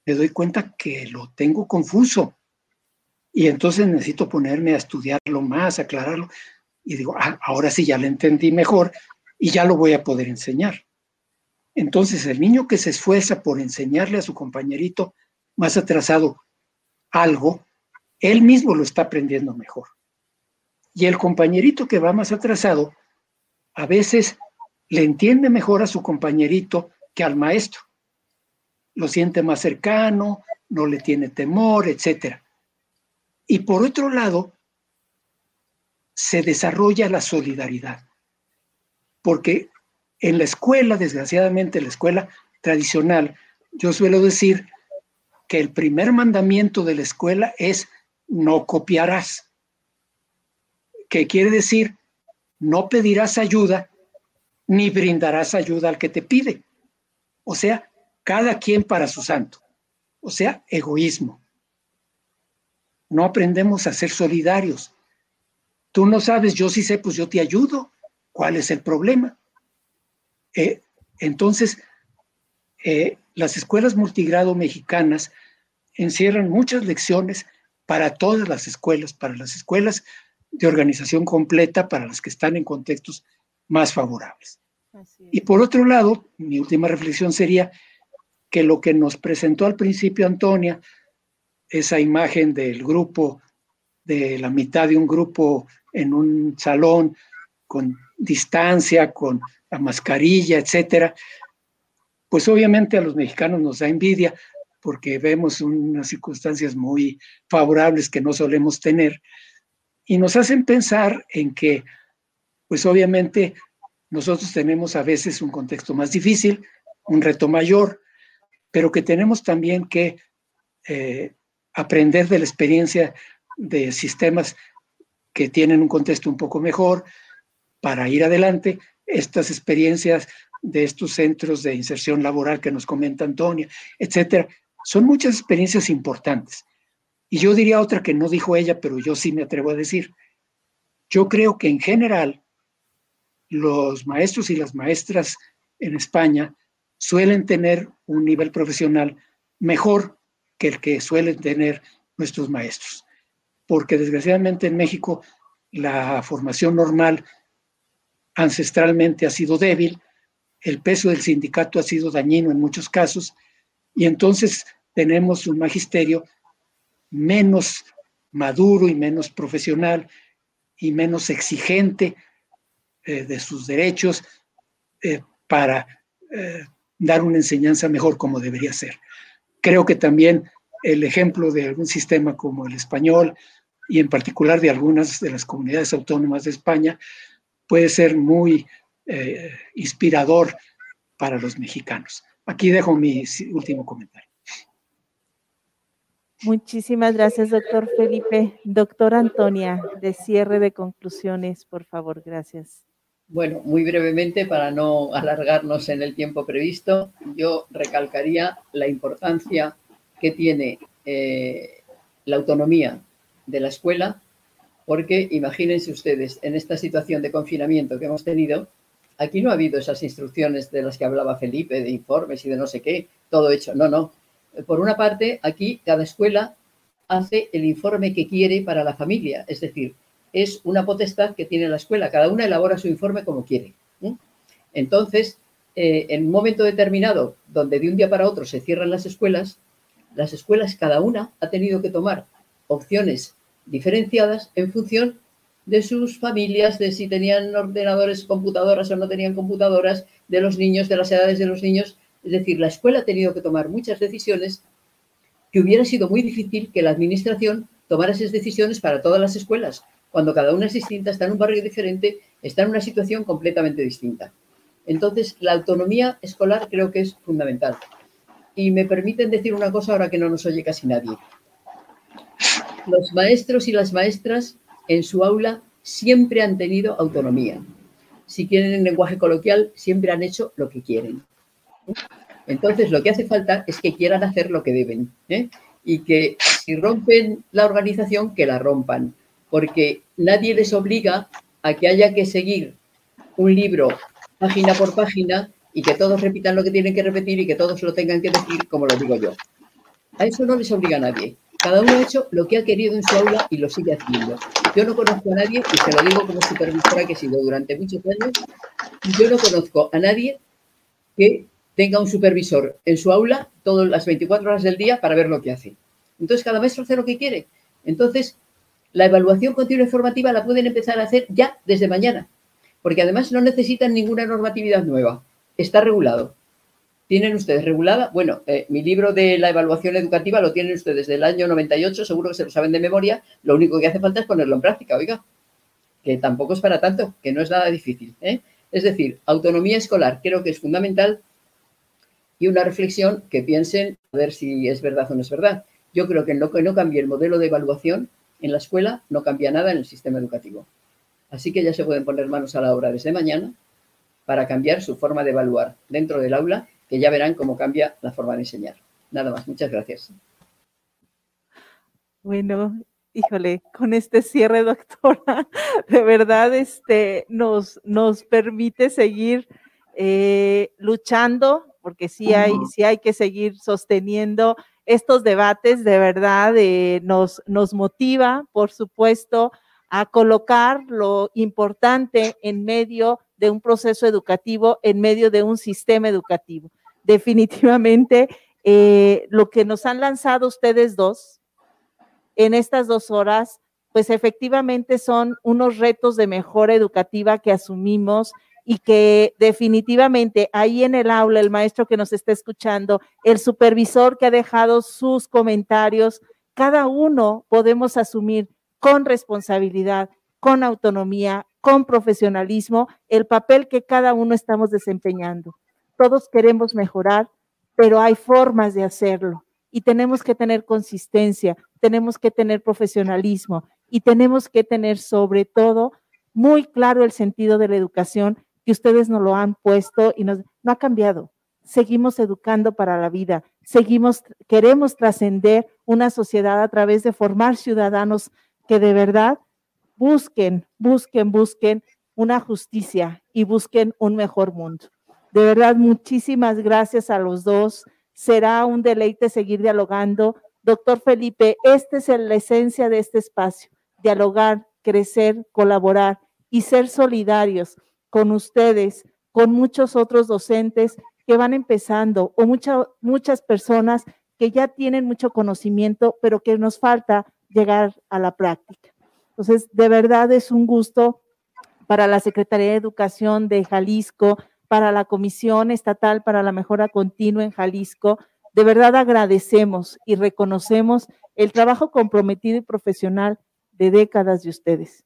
me doy cuenta que lo tengo confuso. Y entonces necesito ponerme a estudiarlo más, aclararlo. Y digo, ah, ahora sí ya lo entendí mejor y ya lo voy a poder enseñar. Entonces, el niño que se esfuerza por enseñarle a su compañerito más atrasado algo, él mismo lo está aprendiendo mejor. Y el compañerito que va más atrasado, a veces le entiende mejor a su compañerito que al maestro. Lo siente más cercano, no le tiene temor, etc. Y por otro lado, se desarrolla la solidaridad. Porque en la escuela, desgraciadamente, la escuela tradicional, yo suelo decir que el primer mandamiento de la escuela es no copiarás, que quiere decir no pedirás ayuda ni brindarás ayuda al que te pide. O sea, cada quien para su santo. O sea, egoísmo. No aprendemos a ser solidarios. Tú no sabes, yo sí sé, pues yo te ayudo. ¿Cuál es el problema? Eh, entonces, eh, las escuelas multigrado mexicanas encierran muchas lecciones para todas las escuelas, para las escuelas de organización completa, para las que están en contextos más favorables. Y por otro lado, mi última reflexión sería que lo que nos presentó al principio Antonia, esa imagen del grupo, de la mitad de un grupo en un salón, con distancia, con la mascarilla, etcétera, pues obviamente a los mexicanos nos da envidia porque vemos unas circunstancias muy favorables que no solemos tener y nos hacen pensar en que, pues obviamente nosotros tenemos a veces un contexto más difícil, un reto mayor, pero que tenemos también que eh, aprender de la experiencia de sistemas que tienen un contexto un poco mejor, para ir adelante estas experiencias de estos centros de inserción laboral que nos comenta Antonia, etcétera. Son muchas experiencias importantes. Y yo diría otra que no dijo ella, pero yo sí me atrevo a decir. Yo creo que en general los maestros y las maestras en España suelen tener un nivel profesional mejor que el que suelen tener nuestros maestros. Porque desgraciadamente en México la formación normal ancestralmente ha sido débil, el peso del sindicato ha sido dañino en muchos casos, y entonces tenemos un magisterio menos maduro y menos profesional y menos exigente eh, de sus derechos eh, para eh, dar una enseñanza mejor como debería ser. Creo que también el ejemplo de algún sistema como el español y en particular de algunas de las comunidades autónomas de España puede ser muy eh, inspirador para los mexicanos. Aquí dejo mi último comentario. Muchísimas gracias, doctor Felipe. Doctor Antonia, de cierre de conclusiones, por favor, gracias. Bueno, muy brevemente, para no alargarnos en el tiempo previsto, yo recalcaría la importancia que tiene eh, la autonomía de la escuela, porque imagínense ustedes, en esta situación de confinamiento que hemos tenido, aquí no ha habido esas instrucciones de las que hablaba Felipe, de informes y de no sé qué, todo hecho. No, no. Por una parte, aquí cada escuela hace el informe que quiere para la familia, es decir, es una potestad que tiene la escuela, cada una elabora su informe como quiere. Entonces, eh, en un momento determinado, donde de un día para otro se cierran las escuelas, las escuelas cada una ha tenido que tomar opciones diferenciadas en función de sus familias, de si tenían ordenadores, computadoras o no tenían computadoras, de los niños, de las edades de los niños. Es decir, la escuela ha tenido que tomar muchas decisiones que hubiera sido muy difícil que la administración tomara esas decisiones para todas las escuelas, cuando cada una es distinta, está en un barrio diferente, está en una situación completamente distinta. Entonces, la autonomía escolar creo que es fundamental. Y me permiten decir una cosa ahora que no nos oye casi nadie. Los maestros y las maestras en su aula siempre han tenido autonomía. Si quieren en lenguaje coloquial, siempre han hecho lo que quieren. Entonces, lo que hace falta es que quieran hacer lo que deben. ¿eh? Y que si rompen la organización, que la rompan. Porque nadie les obliga a que haya que seguir un libro página por página y que todos repitan lo que tienen que repetir y que todos lo tengan que decir como lo digo yo. A eso no les obliga a nadie. Cada uno ha hecho lo que ha querido en su aula y lo sigue haciendo. Yo no conozco a nadie, y se lo digo como supervisora que he sido durante muchos años, yo no conozco a nadie que tenga un supervisor en su aula todas las 24 horas del día para ver lo que hace. Entonces, cada maestro hace lo que quiere. Entonces, la evaluación continua y formativa la pueden empezar a hacer ya desde mañana porque además no necesitan ninguna normatividad nueva. Está regulado. ¿Tienen ustedes regulada? Bueno, eh, mi libro de la evaluación educativa lo tienen ustedes del año 98, seguro que se lo saben de memoria. Lo único que hace falta es ponerlo en práctica, oiga, que tampoco es para tanto, que no es nada difícil. ¿eh? Es decir, autonomía escolar creo que es fundamental y una reflexión que piensen a ver si es verdad o no es verdad. Yo creo que en lo que no cambie el modelo de evaluación en la escuela, no cambia nada en el sistema educativo. Así que ya se pueden poner manos a la obra desde mañana para cambiar su forma de evaluar dentro del aula, que ya verán cómo cambia la forma de enseñar. Nada más, muchas gracias. Bueno, híjole, con este cierre, doctora, de verdad este, nos, nos permite seguir eh, luchando, porque sí hay, sí hay que seguir sosteniendo estos debates, de verdad eh, nos, nos motiva, por supuesto, a colocar lo importante en medio de un proceso educativo, en medio de un sistema educativo. Definitivamente, eh, lo que nos han lanzado ustedes dos en estas dos horas, pues efectivamente son unos retos de mejora educativa que asumimos y que definitivamente ahí en el aula, el maestro que nos está escuchando, el supervisor que ha dejado sus comentarios, cada uno podemos asumir con responsabilidad, con autonomía, con profesionalismo, el papel que cada uno estamos desempeñando. Todos queremos mejorar, pero hay formas de hacerlo y tenemos que tener consistencia, tenemos que tener profesionalismo y tenemos que tener sobre todo muy claro el sentido de la educación que ustedes nos lo han puesto y no ha cambiado. Seguimos educando para la vida, seguimos, queremos trascender una sociedad a través de formar ciudadanos que de verdad busquen, busquen, busquen una justicia y busquen un mejor mundo. De verdad, muchísimas gracias a los dos. Será un deleite seguir dialogando. Doctor Felipe, esta es la esencia de este espacio, dialogar, crecer, colaborar y ser solidarios con ustedes, con muchos otros docentes que van empezando o muchas personas que ya tienen mucho conocimiento, pero que nos falta llegar a la práctica. Entonces, de verdad es un gusto para la Secretaría de Educación de Jalisco, para la Comisión Estatal para la Mejora Continua en Jalisco. De verdad agradecemos y reconocemos el trabajo comprometido y profesional de décadas de ustedes.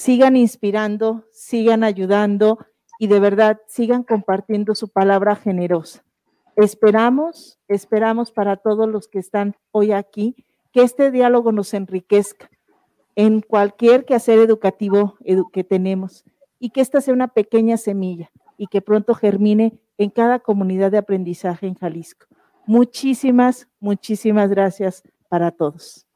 Sigan inspirando, sigan ayudando y de verdad sigan compartiendo su palabra generosa. Esperamos, esperamos para todos los que están hoy aquí que este diálogo nos enriquezca en cualquier quehacer educativo que tenemos y que esta sea una pequeña semilla y que pronto germine en cada comunidad de aprendizaje en Jalisco. Muchísimas, muchísimas gracias para todos.